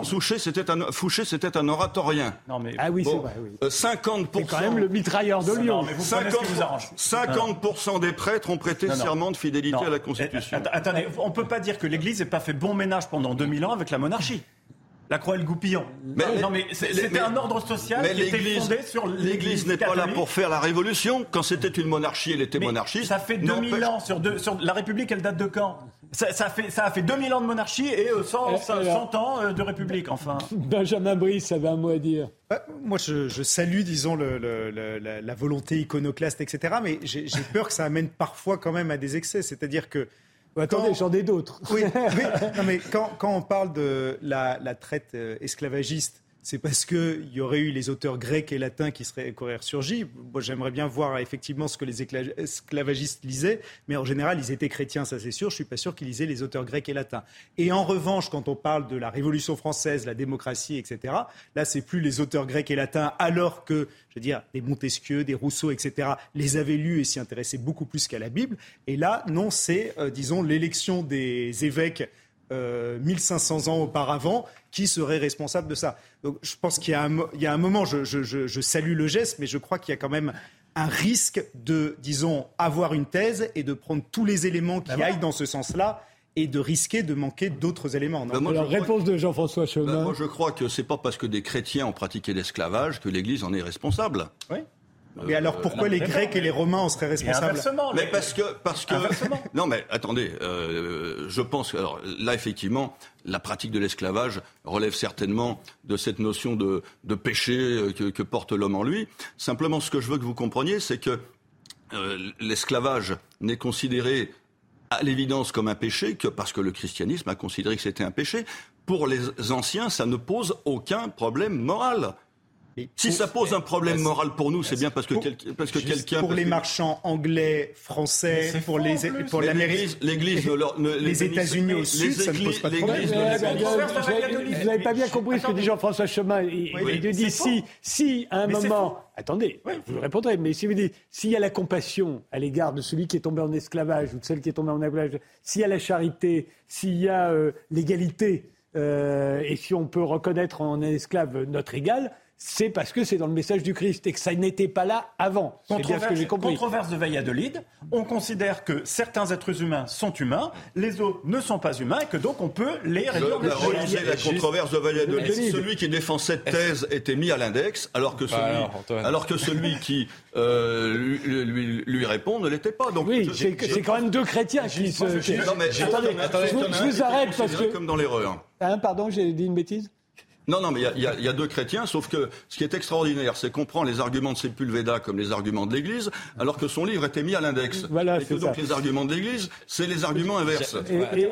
Fouché, c'était un, Fouché, c'était un oratorien. Non mais. Ah oui, c'est vrai, oui. 50%. C'est quand même le mitrailleur de Lyon. 50%, des prêtres ont prêté serment de fidélité à la Constitution. Attendez, on peut pas dire que l'Église n'ait pas fait bon ménage pendant 2000 ans avec la monarchie. La croix et le goupillon. Mais, non, mais c'était un ordre social qui était fondé sur l'Église n'est pas là pour faire la révolution. Quand c'était une monarchie, elle était monarchiste. Ça fait 2000 ans sur, deux, sur la République, elle date de quand? Ça, ça, fait, ça a fait 2000 ans de monarchie et 100, 100 ans de république, enfin. Benjamin Brice avait un mot à dire. Moi, je, je salue, disons, le, le, la, la, volonté iconoclaste, etc. Mais j'ai peur que ça amène parfois quand même à des excès. C'est-à-dire que attendez, j'en ai d'autres. Oui, oui. Non, mais quand, quand, on parle de la, la traite euh, esclavagiste, c'est parce qu'il y aurait eu les auteurs grecs et latins qui seraient, qui auraient ressurgi. Moi, j'aimerais bien voir effectivement ce que les esclavagistes lisaient, mais en général, ils étaient chrétiens, ça c'est sûr. Je suis pas sûr qu'ils lisaient les auteurs grecs et latins. Et en revanche, quand on parle de la Révolution française, la démocratie, etc., là, c'est plus les auteurs grecs et latins, alors que, je veux dire, des Montesquieu, des Rousseau, etc., les avaient lus et s'y intéressaient beaucoup plus qu'à la Bible. Et là, non, c'est, euh, disons, l'élection des évêques 1500 euh, ans auparavant, qui serait responsable de ça Donc, Je pense qu'il y, y, a un moment, je, je, je, salue le geste, mais je crois qu'il y a quand même un risque de, disons, avoir une thèse et de prendre tous les éléments qui aillent dans ce sens-là et de risquer de manquer d'autres éléments. Non ben réponse de Jean-François Chemin. Ben moi, je crois que c'est pas parce que des chrétiens ont pratiqué l'esclavage que l'Église en est responsable. Oui. Mais alors pourquoi les Grecs et les Romains en seraient responsables Mais parce que parce que non mais attendez, euh, je pense que alors là effectivement la pratique de l'esclavage relève certainement de cette notion de, de péché euh, que, que porte l'homme en lui. Simplement, ce que je veux que vous compreniez, c'est que euh, l'esclavage n'est considéré à l'évidence comme un péché que parce que le christianisme a considéré que c'était un péché. Pour les anciens, ça ne pose aucun problème moral si ça pose un problème moral pour nous, c'est bien parce que, parce que quelqu'un. Pour les marchands anglais, français, pour les pour l'Amérique, l'Église, les États-Unis au sud, ça ne pose pas de problème. Vous n'avez pas bien compris ce que dit Jean-François Chemin. Il dit si, si à un moment. Attendez, vous répondrez, mais si vous dites, s'il y a la compassion à l'égard de celui qui est tombé en esclavage ou de celle qui est tombée en esclavage, s'il y a la charité, s'il y a euh, l'égalité, euh, et si on peut reconnaître en esclave notre égal, c'est parce que c'est dans le message du Christ et que ça n'était pas là avant. C'est bien ce que j'ai compris. Controverse de Valladolid, on considère que certains êtres humains sont humains, les autres ne sont pas humains et que donc on peut les réduire. Je, la controverse de Valladolid. Celui qui défend cette thèse était mis à l'index, alors que bah celui, alors, que celui qui euh, lui, lui, répond ne l'était pas. Donc oui, c'est quand même deux chrétiens qui se. Non mais attendez, je vous arrête parce que comme dans l'erreur. Hein, pardon, j'ai dit une bêtise? Non, non, mais il y, y, a deux chrétiens, sauf que ce qui est extraordinaire, c'est qu'on prend les arguments de Sepulveda comme les arguments de l'Église, alors que son livre était mis à l'index. Voilà, et que donc les arguments de l'Église, c'est les arguments inverses. Et,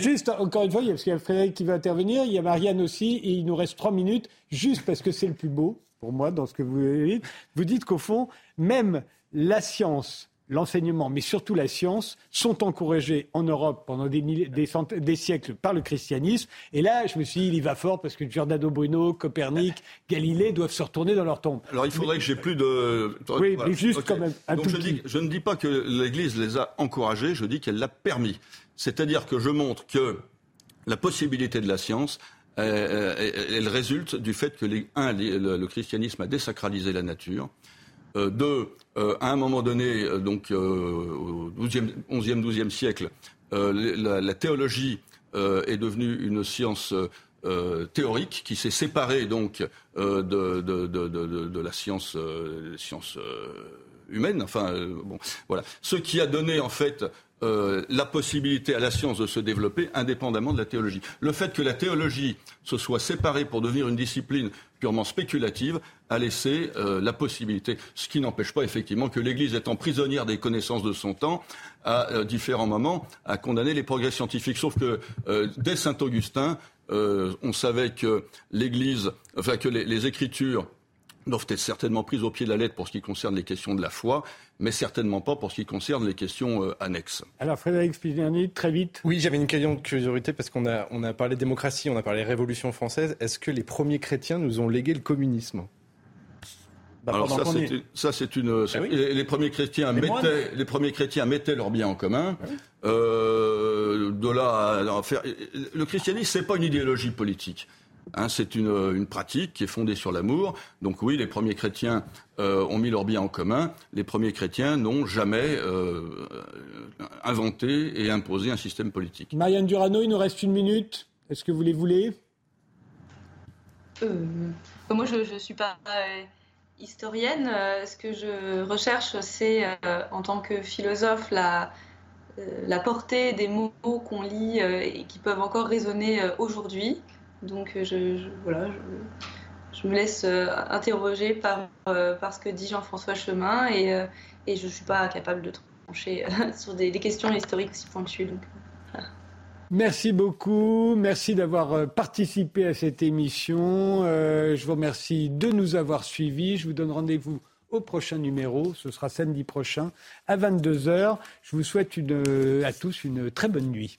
juste, encore une fois, parce qu'il y a Frédéric qui va intervenir, il y a Marianne aussi, et il nous reste trois minutes, juste parce que c'est le plus beau, pour moi, dans ce que vous dites. Vous dites qu'au fond, même la science l'enseignement, mais surtout la science, sont encouragés en Europe pendant des, des, siècles par le christianisme. Et là, je me suis dit, il y va fort parce que Giordano Bruno, Copernic, Galilée doivent se retourner dans leur tombe. Alors il faudrait que j'ai plus de... Oui, mais juste quand même. Un Donc je, dis, je ne dis pas que l'Église les a encouragés, je dis qu'elle l'a permis. C'est-à-dire que je montre que la possibilité de la science euh, elle résulte du fait que, les, un, le, christianisme a désacralisé la nature, euh, deux, euh, à un moment donné, euh, donc au 12e, 11e, 12e siècle, la, théologie est devenue une science théorique qui s'est séparée donc de, de, de, de, la science, science humaine. Enfin, bon, voilà. Ce qui a donné en fait euh, la possibilité à la science de se développer indépendamment de la théologie. Le fait que la théologie se soit séparée pour devenir une discipline purement spéculative a laissé euh, la possibilité, ce qui n'empêche pas effectivement que l'Église étant prisonnière des connaissances de son temps, à euh, différents moments, a condamné les progrès scientifiques. Sauf que dès Saint Augustin, on savait que l'Église, enfin que les Écritures doivent être certainement prises au pied de la lettre pour ce qui concerne les questions de la foi, mais certainement pas pour ce qui concerne les questions euh, annexes. Alors Frédéric Spignani, très vite. Oui, j'avais une question de curiosité parce qu'on a, on a parlé démocratie, on a parlé révolution française. Est-ce que les premiers chrétiens nous ont légué le communisme? Bah, Alors ça c'est, une, ça, c'est une. Les, premiers chrétiens mettaient, les premiers chrétiens mettaient leurs biens en commun. Ah euh, de là à, faire. Le christianisme, c'est pas une idéologie politique. Hein, c'est une, pratique qui est fondée sur l'amour. Donc oui, les premiers chrétiens euh, ont mis leurs biens en commun. Les premiers chrétiens n'ont jamais euh, inventé et imposé un système politique. Marianne Durano, il nous reste une minute. Est-ce que vous les voulez? Euh, Moi, je ne suis pas historienne. Ce que je recherche, c'est en tant que philosophe la, la portée des mots qu'on lit et qui peuvent encore résonner aujourd'hui. Donc je, voilà, je, me laisse interroger par, par ce que dit Jean-François Chemin et, et je ne suis pas capable de trancher sur des, questions historiques si pointues. Donc, Merci beaucoup. Merci d'avoir euh, participé à cette émission. Euh, je vous remercie de nous avoir suivis. Je vous donne rendez-vous au prochain numéro. Ce sera samedi prochain à 22h. Je vous souhaite à tous une très bonne nuit.